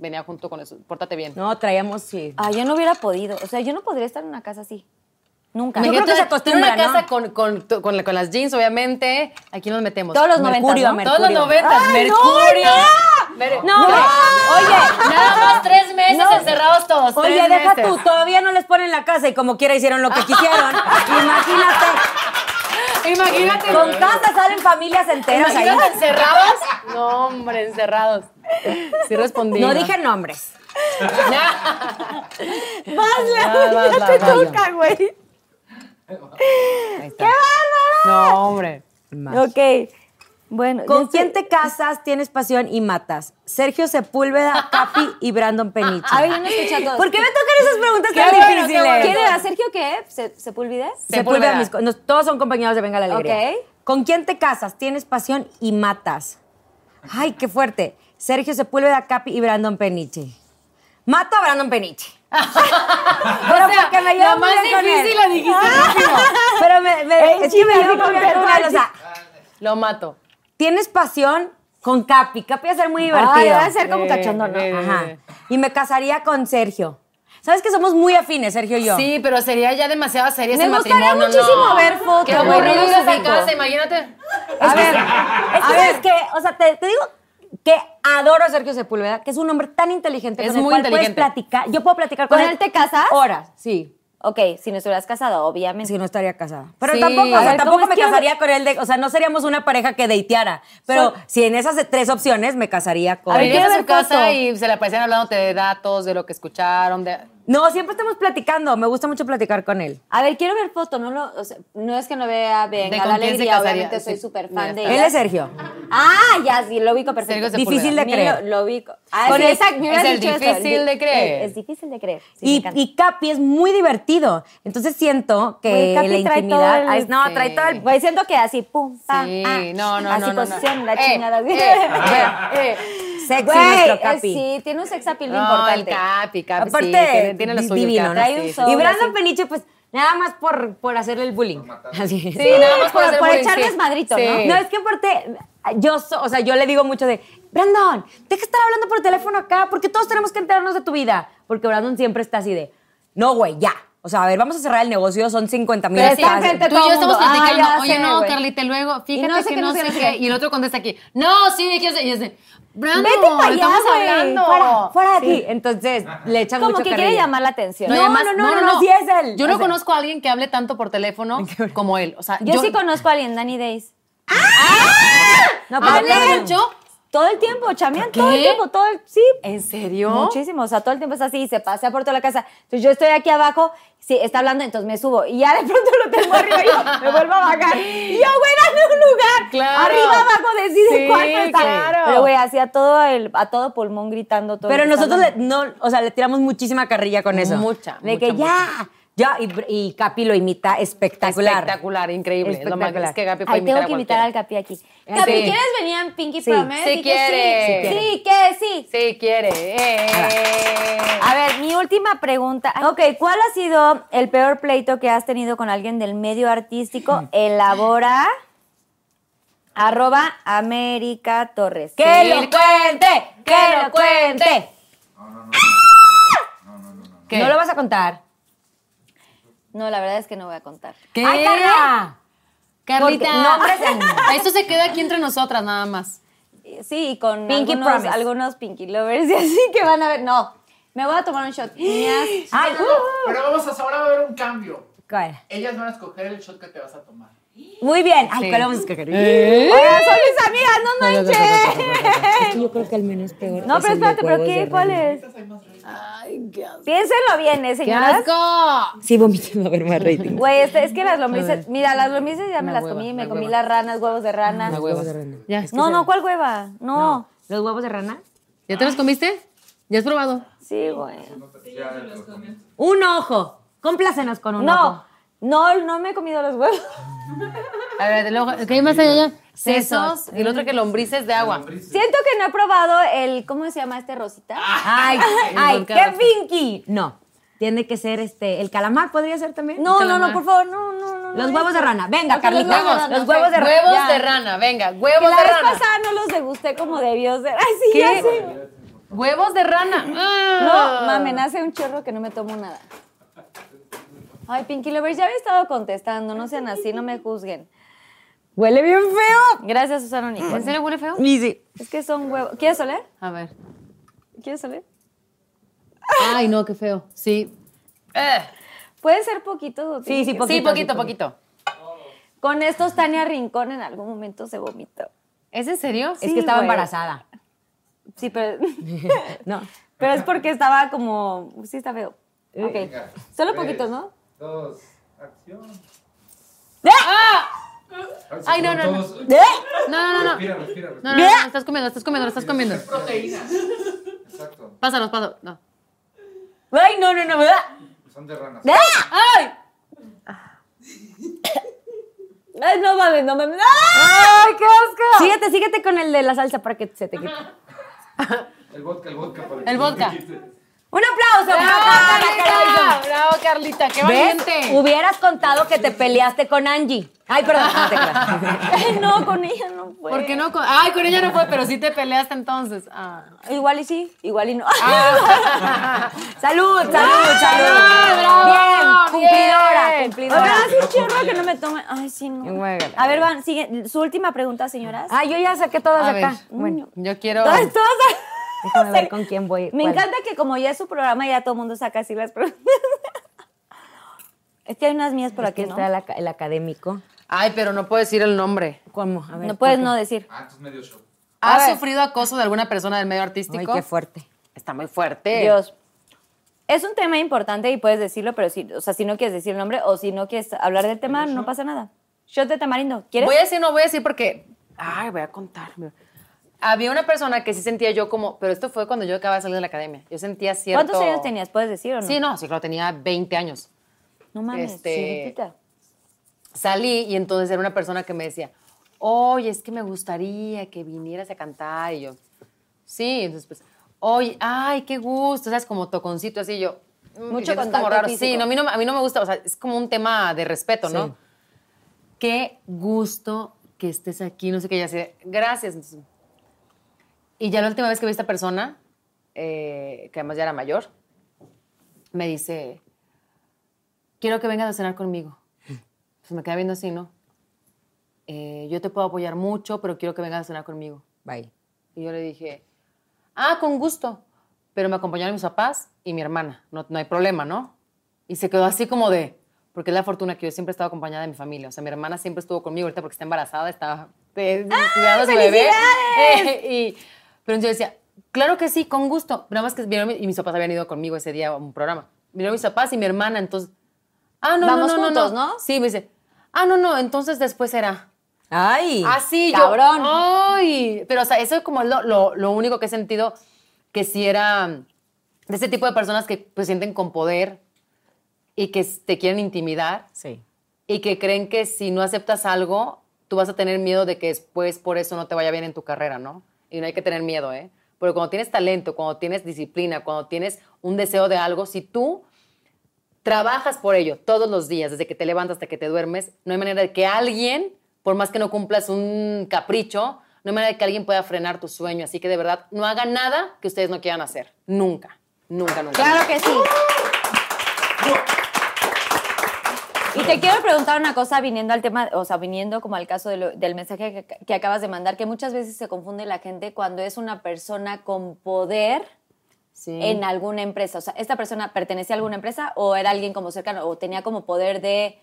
Venía junto con eso. Pórtate bien. No, traíamos, sí. Ah, yo no hubiera podido. O sea, yo no podría estar en una casa así. Nunca. Yo creo que se una casa con, con, con, la- con las jeans, obviamente, aquí nos metemos. Todos los Mercurio, ¿no? Todos los Mercurio. noventas. ¡Ay, no, Mercurio. no! Mer- No, Oye, nada más tres meses No. encerrados todos. Oye, deja meses. tú, todavía no les ponen la casa y como quiera hicieron lo que quisieron. <laughs> Imagínate, Imagínate. con casa salen familias enteras ahí. Encerrados. No, hombre, encerrados. Sí respondí. No dije nombres. <laughs> Vas, vas, ya te toca, güey. Ahí está. No, hombre. Más. Ok. Bueno. ¿Con quién te casas, tienes pasión y matas? Sergio Sepúlveda, <laughs> Capi y Brandon Peniche. A ver, yo no escuché a todos. ¿Por qué me tocan esas preguntas Qué tan bueno, difíciles? bueno. ¿Quién era? ¿Sergio qué? ¿Se, ¿Sepúlveda? Sepúlveda, mis nos- todos son compañeros de Venga la Alegría. Ok. ¿Con quién te casas, tienes pasión y matas? Ay, qué fuerte. Sergio Sepúlveda, Capi y Brandon Peniche. Mato a Brandon Peniche. <laughs> Pero O sea, porque me llevo más difícil la dijiste. <laughs> Pero me, me- es que me llevo con él. O sea, Lo mato. Tienes pasión con Capi. Capi va a ser muy divertido. Ay, va a ser como Eh, cachondo, ¿no? eh, Ajá. Y me casaría con Sergio. ¿Sabes que somos muy afines, Sergio y yo? Sí, pero sería ya demasiado serio Me ese gustaría matrimonio. muchísimo no. ver fotos, Qué aburrido esa casa, imagínate. A ver, es que, ¿sabes qué? O sea, te, te digo que adoro a Sergio Sepúlveda, que es un hombre tan inteligente Es con el muy cual inteligente. puedes platicar. Yo puedo platicar con, ¿Con él te casas? Horas, sí. Ok, si no estuvieras casado, obviamente. Si no estaría casada. Pero Sí. tampoco, o sea, ver, ¿cómo tampoco me que- casaría con él, de, o sea, no seríamos una pareja que deiteara. Pero So- si en esas tres opciones me casaría con A ver, a su ver casa foto. y se le aparecían hablándote de datos, de lo que escucharon, de... No, siempre estamos platicando. Me gusta mucho platicar con él. A ver, quiero ver foto, no lo, o sea, no es que no vea Venga ¿De la con quién se Alegría, casaría? obviamente soy Sí. súper fan de está. ella. Él es Sergio. Ah, ya sí, lo ubico perfecto. Sergio Sepúlveda. Difícil de Ni creer. Lo, lo ubico. Ah, Con sí, me es hubieras el dicho eso, difícil de creer. Es, difícil de creer. sí, me Y, encanta. y Capi es muy divertido. Entonces siento que Capi la trae intimidad. todo el- Ay, no, Sí. trae todo el. Siento que así, pum, pam, Sí, ah, no, no, así no, no, no. posición, la Eh, chingada. eh, <laughs> eh, Sexy Güey, nuestro eh, Capi. sí, tiene un sex appeal No, importante. el Capi, Capi, Aparte, sí, tiene, tiene lo di- suyo. el divino, ¿no? Trae un sí, sol. Y Brandon. Peniche, pues nada más por, por hacerle el bullying. Así. Sí, nada más por, Por- por bullying, echarles madrito, Sí. ¿no? No, es que aparte, yo, so- o sea, yo le digo mucho de, Brandon, deja de estar hablando por teléfono acá, porque todos tenemos que enterarnos de tu vida. Porque Brandon siempre está así de, no, güey, ya. O sea, a ver, vamos a cerrar el negocio, son 50 mil Pero está enfrente Tú y yo estamos mundo. Ah, platicando. ya Oye, sé, no. Carlita, luego, fíjate no sé que no no sé qué, no. Y el otro contesta aquí, no, sí, ¿qué sé? Y es de, Brandon, Vete para allá, estamos güey, hablando. Fuera, fuera de aquí. Entonces, le echan Como mucho que quiere llamar la atención. No, y además- no, no, no, sí es él. Yo O no sea- conozco a alguien que hable tanto por teléfono <laughs> como él. O sea, Yo, sí conozco a alguien, Danny Days. No, pero ¿Habla claro. mucho? Todo el tiempo, chamean, ¿Qué? todo el tiempo, todo el... Sí, ¿En serio? Muchísimo, o sea, todo el tiempo es así y se pasea por toda la casa. Entonces yo estoy aquí abajo, sí, está hablando, entonces me subo y ya de pronto lo tengo arriba y yo me vuelvo a bajar. Y yo, güey, dame un lugar. Claro. Arriba, abajo, decide Sí, cuánto está. claro. Pero güey, así a todo, el, a todo pulmón gritando todo. Pero nosotros le, no, o sea, le tiramos muchísima carrilla con eso. Mucha, De mucha, que mucha. ya, ya, y, y Capi lo imita espectacular. Espectacular, increíble. Es lo más- Espectacular. Es que Gapi puede Ay, tengo imitar que a invitar al. Capi aquí. Sí. Capi, ¿quieres venir en Pinky Sí. Promise? Sí Di que quiere. Sí, Sí quiere. Sí, que sí. Sí, quiere. Eh. A ver, mi última pregunta. Ok, ¿cuál ha sido el peor pleito que has tenido con alguien del medio artístico? Elabora. Arroba América Torres. ¡Que Sí. lo cuente! ¡Que lo cuente! ¿Qué? ¿No lo vas a contar? No, la verdad es que no voy a contar. ¿Qué? ¡Ay, Carla! Carlita. En- Esto se queda aquí entre nosotras nada más. Sí, y con Pinky algunos, Promise. algunos Pinky Lovers y así que van a ver. No, me voy a tomar un shot. Niñas, Ay, uh, Pero vamos a, ahora va a haber un cambio. ¿cuál? Ellas van a escoger el shot que te vas a tomar. Muy bien. Ay, Sí. ¿cuál vamos a escoger? Oigan, son mis amigas, no manches. Yo creo que el menos peor. No, es pero espérate, ¿pero qué? de ¿Cuál rana. es? Piénsenlo bien, ¿eh, ¡Qué señoras? asco! Sí, vomito, va a haber más rating. Güey, este, es que las lombrices, mira, las lombrices ya me Una las hueva, comí, me comí hueva. las ranas, huevos de rana. Una hueva. de rana. Ya, es que No, no, ¿cuál hueva? No. ¿Los huevos de rana? ¿Ya te los comiste? ¿Ya has probado? Sí, güey. Un ojo. Complácenos con un No, ojo. no, no me he comido los huevos. A ver, luego, ¿qué hay más allá? Sesos. Y el otro que lombrices de agua. Siento que no he probado el, ¿cómo se llama este rosita? Ay, <laughs> ay, qué pinky. No. Tiene que ser este. ¿El calamar podría ser también? No, no, no, por favor, no, no, no. Los no, huevos de rana. Venga, Ok, Carlita. los huevos de rana, Los huevos de rana. Huevos Ya. de rana, venga, Que huevos la de vez rana. pasada no los degusté como debió ser. <laughs> Ay, sí, ¿Qué? ya sé. Huevos de rana. No, Ah. mames, hace un chorro que no me tomo nada. Ay, Pinky Lovers, ya había estado contestando, no sean así, no me juzguen. Huele bien feo. Gracias, Susana Unicornio. ¿En serio huele feo? Y sí. Es que son huevos. ¿Quieres oler? A ver. ¿Quieres oler? Ay, no, qué feo. Sí. Eh. Pueden ser poquitos Sí, sí, poquito. Sí, poquito, poquito. Con estos Tania Rincón en algún momento se vomitó. ¿Es en serio? Es Sí, que estaba güey. embarazada. Sí, pero, <laughs> No. pero es porque estaba como... Sí, está feo. Ok. Venga. Solo Tres, poquitos, ¿no? Dos, acción. Ay, no, no, no. ¿Eh? No, no, no, no. Respira, respira, respira. No, no, no, estás comiendo, estás comiendo, estás comiendo. Proteína. Exacto. Pásalos, pásalos. No. Ay, no, no, no. Son de ranas. ¡Ay! Ay, no mames, no mames. ¡Ay, qué asco! Síguete, síguete con el de la salsa para que se te quite. El vodka, el vodka. para El vodka. ¡Un aplauso! ¡Bravo, para Carlita! ¡Bravo, Carlita! ¡Qué ¿Ves? valiente! Hubieras contado que te peleaste con Angie. Ay, perdón, no te creas. <laughs> No, con ella no fue. ¿Por qué no? con- Ay, con ella no fue, pero sí te peleaste entonces. Ah. Igual y sí, igual y no. <laughs> Salud, salud, salud. ¡Bravo! Bien, cumplidora. Bien. cumplidora. Oigan, un chorro que no me tomen. Ay, sí, no. Juégale. A ver, van, sigue. Su última pregunta, señoras. Ah, yo ya saqué todas A ver, acá. Bueno, yo quiero... Todas, todas. Déjame <laughs> ver con quién voy. Me cuál. encanta que como ya es su programa, ya todo el mundo saca así las preguntas. <laughs> Es que hay unas mías por Aquí aquí, ¿no? está el, aca- el académico. Ay, pero no puedo decir el nombre. ¿Cómo? A ver. No puedes ¿por no decir. Ah, entonces medio show. ¿Has sufrido acoso de alguna persona del medio artístico? Ay, qué fuerte. Está muy fuerte. Dios. Es un tema importante y puedes decirlo, pero si, o sea, si no quieres decir el nombre o si no quieres hablar del tema, no pasa nada. Shot de tamarindo. ¿Quieres? Voy a decir, no voy a decir porque. Ay, voy a contar. Había una persona que sí sentía yo como. Pero esto fue cuando yo acababa de salir de la academia. Yo sentía cierto. ¿Cuántos años tenías? ¿Puedes decir o no? Sí, no, sí, claro, tenía 20 años. No mames, Este-. Salí y entonces era una persona que me decía, oye, es que me gustaría que vinieras a cantar. Y yo, sí, entonces pues, oye, ay, qué gusto, ¿sabes? Como toconcito así, yo. mm, Mucho contacto como raro. físico. Sí, no, a, mí no, a mí no me gusta, o sea, es como un tema de respeto, ¿no? Sí. Qué gusto que estés aquí, no sé qué, ya sé, gracias. Entonces, y ya la última vez que vi a esta persona, eh, que además ya era mayor, me dice, quiero que vengas a cenar conmigo. Pues me queda viendo así, ¿no? Eh, yo te puedo apoyar mucho, pero quiero que vengas a cenar conmigo. Bye. Y yo le dije, ah, con gusto. Pero me acompañaron mis papás y mi hermana. No, no hay problema, ¿no? Y se quedó así como de, porque es la fortuna que yo siempre he estado acompañada de mi familia. O sea, mi hermana siempre estuvo conmigo ahorita porque está embarazada, está de, cuidando a su bebé. <laughs> y, pero entonces yo decía, claro que sí, con gusto. Nada más que vinieron, mi- y mis papás habían ido conmigo ese día a un programa. Vinieron mis papás y mi hermana, entonces, ah, no, Vamos no, no, juntos, no, ¿no? Sí, me dice, ah, no, no, entonces después será. Ay. Así, cabrón. yo. ¡Ay! Pero, o sea, eso es como lo, lo, lo único que he sentido que si era de ese tipo de personas que pues sienten con poder y que te quieren intimidar Sí. y que creen que si no aceptas algo, tú vas a tener miedo de que después por eso no te vaya bien en tu carrera, ¿no? Y no hay que tener miedo, ¿eh? Porque cuando tienes talento, cuando tienes disciplina, cuando tienes un deseo de algo, si tú trabajas por ello todos los días, desde que te levantas hasta que te duermes, no hay manera de que alguien, por más que no cumplas un capricho, no hay manera de que alguien pueda frenar tu sueño. Así que de verdad, no hagan nada que ustedes no quieran hacer. Nunca, nunca, nunca. Claro que sí. Y te quiero preguntar una cosa viniendo al tema, o sea, viniendo como al caso de lo- del mensaje que, que acabas de mandar, que muchas veces se confunde la gente cuando es una persona con poder Sí. en alguna empresa. O sea, ¿esta persona pertenecía a alguna empresa o era alguien como cercano o tenía como poder de,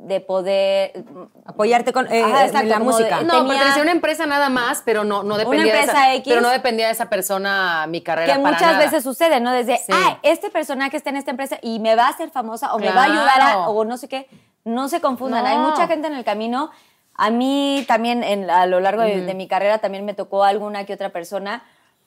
de poder... Apoyarte con eh, Ajá, eh, exacto, la música. de- No, tenía- pertenecía a una empresa nada más, pero no, no dependía de empresa esa, X. pero no dependía de esa persona mi carrera Que para muchas nada. veces sucede, ¿no? Desde, Sí. ah, este personaje está en esta empresa y me va a hacer famosa o me va a ayudar a, o no sé qué. No se confundan. No. Hay mucha gente en el camino. A mí también, en- a lo largo de, de mi carrera, también me tocó alguna que otra persona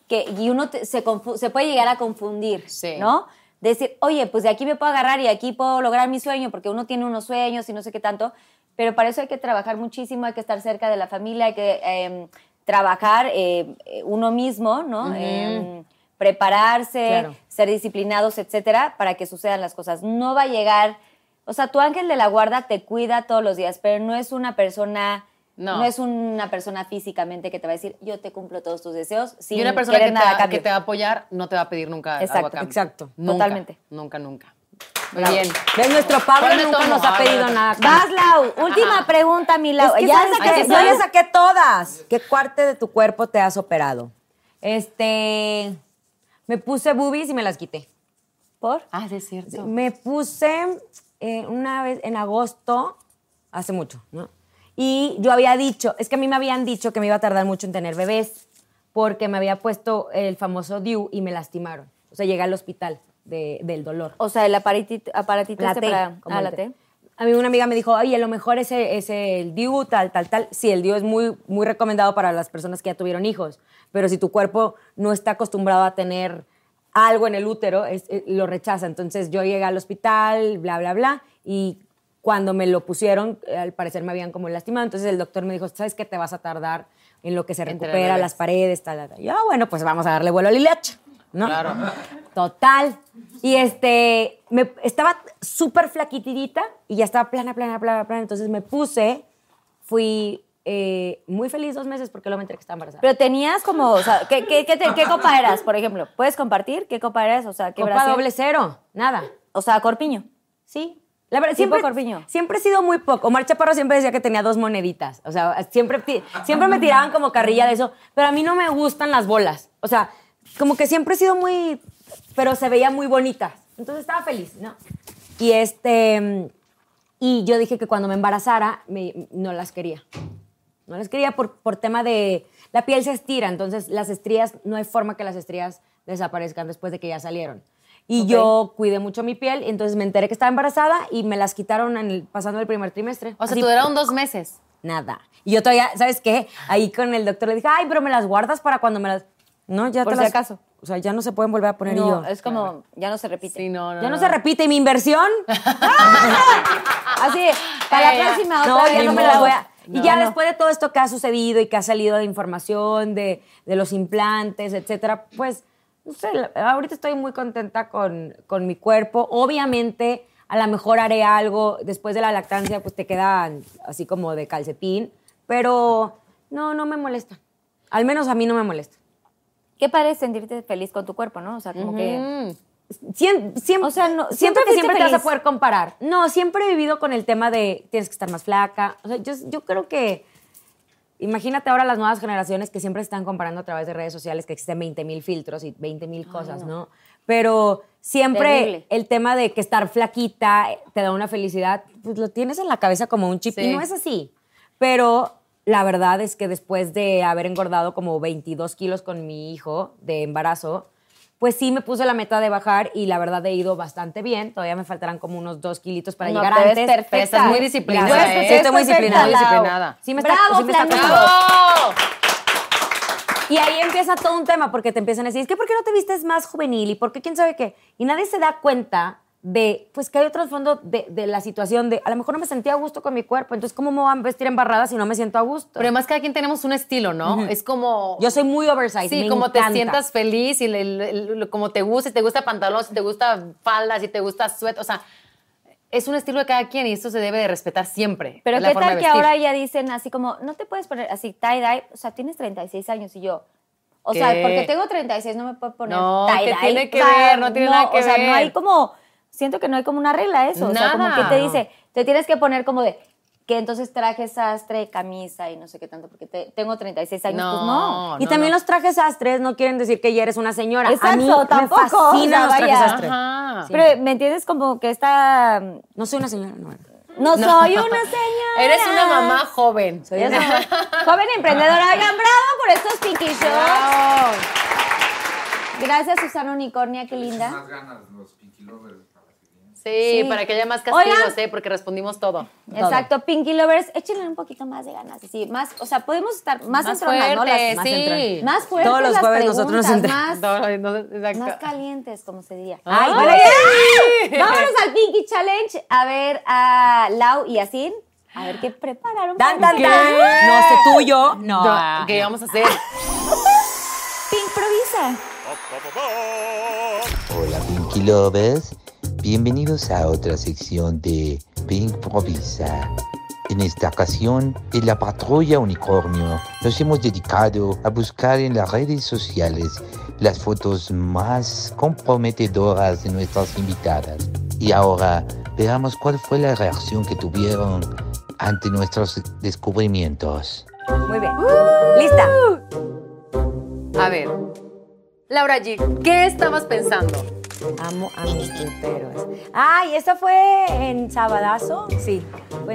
que, y uno te- se, se puede llegar a confundir, Sí. ¿no? Decir, oye, pues de aquí me puedo agarrar y aquí puedo lograr mi sueño, porque uno tiene unos sueños y no sé qué tanto, pero para eso hay que trabajar muchísimo, hay que estar cerca de la familia, hay que em, trabajar eh, uno mismo, ¿no? Em, prepararse, Claro. ser disciplinados, etcétera, para que sucedan las cosas. No va a llegar, o sea, tu ángel de la guarda te cuida todos los días, pero no es una persona, no, No. es una persona físicamente que te va a decir, yo te cumplo todos tus deseos, sin y una persona que te, nada va, que te va a apoyar no te va a pedir nunca algo Exacto, a cambio. exacto. Nunca, Totalmente. Nunca, nunca. Muy Bravo. bien. ¿Ves? Nuestro Pablo nunca nos ha pedido ver. nada. Vas, Lau. Última pregunta, mi Lau. Es que ya ¿sabes saqué. Yo ya saqué todas. ¿Qué parte de tu cuerpo te has operado? Este. Me puse boobies y me las quité. ¿Por? Ah, es cierto. Me puse eh, una vez en agosto, hace mucho, ¿no? Y yo había dicho, es que a mí me habían dicho que me iba a tardar mucho en tener bebés, porque me había puesto el famoso DIU y me lastimaron. O sea, llegué al hospital de- del dolor. O sea, el aparatito, aparatito La este T, para... como Ah, la T. T. A mí una amiga me dijo, oye, a lo mejor ese es el DIU, tal, tal, tal. Sí, el DIU es muy, muy recomendado para las personas que ya tuvieron hijos, pero si tu cuerpo no está acostumbrado a tener algo en el útero, es- eh, lo rechaza. Entonces yo llegué al hospital, bla, bla, bla, y cuando me lo pusieron, eh, al parecer me habían como lastimado, entonces el doctor me dijo, ¿sabes qué? Te vas a tardar en lo que se recupera, las paredes, tal, tal, tal. Y yo, "Ah, bueno, pues vamos a darle vuelo al hilacho, ¿no? Claro. Total. Y este, me, estaba súper flaquitidita y ya estaba plana, plana, plana, plana. Entonces me puse, fui eh, muy feliz dos meses porque luego me enteré que estaba embarazada. Pero tenías como, o sea, ¿qué, qué, qué, te- qué copa eras, por ejemplo? ¿Puedes compartir qué copa eras? O sea, ¿qué Copa brasier? doble cero, nada. O sea, corpiño. Sí. La verdad, siempre, Corpiño. siempre he sido muy poco. Omar Chaparro siempre decía que tenía dos moneditas. O sea, siempre, siempre me tiraban como carrilla de eso. Pero a mí no me gustan las bolas. O sea, como que siempre he sido muy... Pero se veía muy bonita. Entonces estaba feliz, ¿no? Y este... Y yo dije que cuando me embarazara, me- no las quería. No las quería por, por tema de... La piel se estira, entonces las estrías, no hay forma que las estrías desaparezcan después de que ya salieron. Y yo cuidé mucho mi piel, entonces me enteré que estaba embarazada y me las quitaron en el- pasando el primer trimestre. O sea, duraron dos meses. Nada. Y yo todavía, ¿sabes qué? Ahí con el doctor le dije, ay, pero me las guardas para cuando me las... No, ya Por te si las- acaso. O sea, ya no se pueden volver a poner No, yo. es como, ya no se repite. Sí, no, no. Ya no se repite. ¿Y mi inversión? <laughs> <laughs> Así, para Eh, la próxima No, otra ya vez no me las voy a... Y ya no. después de todo esto que ha sucedido y que ha salido de información, de, de los implantes, etcétera, pues, no sé, ahorita estoy muy contenta con, con mi cuerpo. Obviamente, a lo mejor haré algo después de la lactancia, pues te quedan así como de calcetín, pero no, no me molesta. Al menos a mí no me molesta. Qué padre sentirte feliz con tu cuerpo, ¿no? O sea, como que... Siem- siem- O sea, no- siempre que siempre te vas a poder comparar. No, siempre he vivido con el tema de tienes que estar más flaca. O sea, yo, yo creo que. Imagínate ahora las nuevas generaciones que siempre se están comparando a través de redes sociales que existen 20 mil filtros y 20 mil cosas, no. Pero siempre Terrible. el tema de que estar flaquita te da una felicidad, pues lo tienes en la cabeza como un chip Sí. y no es así. Pero la verdad es que después de haber engordado como 22 kilos con mi hijo de embarazo, pues sí me puse la meta de bajar y la verdad he ido bastante bien. Todavía me faltarán como unos dos kilitos para No, llegar te ves antes. perfecta. Estás muy disciplinada. ¿eh? Sí, estoy muy Estás disciplinada. Sí me está, Bravo, sí me está Flanito. costando. Y ahí empieza todo un tema porque te empiezan a decir, es que ¿por qué no te vistes más juvenil? ¿Y por qué quién sabe qué? Y nadie se da cuenta de, pues que hay otro fondo de, de la situación de, a lo mejor no me sentía a gusto con mi cuerpo, entonces ¿cómo me voy a vestir embarrada si no me siento a gusto? Pero además cada quien tenemos un estilo, ¿no? Es como... Yo soy muy oversized, Sí, me como te encanta. sientas feliz y le- le- le- como te gusta, si te gusta pantalón, si te gusta falda, si te gusta suéter, o sea, es un estilo de cada quien y esto se debe de respetar siempre. Pero qué forma tal que ahora ya dicen así como, no te puedes poner así tie-dye, o sea, tienes 36 años y yo... O sea, ¿Qué? porque tengo 36 no me puedo poner No, ¿qué tie-dye. tiene que O sea, ver? No tiene nada que O sea, no ver. hay como... Siento que no hay como una regla a eso. O sea, como que te dice, te tienes que poner como de que entonces traje sastre, camisa y no sé qué tanto, porque te- tengo 36 años, pues no. Y no, también no. los trajes sastres no quieren decir que ya eres una señora. a Exacto, mí me tampoco, o fascinan sea, los trajes. Ajá. Pero, ¿me entiendes? Como que está... No soy una señora, no. No, soy una señora. Eres una mamá joven. Soy joven emprendedora. Oigan, bravo por estos Shows. Gracias, Susana Unicornia, qué linda. Más ganas los Pinky Lovers para la siguiente. Sí, Sí. para que haya más castigos, Oigan. ¿eh? Porque respondimos todo. Exacto, Pinky Lovers, échenle un poquito más de ganas. Sí, más, o sea, podemos estar más, Más entronadas, ¿no? fuertes, Las- sí. entran- Más fuertes Todos los las jueves nosotros nos más, No, no, exacto. más calientes, como se diría. Ay, Ay, vale. <laughs> Vámonos al Pinky Challenge a ver a Lau y a Sin. A ver qué prepararon. Tan, tan, tan. No sé tuyo. No. No, ¿Qué vamos a hacer? <laughs> Pink improvisa. Hola Pinky Lovers, bienvenidos a otra sección de Pink Provisa. En esta ocasión, en la patrulla unicornio, nos hemos dedicado a buscar en las redes sociales las fotos más comprometedoras de nuestras invitadas. Y ahora veamos cuál fue la reacción que tuvieron ante nuestros descubrimientos. Muy bien. ¿Lista? A ver. Laura G, ¿qué estabas pensando? Amo a mis tuiteros. Ay, ¿esa fue en Sabadazo? Sí.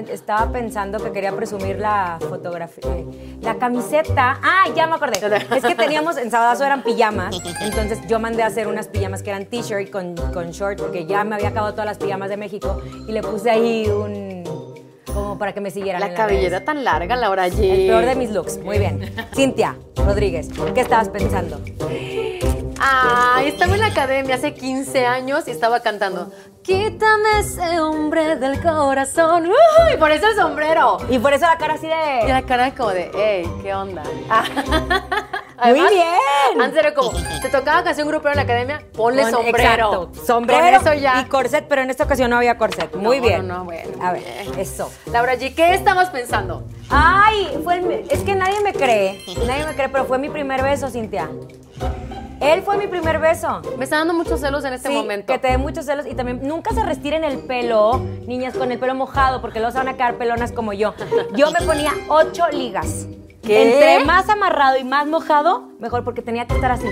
Estaba pensando que quería presumir la fotografía. eh, La camiseta. Ah, ya me acordé. Es que teníamos, en Sabadazo eran pijamas. Entonces yo mandé a hacer unas pijamas que eran t-shirt con, con short, porque ya me había acabado todas las pijamas de México. Y le puse ahí un. como para que me siguieran. La en cabellera tan larga, Laura G. El peor de mis looks. Muy bien. Cintia Rodríguez, ¿qué estabas pensando? Ay, estaba en la academia hace 15 años y estaba cantando. Quítame ese hombre del corazón. Uy, por eso el sombrero. Y por eso la cara así Y de. la cara como de, hey, ¿qué onda? <laughs> Muy bien. Antes era como, te tocaba canción grupero en la academia, ponle Con- sombrero. Exacto. Sombrero Con eso ya. y corset, pero en esta ocasión no había corset. Muy No, bien. no, no, bueno, A ver, bien. eso. Laura G, ¿qué estabas pensando? Ay, fue el- es que nadie me cree. Nadie me cree, pero fue mi primer beso, Cintia. Él fue mi primer beso. Me está dando muchos celos en este Sí, momento. Que te dé muchos celos y también nunca se restiren el pelo, niñas, con el pelo mojado, porque luego se van a quedar pelonas como yo. Yo me ponía ocho ligas. ¿Qué? Entre más amarrado y más mojado, mejor porque tenía que estar así.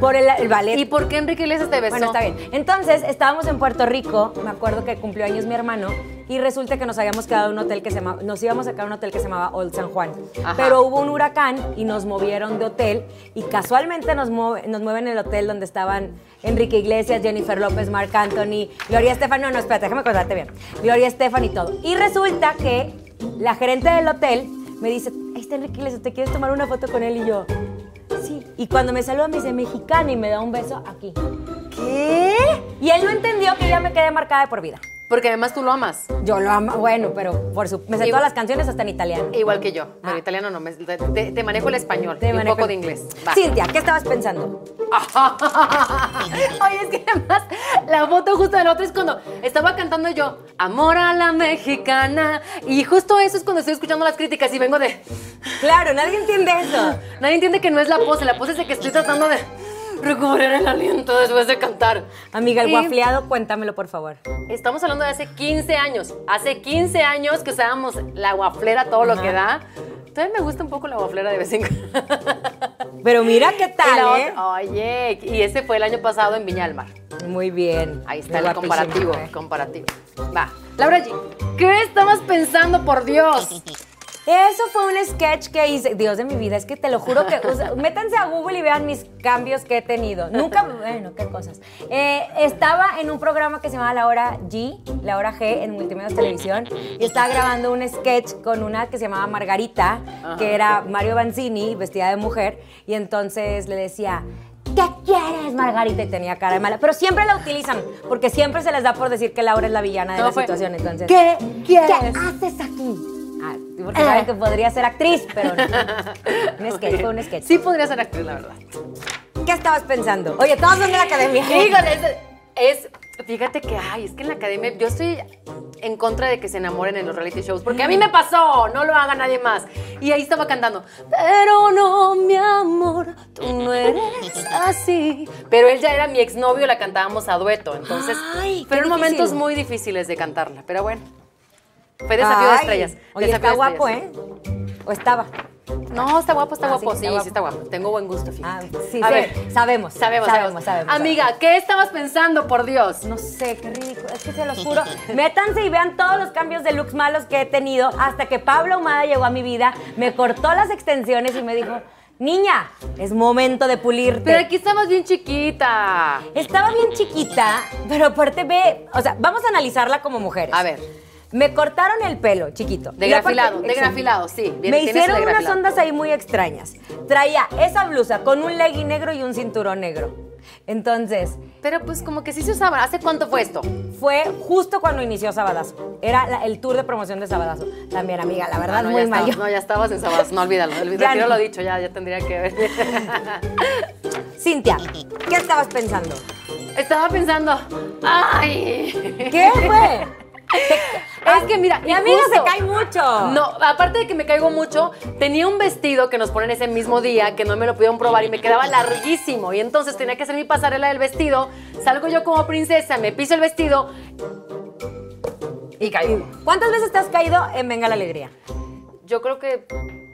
Por el, el ballet. ¿Y por qué Enrique Iglesias te besó? Bueno, está bien. Entonces, estábamos en Puerto Rico, me acuerdo que cumplió años mi hermano, y resulta que nos habíamos quedado en un hotel que se llamaba, nos íbamos a quedar en un hotel que se llamaba Old San Juan. Ajá. Pero hubo un huracán y nos movieron de hotel, y casualmente nos, mueve- nos mueven el hotel donde estaban Enrique Iglesias, Jennifer López, Marc Anthony, Gloria Estefan, no, no, espérate, déjame contarte bien. Gloria Estefan y todo. Y resulta que la gerente del hotel me dice, ahí está Enrique ¿te quieres tomar una foto con él? Y yo, sí. Y cuando me saluda me dice, mexicana, y me da un beso aquí. ¿Qué? Y él no entendió que ya me quedé marcada de por vida. Porque además tú lo amas. Yo lo amo, bueno, pero por su, me sé Igual- todas las canciones hasta en italiano. Igual que yo. Pero Ah. italiano no. me- te, te- manejo el español. Te y un manejo- poco de inglés. Va. Cintia, ¿qué estabas pensando? <laughs> Oye, es que además la foto justo del otro es cuando estaba cantando yo Amor a la mexicana y justo eso es cuando estoy escuchando las críticas y vengo de Claro, nadie entiende eso. <laughs> nadie entiende que no es la pose, la pose es de que estoy tratando de recuperar el aliento después de cantar. Amiga, el Y guafleado, cuéntamelo, por favor. Estamos hablando de hace 15 años. Hace 15 años que usábamos la guaflera todo lo que da. Todavía me gusta un poco la guaflera de vez en cuando. <laughs> Pero mira qué la tal, ¿eh? otra- Oye, y ese fue el año pasado en Viña del Mar. Muy bien. Ahí está Muy el comparativo, ¿eh? comparativo. Va. Laura G, ¿qué estabas pensando, por Dios? <laughs> Eso fue un sketch que hice. Dios de mi vida, es que te lo juro que. o sea, <laughs> métanse a Google y vean mis cambios que he tenido. Nunca. Bueno, qué cosas. Eh, estaba en un programa que se llamaba La Hora G, La Hora G, en Multimedios Televisión. Y estaba grabando un sketch con una que se llamaba Margarita, que era Mario Banzini, vestida de mujer. Y entonces le decía. ¿Qué quieres, Margarita? Y tenía cara de mala. Pero siempre la utilizan, porque siempre se les da por decir que Laura es la villana de la fue, situación. Entonces, ¿qué quieres? ¿Qué haces aquí? Ah, porque saben que podría ser actriz, pero no. <laughs> Un sketch, fue un sketch. Sí podría ser actriz, la verdad. ¿Qué estabas pensando? Oye, todos son de la academia. Híjole, es, es- Fíjate que, ay, es que en la academia yo estoy en contra de que se enamoren en los reality shows, porque a mí me pasó, no lo haga nadie más. Y ahí estaba cantando, pero no, mi amor, tú no eres así. Pero él ya era mi exnovio, la cantábamos a dueto, entonces Ay, fueron difícil. momentos muy difíciles de cantarla, pero bueno. Fue desafío de Ay, estrellas. Oye, desafío está de guapo, estrellas. ¿eh? ¿O estaba? No, está guapo, está Ah, guapo, sí, sí, está sí está guapo. Tengo buen gusto, fíjate. Ah, sí, A sé, ver, sabemos, sabemos, sabemos, sabemos. Amiga, ¿qué estabas pensando, por Dios? No sé, qué ridículo. Es que se los juro. <laughs> Métanse y vean todos los cambios de looks malos que he tenido hasta que Pablo Humada llegó a mi vida, me cortó las extensiones y me dijo, niña, es momento de pulirte. Pero aquí estabas bien chiquita. Estaba bien chiquita, pero aparte ve, o sea, vamos a analizarla como mujeres. A ver. Me cortaron el pelo, chiquito. De grafilado, de grafilado, sí. bien, Me hicieron unas ondas ahí muy extrañas. Traía esa blusa con un legging negro y un cinturón negro. Entonces, Pero pues como que sí se usaban. ¿Hace cuánto fue esto? fue justo cuando inició Sabadazo. Era la- el tour de promoción de Sabadazo. También, amiga, la verdad, Ah, no, muy estabas- yo. No, ya estabas en Sabas, no olvídalo. olvídalo, <laughs> no. lo dicho, ya, ya tendría que ver. <laughs> <laughs> Cintia, ¿qué estabas pensando? Estaba pensando, ay. ¿Qué fue? Es que mira, Mi y amiga justo- se cae mucho. No, aparte de que me caigo mucho, tenía un vestido que nos ponen ese mismo día que no me lo pudieron probar y me quedaba larguísimo. Y entonces tenía que hacer mi pasarela del vestido. Salgo yo como princesa, me piso el vestido y caigo. ¿Cuántas veces te has caído en Venga la Alegría? Yo creo que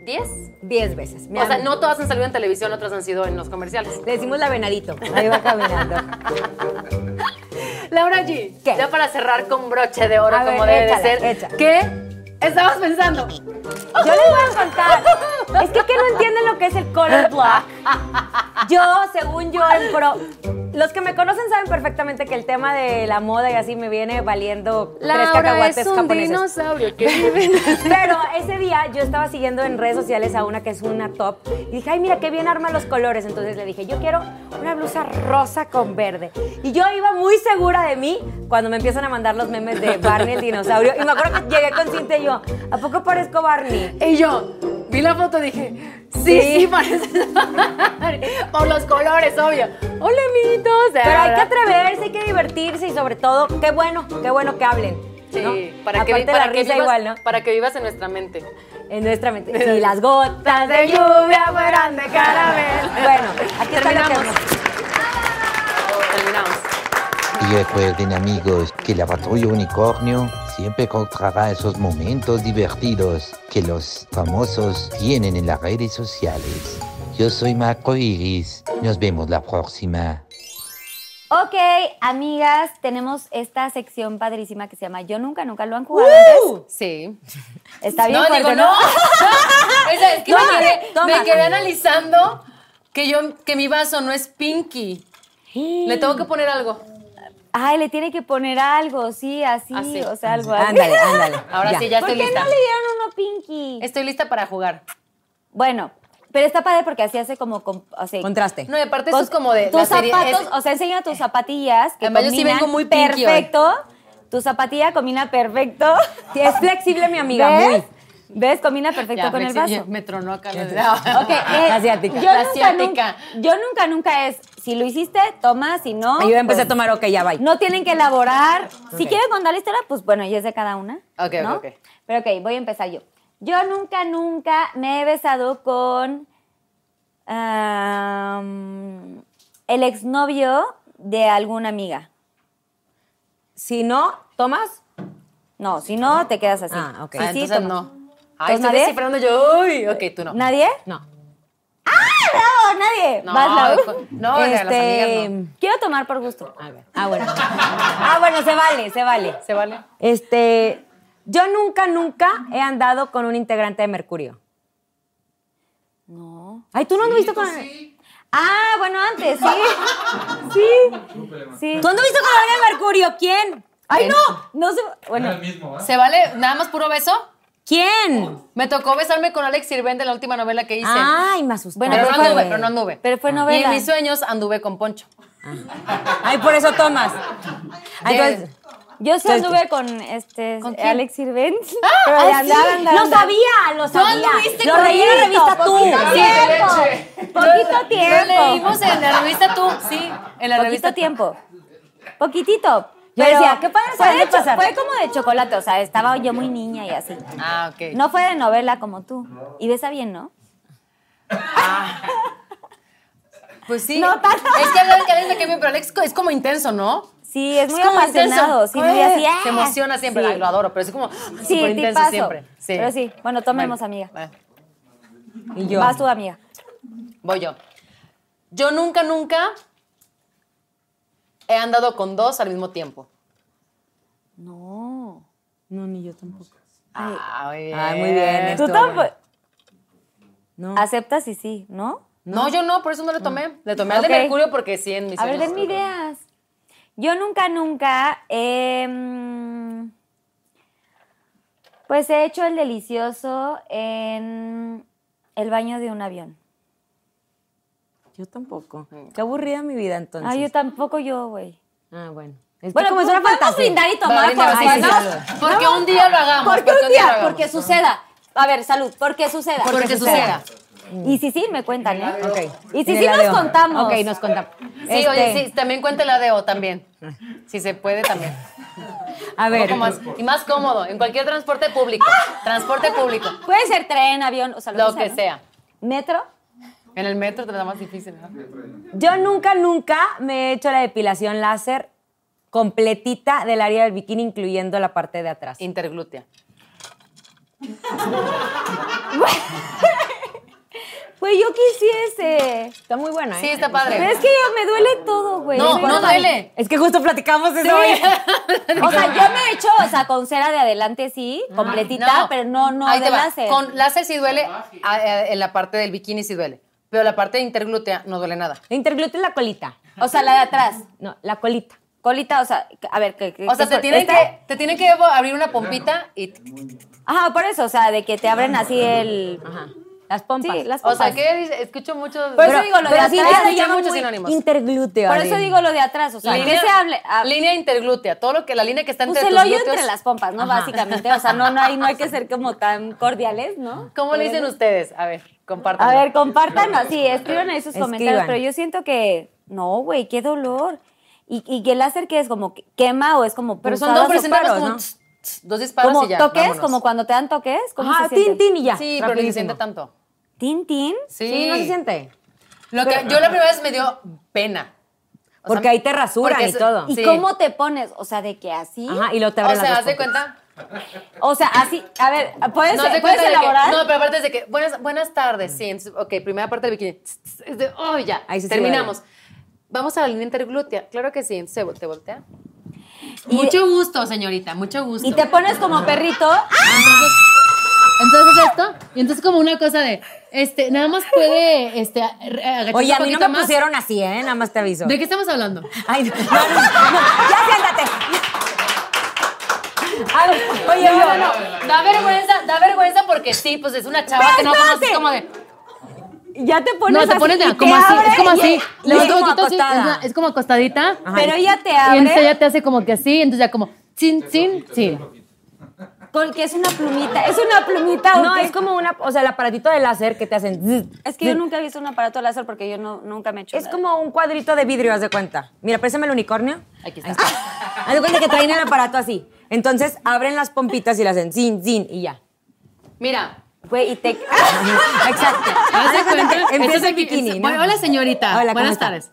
10. Diez veces. Mi O sea, no todas han salido en televisión, otras han sido en los comerciales. Le decimos la venadito. Ahí va caminando. <laughs> Laura G, ¿Qué? ya para cerrar con broche de oro A como ver, debe échala, de ser. ¿qué estabas pensando? Yo les voy a contar. Es que, ¿qué no entienden lo que es el color block? Yo, según yo, pro... Los que me conocen saben perfectamente que el tema de la moda y así me viene valiendo tres Laura cacahuates es un japoneses. dinosaurio en... <laughs> Pero ese día yo estaba siguiendo en redes sociales a una que es una top y dije, ay, mira qué bien arma los colores. Entonces le dije, yo quiero una blusa rosa con verde. Y yo iba muy segura de mí cuando me empiezan a mandar los memes de Barney el dinosaurio. Y me acuerdo que llegué con Cintia y yo, ¿a poco parezco Barney? Y yo vi la foto y dije, sí, Sí. sí, parece Por los colores, obvio. Hola, amiguitos. Pero hay que atreverse, hay que divertirse y sobre todo, qué bueno, qué bueno que hablen. Sí, ¿no? para, que, para, la que risa vivas, igual, ¿no? para que vivas en nuestra mente. En nuestra mente. <laughs> Si las gotas de lluvia fueran de caramelo. Bueno, aquí está lo que Terminamos. Terminamos. Y recuerden amigos que la patrulla unicornio siempre encontrará esos momentos divertidos que los famosos tienen en las redes sociales. Yo soy Marco Iris. Nos vemos la próxima. Ok, amigas, tenemos esta sección padrísima que se llama Yo Nunca, Nunca lo han jugado antes. Sí. Está bien No, fuerte, digo, no. <laughs> Esa es que Toma, me, quedé, toma. me quedé analizando que yo que mi vaso no es pinky. Le tengo que poner algo. Ay, le tiene que poner algo, sí, así, Así. o sea, algo así. Ándale, ándale. Ahora sí, ya ¿Por estoy qué lista. no le dieron uno pinky? Estoy lista para jugar. Bueno, pero está padre porque así hace como... com- o sea, Contraste. No, y aparte eso es como de Tus zapatos, es- o sea, enseña tus zapatillas que Además, yo sí vengo muy pinky hoy. perfecto. Tu zapatilla combina perfecto. <laughs> Sí, es flexible, mi amiga, ¿Ves? muy. ¿Ves? Combina perfecto Ya, con el vaso. Me tronó acá. Ok, <laughs> eh, La asiática. Yo La nunca, asiática. nunca, yo nunca, nunca es, si lo hiciste, toma, si no. Yo empecé pues, a tomar, ok, ya va. No tienen que elaborar. Si quieren contar la historia, pues bueno, ya es de cada una. Ok, ok, ¿no? ok. Pero ok, voy a empezar yo. Yo nunca, nunca me he besado con el exnovio de alguna amiga. Si no, ¿tomas? No, si no, te quedas así. Ah, ok. Sí, Ah, sí, entonces toma. no. Ay, ¿Pues estoy descifrando yo. Uy, ok, tú no. ¿Nadie? No. No, nadie. No, Vas, Lau. no, las amigas no. Quiero tomar por gusto. A ver. Ah, bueno. Ah, bueno, se vale, se vale. ¿Se vale? Este, yo nunca, nunca he andado con un integrante de Mercurio. No. Ay, ¿tú no anduviste con... Ah, bueno, antes, sí. <laughs> Sí. Sí. ¿Tú anduviste con alguien de Mercurio? ¿Quién? Ay, no. No sé. No era Bueno. el mismo, ¿va? ¿Se vale nada más puro beso? ¿Quién? Me tocó besarme con Alex Sirvente en la última novela que hice. Ay, me asusté. Bueno, pero, pero no anduve, pero no anduve. Pero fue Y novela. en mis sueños anduve con Poncho. Ay, por eso tomas. Ay, entonces- Yo sí anduve con este ¿Con quién? Alex Sirvent. Ah, pero andar, Lo sabía, lo sabía. anduviste Lo con leí en la revista tú. poquito tiempo. Poquito tiempo. Lo leímos en la revista tú, sí. En la Poquito revista tiempo. Poquitito. Yo Pero decía, ¿qué padre fue, pasar. fue como de chocolate, o sea, estaba yo muy niña y así. Ah, ok. No fue de novela como tú. Y besa bien, ¿no? Pues sí. <laughs> No tanto. Es que Alex me cae bien, pero Alex es como intenso, ¿no? Sí, es muy como apasionado. Sí, muy así. ¡ah! Se emociona siempre. Sí. Ay, lo adoro, pero es como Sí, <laughs> súper intenso tipazo. siempre. Sí. Pero sí, bueno, tomemos, Bueno, amiga. bueno, Y yo. Vas tú, amiga. voy yo. Yo nunca, nunca he andado con dos al mismo tiempo. No. No, ni yo tampoco. Ah, muy bien. Ay, muy bien. Tú tampoco. No. Aceptas y sí, ¿no? No, yo no, por eso no le tomé. Le tomé al de Mercurio porque sí, en mis A ver, denme ideas. Yo nunca, nunca he, mm, pues he hecho el delicioso en el baño de un avión. Yo tampoco. Qué aburrida mi vida entonces. Ah, yo tampoco yo, güey. Ah, bueno. Es Bueno, como es pues una podemos brindar y tomar por sí. Porque un día lo hagamos. Porque un día porque suceda. A ver, salud, porque suceda. Porque suceda. Y si sí, me cuentan, ¿eh? Ok. Y si sí nos contamos. Ok, nos contamos. Sí, Este, oye, sí, también cuente la de O también. Si se puede también. A Un ver. poco más, y más cómodo, en cualquier transporte público. Transporte público. Puede ser tren, avión, o sea, lo, Lo que ¿no? sea. ¿Metro? En el metro te da más difícil, ¿no? Yo nunca, nunca me he hecho la depilación láser completita del área del bikini, incluyendo la parte de atrás. Interglútea. <laughs> Güey, yo quisiese. Está muy buena, ¿eh? Sí, está padre. Pero es que yo- me duele todo, güey. No, no duele. Es que justo platicamos eso hoy. <laughs> O sea, yo me he hecho, o sea, con cera de adelante sí, completita, pero no, no Ahí de láser. Con láser sí duele, a- a- en la parte del bikini sí duele. Pero la parte de interglútea no duele nada. La interglútea es la colita. O sea, la de atrás. No, la colita. Colita, o sea, a ver, ¿qué, qué- O sea, te tienen, esta- que, te tienen que abrir una pompita y... Ajá, por eso, o sea, de que te abren así el... Ajá. Las pompas. Sí, las O sea, pompas. ¿qué dice? Escucho muchos... Por eso digo lo de atrás. se llama muchos sinónimos. Interglúteo. Por eso digo lo de atrás, o sea, ¿qué se hable? Línea interglútea, todo lo que la línea que está pues entre el hoyo glúteos. entre las pompas, ¿no? Ajá. Básicamente, o sea, no, no, hay, no hay que ser como tan cordiales, ¿no? ¿Cómo le dicen ustedes? A ver, compartan. A ver, compartan así, escriban ahí sus Escriban. comentarios, pero yo siento que, no, güey, qué dolor. Y, y que el láser que es como que quema o es como Pero son dos como... ¿no? dos disparos Como y ya. toques, vámonos. como cuando te dan toques. ¿Cómo Ajá, tin, tin y ya. Sí, pero ni se siente tanto. Tin, tin. Sí. Sí, no se siente. Lo que yo la primera vez me dio pena. O Porque sea, ahí te rasuran y todo. ¿Y Sí. cómo te pones? O sea, de que así. Ajá, y lo te O sea, haz de cuenta. O sea, así. A ver, ¿puedes, No, ¿puedes que- elaborar? no, pero aparte es de que, buenas, buenas tardes, sí. Entonces, ok, primera parte del bikini. Es de, oh, ya, Ahí sí se terminamos. Vamos a la línea interglútea. Claro que sí. Entonces, te voltea. mucho gusto, señorita, mucho gusto. Y te pones como perrito. Entonces esto, y entonces como una cosa de, este, nada más puede, este, agacharse Oye, un a mí no me más. pusieron así, ¿eh? Nada más te aviso. ¿De qué estamos hablando? Ay, no, no, no, no, ya siéntate. A ver, oye, No, no, no. Da vergüenza, da vergüenza porque sí, pues es una chava que no conoces como de. ya te pones No, te así pones y de, te como así, abre es como y- así. y Luego es como así, es, una- es como acostadita. Pero ella te Y entonces abre. ella te hace como que así, entonces ya como, chin, chin, chin. Con que es una plumita. Es una plumita. ¿o No, es como una, o sea, el aparatito de láser que te hacen. Es que yo nunca he visto un aparato láser porque yo no, nunca me he hecho. Es nada. como un cuadrito de vidrio, haz de cuenta. Mira, préstame el unicornio. Aquí está. Haz de cuenta que traen el aparato así. Entonces abren las pompitas y le hacen zin, zin y ya. Mira, Güey, y te. <laughs> Exacto. de empieza el bikini, ¿no? Hola señorita, Hola, ¿cómo buenas está? tardes.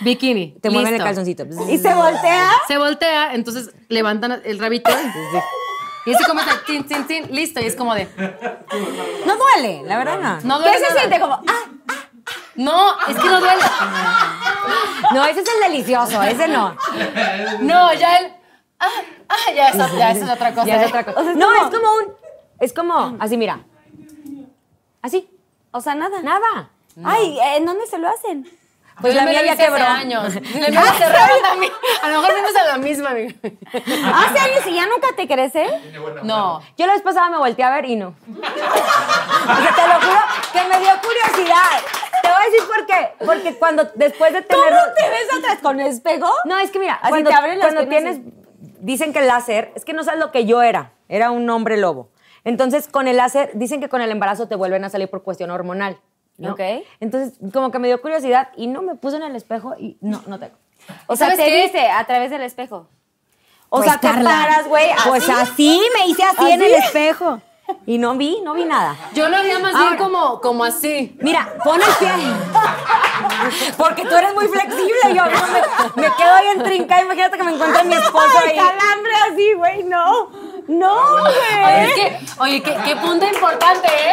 Bikini. Te mueven el calzoncito. y se voltea. Se voltea, entonces levantan el rabito y así como está, tin, tin, tin, listo, y es como de, No duele, la verdad no. no ¿Qué duele se nada. siente? Como. Ah, No, es que no duele. No, ese es el delicioso, ese no. No, ya el, ah, ah, ya, eso, ya eso es otra cosa. Ya es otra cosa. O sea, es no, como- es como un. Es como, así, mira. Así. o sea, nada. Nada. Ay, ¿en dónde se lo hacen? Pues <laughs> la me mía ya quebró. años. La mía me cerraron también. A lo mejor vimos a la misma, amiga. Hace años y ya nunca te crece. No. Yo la vez pasada me volteé a ver y no. O sea, te lo juro que me dio curiosidad. Te voy a decir por qué. Porque cuando después de tenerlo. ¿Cómo te ves atrás con el espejo? No, es que mira, Así cuando, te abren las cuando tienes, dicen que el láser, es que no sabes lo que yo era, era un hombre lobo. Entonces, con el láser, dicen que con el embarazo te vuelven a salir por cuestión hormonal. ¿No? Ok. Entonces, como que me dio curiosidad y no me puse en el espejo y no, no tengo. O sea, ¿Sabes te qué? viste a través del espejo. O Pues, sea, te Carla, paras, güey. Pues así. me hice así, en el espejo. Y no vi, no vi nada. Yo lo haría más bien como, como así. Mira, pon el pie. Porque tú eres muy flexible. Yo no, me, me quedo ahí en trinca. Imagínate que me encuentre mi esposo ahí. calambre así, güey. No. No, Oye, güey. es que, oye, qué, qué punto importante, ¿eh?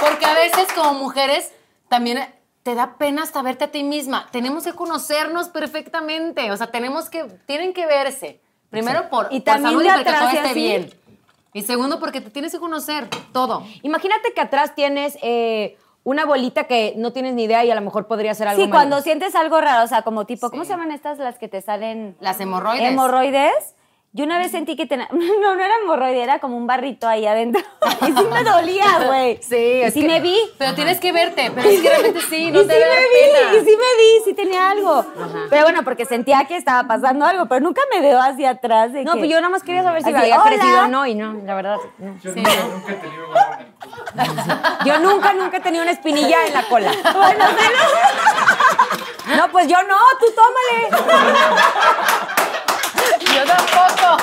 Porque a veces como mujeres también te da pena hasta verte a ti misma. Tenemos que conocernos perfectamente. O sea, tenemos que, tienen que verse. Primero por, Y por también salud y porque atrás todo esté así. bien. Y segundo, porque te tienes que conocer todo. Imagínate que atrás tienes eh, una bolita que no tienes ni idea y a lo mejor podría ser algo Sí, malo. cuando sientes algo raro, o sea, como tipo, ¿cómo se llaman estas las que te salen? Las hemorroides. Hemorroides. Yo una vez sentí que tenía. <laughs> No, no era hemorroide, era como un barrito ahí adentro. <laughs> Y sí me dolía, güey. <laughs> Sí, y sí que- me vi. Pero tienes que verte, pero es que realmente sí, no y te sí me dar vi, pena. y sí me vi, sí tenía algo. Pero bueno, porque sentía que estaba pasando algo, pero nunca me veo hacia atrás. De No, que- pues yo nada más quería saber si me había crecido o no y no, la verdad. no. Yo nunca, nunca he tenido un agua en el culo. Yo nunca, nunca he tenido una espinilla en la cola. Bueno, No, pues yo no, tú tómale. Yo tampoco.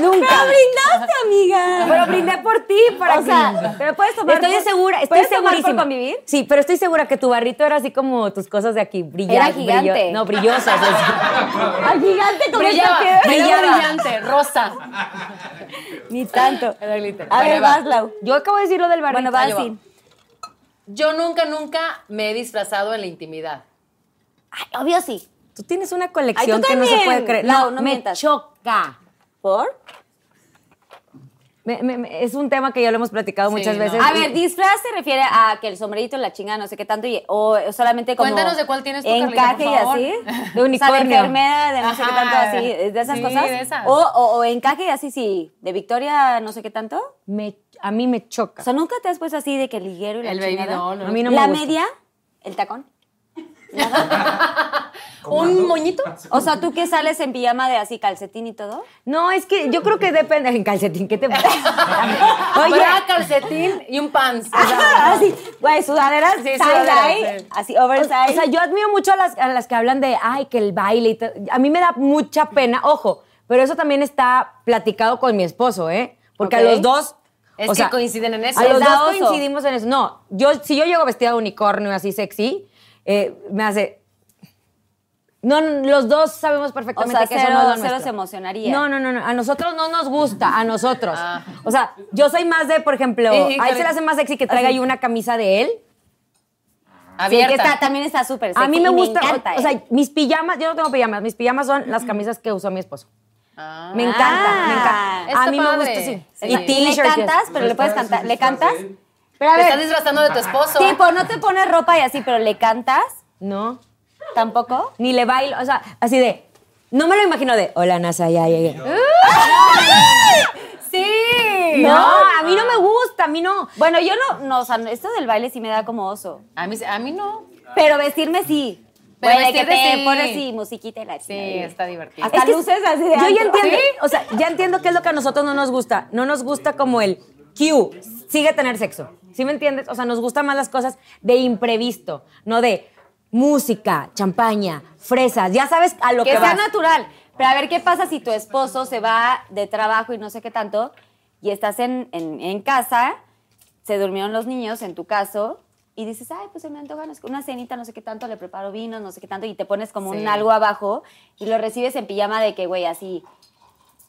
Nunca. Pero brindaste, amiga. Pero brindé por ti, para O que- sea, pero puedes tomar Estoy por- segura, estoy ¿puedes tomar por segurísima. convivir? Sí, pero estoy segura que tu barrito era así como tus cosas de aquí, brillantes. Era gigante. no, brillosas. Al gigante como Brillaba, esta piedra. brillaba brillante, rosa. Ni tanto. <laughs> Era glitter. A ver, vas, Lau. Yo acabo de decir lo del barrito. Bueno, vas. Yo nunca, nunca me he disfrazado en la intimidad. Ay, obvio sí. Tú tienes una colección Ay, que no se puede creer. No, no me mientas. choca. ¿Por? Me- me- me- es un tema que ya lo hemos platicado Sí, muchas no. veces. A ver, disfraz se refiere a que el sombrerito, la chingada, no sé qué tanto, y- o solamente como... Cuéntanos de cuál tienes Carlita, Encaje y así. De <laughs> O sea, unicornio. de enfermera, de no sé qué tanto, así, de esas Sí, cosas. de esas. O, o, o encaje y así, sí, de Victoria, no sé qué tanto. me- a mí me choca. O sea, ¿nunca te has puesto así de que el liguero y la El baby chingada? doll. A mí no me la gusta. media, el tacón. <laughs> ¿Un moñito? <laughs> O sea, tú que sales en pijama de así calcetín y todo. No, es que yo creo que depende. En <laughs> calcetín, ¿qué te pasa? Oye, Oye, calcetín y un pants. o sea, así, güey, sudaderas, Sí, sí. así oversize. O sea, yo admiro mucho a las, a las que hablan de, ay, que el baile y todo. A mí me da mucha pena, ojo, Pero eso también está platicado con mi esposo, ¿eh? Porque Ok. a los dos... Es o que sea, coinciden en eso. A los dos oso. coincidimos en eso. No, yo, si yo llego vestida de unicornio así sexy, eh, me hace... No, no, los dos sabemos perfectamente O sea, que eso cero- no es lo cero nuestro. se emocionaría. No, no, no, no. A nosotros no nos gusta, a nosotros. O sea, yo soy más de, por ejemplo, Eh, a él se le hace más sexy que traiga Así. ahí una camisa de él. Sí, que Abierta. está, también está súper A mí me gusta, encanta, o sea, mis pijamas, yo no tengo pijamas, mis pijamas son las camisas que usó mi esposo. Ah. Me encanta, me Ah. encanta. Está a mí me gusta, sí. Sí. Y le t-shirt y cantas, eso. pero le puedes cantar. ¿Le cantas? Pero a Te estás disfrazando de tu esposo. tipo, no te pones ropa y así, pero le cantas, No, tampoco. ni le bailo, o sea, así de, no me lo imagino de, hola NASA, ya llegué. Sí. No, a mí no me gusta, a mí no. Bueno, yo no, no, o sea, esto del baile sí me da como oso. A mí, a mí no. Pero vestirme sí. Pero Bueno, que te sí. pones sí, musiquita y la Sí, chingada. está divertido. Hasta Es que luces así de Yo ya entiendo, ¿Sí? o sea, ya entiendo qué es lo que a nosotros no nos gusta. No nos gusta como el Q, sigue tener sexo. ¿Sí me entiendes? O sea, nos gustan más las cosas de imprevisto, no de música, champaña, fresas. Ya sabes a lo que, que sea vas. natural. Pero a ver qué pasa si tu esposo se va de trabajo y no sé qué tanto, y estás en, en- en casa, se durmieron los niños, en tu caso, y dices, ay, pues se me antoja una cenita, no sé qué tanto, le preparo vinos, no sé qué tanto, y te pones como un algo abajo, y lo recibes en pijama de que, güey, así,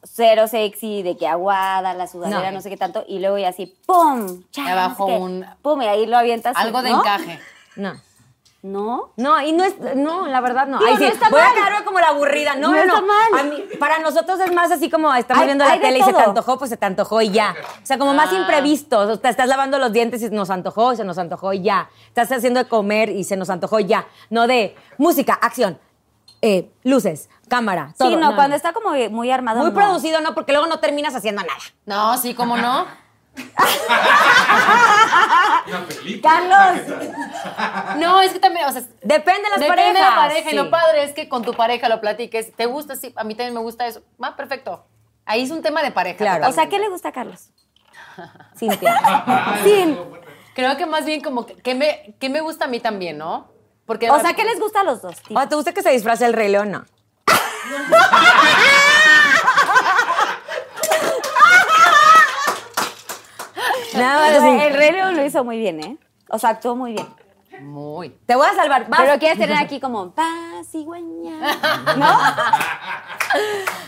cero sexy, de que aguada, la sudadera, No. no, sé qué tanto, y luego y así, ¡pum! Cha, Y abajo un- ¡Pum! Y ahí lo avientas. Algo de encaje. No. ¿No? No, y no es, no, la verdad no. Digo, Ay, no sí, está voy a mal. quedarme como la aburrida. No, No no, no. está mal. A mí- para nosotros es más así como estamos Hay- viendo la tele y se te antojó, pues se te antojó y ya. O sea, como más Ah. imprevisto. O sea, estás lavando los dientes y nos antojó y se nos antojó y ya. Estás haciendo de comer y se nos antojó y ya. No de música, acción, eh, luces, cámara, todo. sí, no, cuando está como muy armado. Muy no. producido, no, porque luego no terminas haciendo nada. No, sí, ¿cómo no? Carlos, No, es que también, o sea, Depende de las depende parejas. de la pareja. Y sí. lo padre es que con tu pareja lo platiques. ¿Te gusta? Sí, a mí también me gusta eso. Ah, perfecto. Ahí es un tema de pareja. Claro. o sea, ¿qué le gusta a Carlos? Cintia. <laughs> Sin. Creo que más bien como que, que me, que me gusta a mí también, ¿no? Porque O sea, ¿qué les gusta a los dos? te gusta que se disfrace el rey león? No. Nada más así. El Rey León lo hizo muy bien, ¿eh? O sea, actuó muy bien. Muy. Te voy a salvar. Vas. Pero quieres tener aquí como paz, cigüeña. ¿No? <laughs>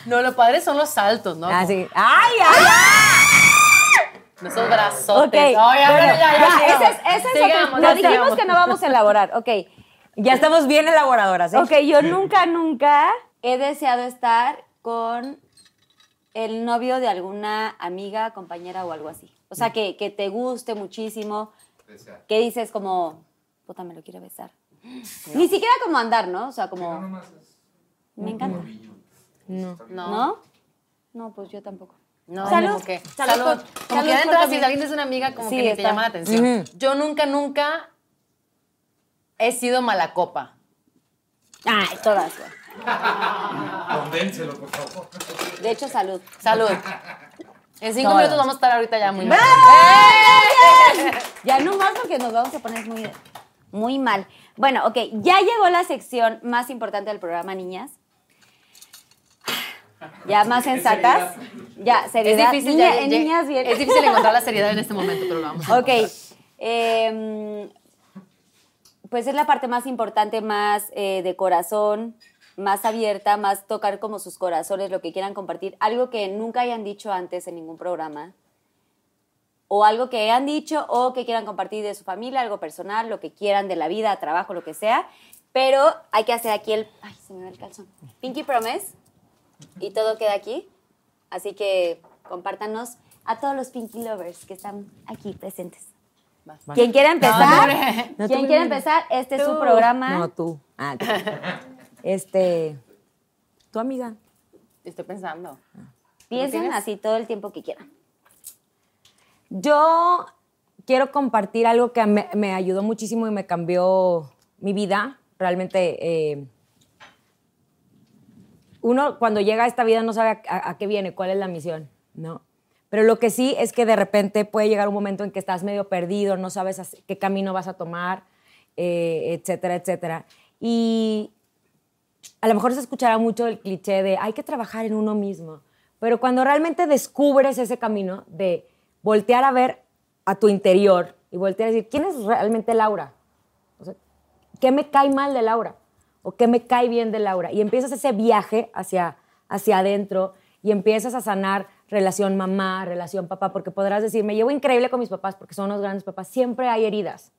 No, lo padre son los saltos, ¿no? Ah, sí. ¡Ay, ay, ay! Esos brazotes. Ok. Ay, ya, Bueno, ya, ya, ya, ese es, ese es otro- Sigamos, ya, dijimos que no vamos a elaborar. Ok. Ya estamos bien elaboradoras, ¿eh? Ok, yo nunca, nunca he deseado estar con el novio de alguna amiga, compañera o algo así. O sea, que, que te guste muchísimo, que dices como, puta, me lo quiero besar. Ni siquiera como andar, ¿no? O sea, como, me encanta. No. ¿No? No, pues yo tampoco. No, Salud. como que, Salud salud. como salud que y también. alguien es una amiga, como Sí, que ni te llama la atención. Yo nunca, nunca he sido mala copa. Ay, todas. Condénselo, por favor. De hecho, salud. Salud. En cinco Todas. minutos vamos a estar ahorita ya muy mal. Ya no más porque nos vamos a poner muy, muy mal. Bueno, ok, ya llegó la sección más importante del programa, niñas. Ya más sensatas. Ya, Es seriedad. difícil, Niña- ya- en ya- niñas bien. es difícil encontrar la seriedad en <laughs> este momento, pero lo vamos a Ok. em, pues es la parte más importante, más eh, de corazón, más abierta, más tocar como sus corazones, lo que quieran compartir. Algo que nunca hayan dicho antes en ningún programa. O algo que hayan dicho o que quieran compartir de su familia, algo personal, lo que quieran de la vida, trabajo, lo que sea. Pero hay que hacer aquí el... Ay, se me va el calzón. Pinky Promise. Y todo queda aquí. Así que compártanos a todos los Pinky Lovers que están aquí presentes. ¿Quién quiere empezar? No, ¿Quién quiere empezar? Este es su programa. No, tú. Ah, tú. <laughs> Este. Tu amiga. Estoy pensando. Piensen así todo el tiempo que quieran. Yo quiero compartir algo que me, me ayudó muchísimo y me cambió mi vida. Realmente, eh, uno cuando llega a esta vida no sabe a, a- a qué viene, cuál es la misión, ¿no? Pero lo que sí es que de repente puede llegar un momento en que estás medio perdido, no sabes qué camino vas a tomar, eh, etcétera, etcétera. Y a lo mejor se escuchará mucho el cliché de hay que trabajar en uno mismo, pero cuando realmente descubres ese camino de voltear a ver a tu interior y voltear a decir, ¿quién es realmente Laura? O ¿qué me cae mal de Laura? ¿O qué me cae bien de Laura? Y empiezas ese viaje hacia, hacia adentro y empiezas a sanar relación mamá, relación papá, porque podrás decir, me llevo increíble con mis papás porque son unos grandes papás. Siempre hay heridas.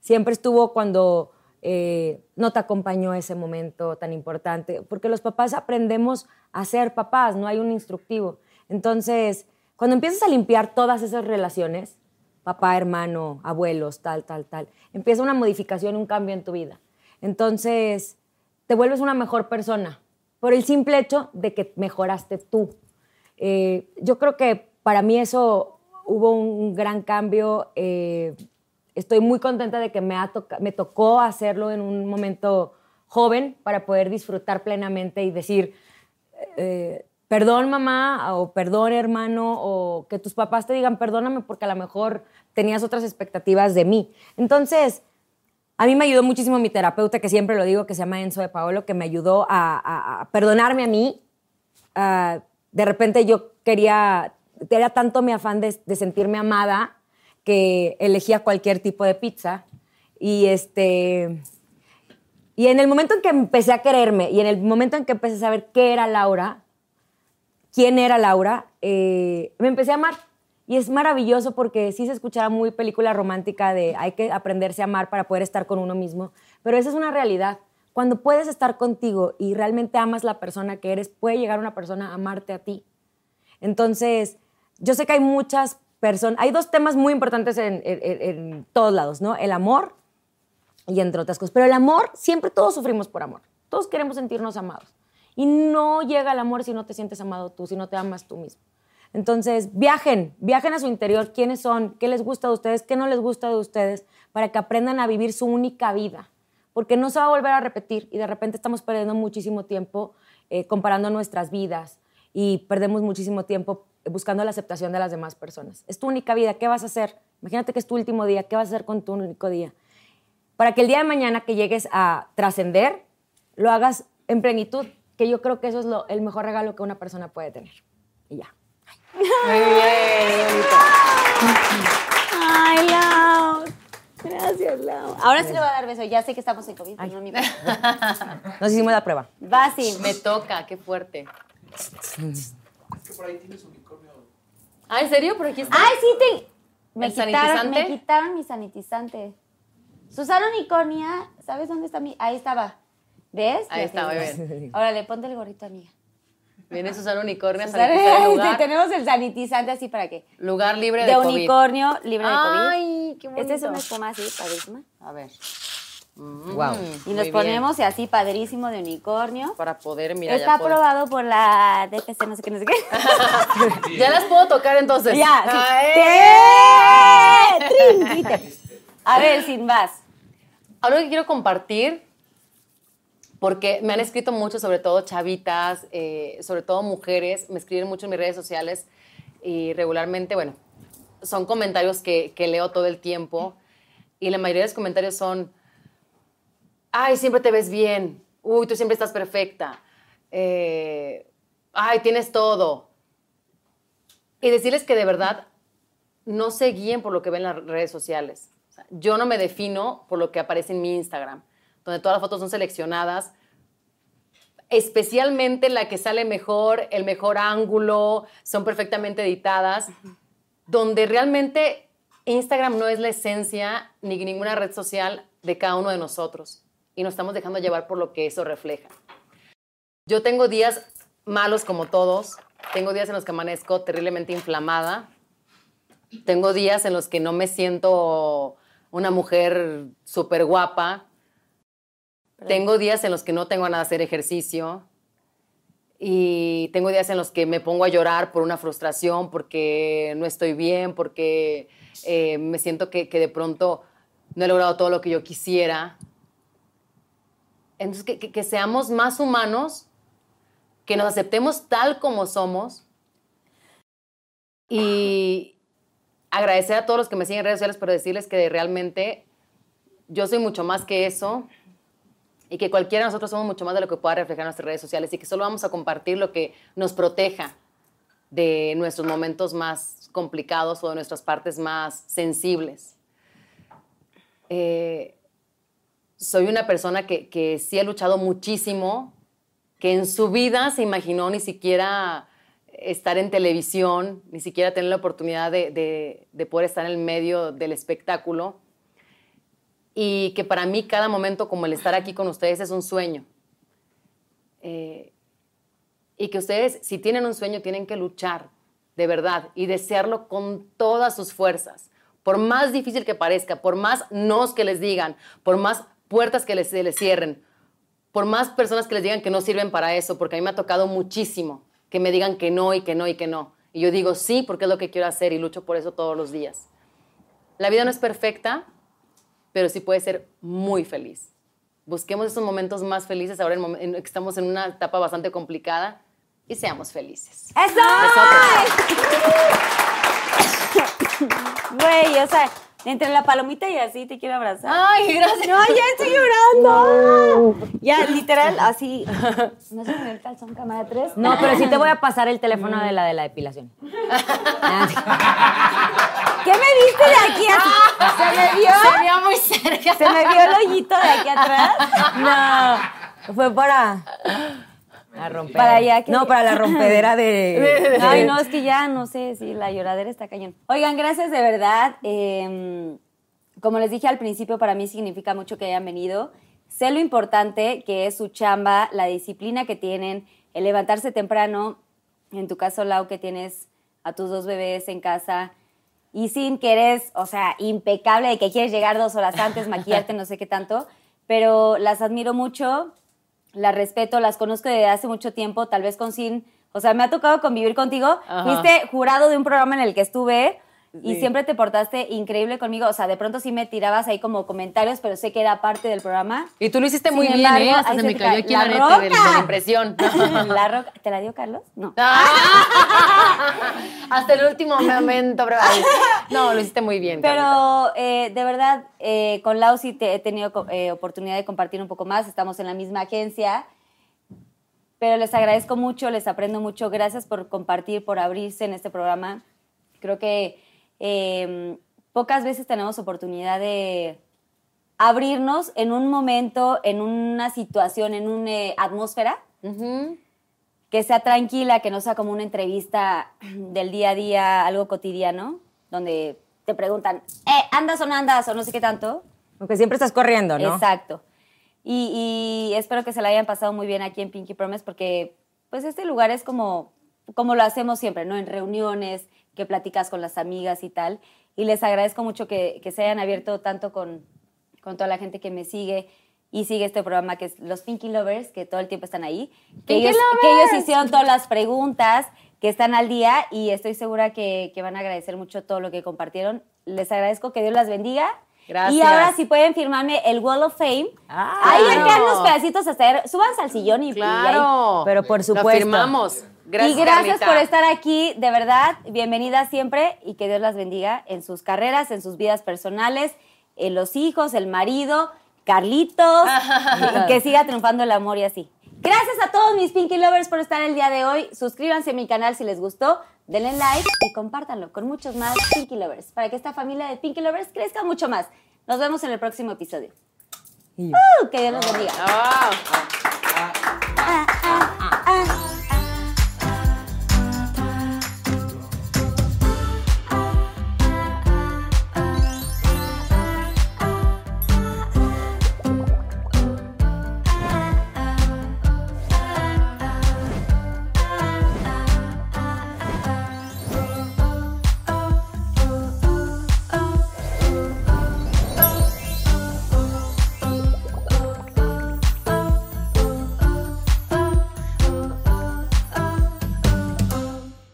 Siempre estuvo cuando eh, no te acompañó ese momento tan importante, porque los papás aprendemos a ser papás, no hay un instructivo. Entonces, cuando empiezas a limpiar todas esas relaciones, papá, hermano, abuelos, tal, tal, tal, empieza una modificación, un cambio en tu vida. Entonces, te vuelves una mejor persona por el simple hecho de que mejoraste tú. Eh, yo creo que para mí eso hubo un gran cambio. eh, estoy muy contenta de que me, ha toca- me tocó hacerlo en un momento joven para poder disfrutar plenamente y decir, eh, perdón mamá o perdón hermano o que tus papás te digan perdóname porque a lo mejor tenías otras expectativas de mí. Entonces, a mí me ayudó muchísimo mi terapeuta, que siempre lo digo, que se llama Enzo de Paolo, que me ayudó a, a- a perdonarme a mí. De repente yo quería, era tanto mi afán de, sentirme amada que elegía cualquier tipo de pizza. Y este... Y en el momento en que empecé a quererme y en el momento en que empecé a saber qué era Laura, quién era Laura, eh, me empecé a amar. Y es maravilloso porque sí se escuchaba muy película romántica de hay que aprenderse a amar para poder estar con uno mismo, pero esa es una realidad. Cuando puedes estar contigo y realmente amas la persona que eres, puede llegar una persona a amarte a ti. Entonces, yo sé que hay muchas personas, hay dos temas muy importantes en, en- en- todos lados, ¿no? El amor y entre otras cosas. Pero el amor, siempre todos sufrimos por amor. Todos queremos sentirnos amados. Y no llega el amor si no te sientes amado tú, si no te amas tú mismo. Entonces, viajen, viajen a su interior, quiénes son, qué les gusta de ustedes, qué no les gusta de ustedes, para que aprendan a vivir su única vida. Porque no se va a volver a repetir y de repente estamos perdiendo muchísimo tiempo eh, comparando nuestras vidas y perdemos muchísimo tiempo buscando la aceptación de las demás personas. Es tu única vida, ¿qué vas a hacer? Imagínate que es tu último día, ¿qué vas a hacer con tu único día? para que el día de mañana que llegues a trascender, lo hagas en plenitud, que yo creo que eso es lo- el mejor regalo que una persona puede tener. Y ya. Ay, Lau. Gracias, Lau. Ahora sí le voy a dar beso. Ya sé que estamos en COVID, pero no me importa. Nos hicimos la prueba. Va, sí. Me toca, qué fuerte. Ah, ¿en serio? Por aquí está. Ay, sí, te... Me ¿El quitaron, sanitizante? me quitaron mi sanitizante. Susana Unicornia, ¿sabes dónde está mi...? Ahí estaba. ¿Ves? Ahí está, muy bien. Órale, ponte el gorrito, amiga. Viene Susana Unicornio a sanitizar el lugar. Tenemos el sanitizante así para qué. Lugar libre de, De COVID. unicornio, libre de COVID. Ay, qué bonito. Esta es una espuma así, padrísima. A ver. Wow. Y nos ponemos así, padrísimo de unicornio. Para poder, mira, Está aprobado por la DPC, no sé qué, no sé qué. <laughs> Ya las puedo tocar entonces. ya, sí. Ay. ¡Te- trin! Grite. A ver, sin más. Algo que quiero compartir, porque me han escrito mucho, sobre todo chavitas, eh, sobre todo mujeres, me escriben mucho en mis redes sociales y regularmente, bueno, son comentarios que, leo todo el tiempo y la mayoría de los comentarios son, ay, siempre te ves bien, uy, tú siempre estás perfecta, eh, ay, tienes todo. Y decirles que de verdad no se guíen por lo que ven en las redes sociales. Yo no me defino por lo que aparece en mi Instagram, donde todas las fotos son seleccionadas, especialmente la que sale mejor, el mejor ángulo, son perfectamente editadas, donde realmente Instagram no es la esencia ni ninguna red social de cada uno de nosotros y nos estamos dejando llevar por lo que eso refleja. Yo tengo días malos como todos, tengo días en los que amanezco terriblemente inflamada, tengo días en los que no me siento una mujer súper guapa. Tengo días en los que no tengo ganas de hacer ejercicio. Y tengo días en los que me pongo a llorar por una frustración, porque no estoy bien, porque eh, me siento que, que de pronto no he logrado todo lo que yo quisiera. Entonces, que, que- que seamos más humanos, que nos aceptemos tal como somos y agradecer a todos los que me siguen en redes sociales, pero decirles que realmente yo soy mucho más que eso. Y que cualquiera nosotros somos mucho más de lo que pueda reflejar nuestras redes sociales y que solo vamos a compartir lo que nos proteja de nuestros momentos más complicados o de nuestras partes más sensibles. Eh, soy una persona que, que sí ha luchado muchísimo, que en su vida se imaginó ni siquiera estar en televisión, ni siquiera tener la oportunidad de, de- de poder estar en el medio del espectáculo. Y que para mí cada momento como el estar aquí con ustedes es un sueño. Eh, y que ustedes, si tienen un sueño, tienen que luchar de verdad y desearlo con todas sus fuerzas. Por más difícil que parezca, por más nos que les digan, por más puertas que les, les cierren, por más personas que les digan que no sirven para eso, porque a mí me ha tocado muchísimo que me digan que no y que no y que no. Y yo digo sí porque es lo que quiero hacer y lucho por eso todos los días. La vida no es perfecta, pero sí puede ser muy feliz. Busquemos esos momentos más felices ahora en que estamos en una etapa bastante complicada y seamos felices. ¡Eso! Güey, o sea, entre la palomita y así te quiero abrazar. Ay, gracias. No, ya estoy llorando. Ya, literal, así. ¿No se me ve el calzón cámara 3? No, pero sí te voy a pasar el teléfono de la de la depilación. <laughs> ¿Qué me viste de aquí así? ¿Se me <laughs> vio? Se vio muy cerca. ¿Se me vio el hoyito de aquí atrás? No, fue para la rompedera. Para allá No, para la rompedera de... <laughs> Ay, no, es que ya no sé si la lloradera está cañón. Oigan, gracias de verdad. Eh, como les dije al principio, para mí significa mucho que hayan venido. Sé lo importante que es su chamba, la disciplina que tienen, el levantarse temprano. En tu caso, Lau, que tienes a tus dos bebés en casa. Y sin que eres, o sea, impecable de que quieres llegar dos horas antes, <laughs> maquillarte, no sé qué tanto. Pero las admiro mucho las respeto, las conozco desde hace mucho tiempo, tal vez con Sin, o sea, me ha tocado convivir contigo. Ajá. Fuiste jurado de un programa en el que estuve y Sí. siempre te portaste increíble conmigo. O sea, de pronto sí me tirabas ahí como comentarios, pero sé que era parte del programa. Y tú lo hiciste Sin muy bien, embargo, ¿eh? Hasta se se me cayó aquí ¡La la neta de, de roca! la impresión. <laughs> <laughs> ¿La roca? ¿Te la dio Carlos? No. <laughs> Hasta el último momento, bro. Ay, No, lo hiciste muy bien. Pero eh, de verdad, eh, con Lau sí te- he tenido eh, oportunidad de compartir un poco más. Estamos en la misma agencia. Pero les agradezco mucho, les aprendo mucho. Gracias por compartir, por abrirse en este programa. Creo que eh, pocas veces tenemos oportunidad de abrirnos en un momento, en una situación, en una atmósfera Ujú. que sea tranquila, que no sea como una entrevista del día a día, algo cotidiano, donde te preguntan, eh, ¿andas o no andas? o no sé qué tanto. Porque siempre estás corriendo, ¿no? Exacto. Y, y espero que se la hayan pasado muy bien aquí en Pinky Promise porque pues este lugar es como, como lo hacemos siempre, ¿no? En reuniones, que platicas con las amigas y tal. Y les agradezco mucho que, que se hayan abierto tanto con, con toda la gente que me sigue y sigue este programa que es Los Pinky Lovers, que todo el tiempo están ahí. Que, ellos, que ellos hicieron todas las preguntas, que están al día y estoy segura que, que van a agradecer mucho todo lo que compartieron. Les agradezco, que Dios las bendiga. Gracias. Y ahora si pueden firmarme el Wall of Fame. Ah, ahí claro. unos pedacitos hasta. Súbanse al sillón y y ahí. Claro. Pero por Lo supuesto. firmamos. Gracias, y gracias Carlita. por estar aquí, de verdad, bienvenida siempre y que Dios las bendiga en sus carreras, en sus vidas personales, en los hijos, el marido, Carlitos, y que siga triunfando el amor y así. Gracias a todos mis Pinky Lovers por estar el día de hoy. Suscríbanse a mi canal si les gustó, denle like y compártanlo con muchos más Pinky Lovers para que esta familia de Pinky Lovers crezca mucho más. Nos vemos en el próximo episodio. ¡Uh! que Dios los bendiga. Ah.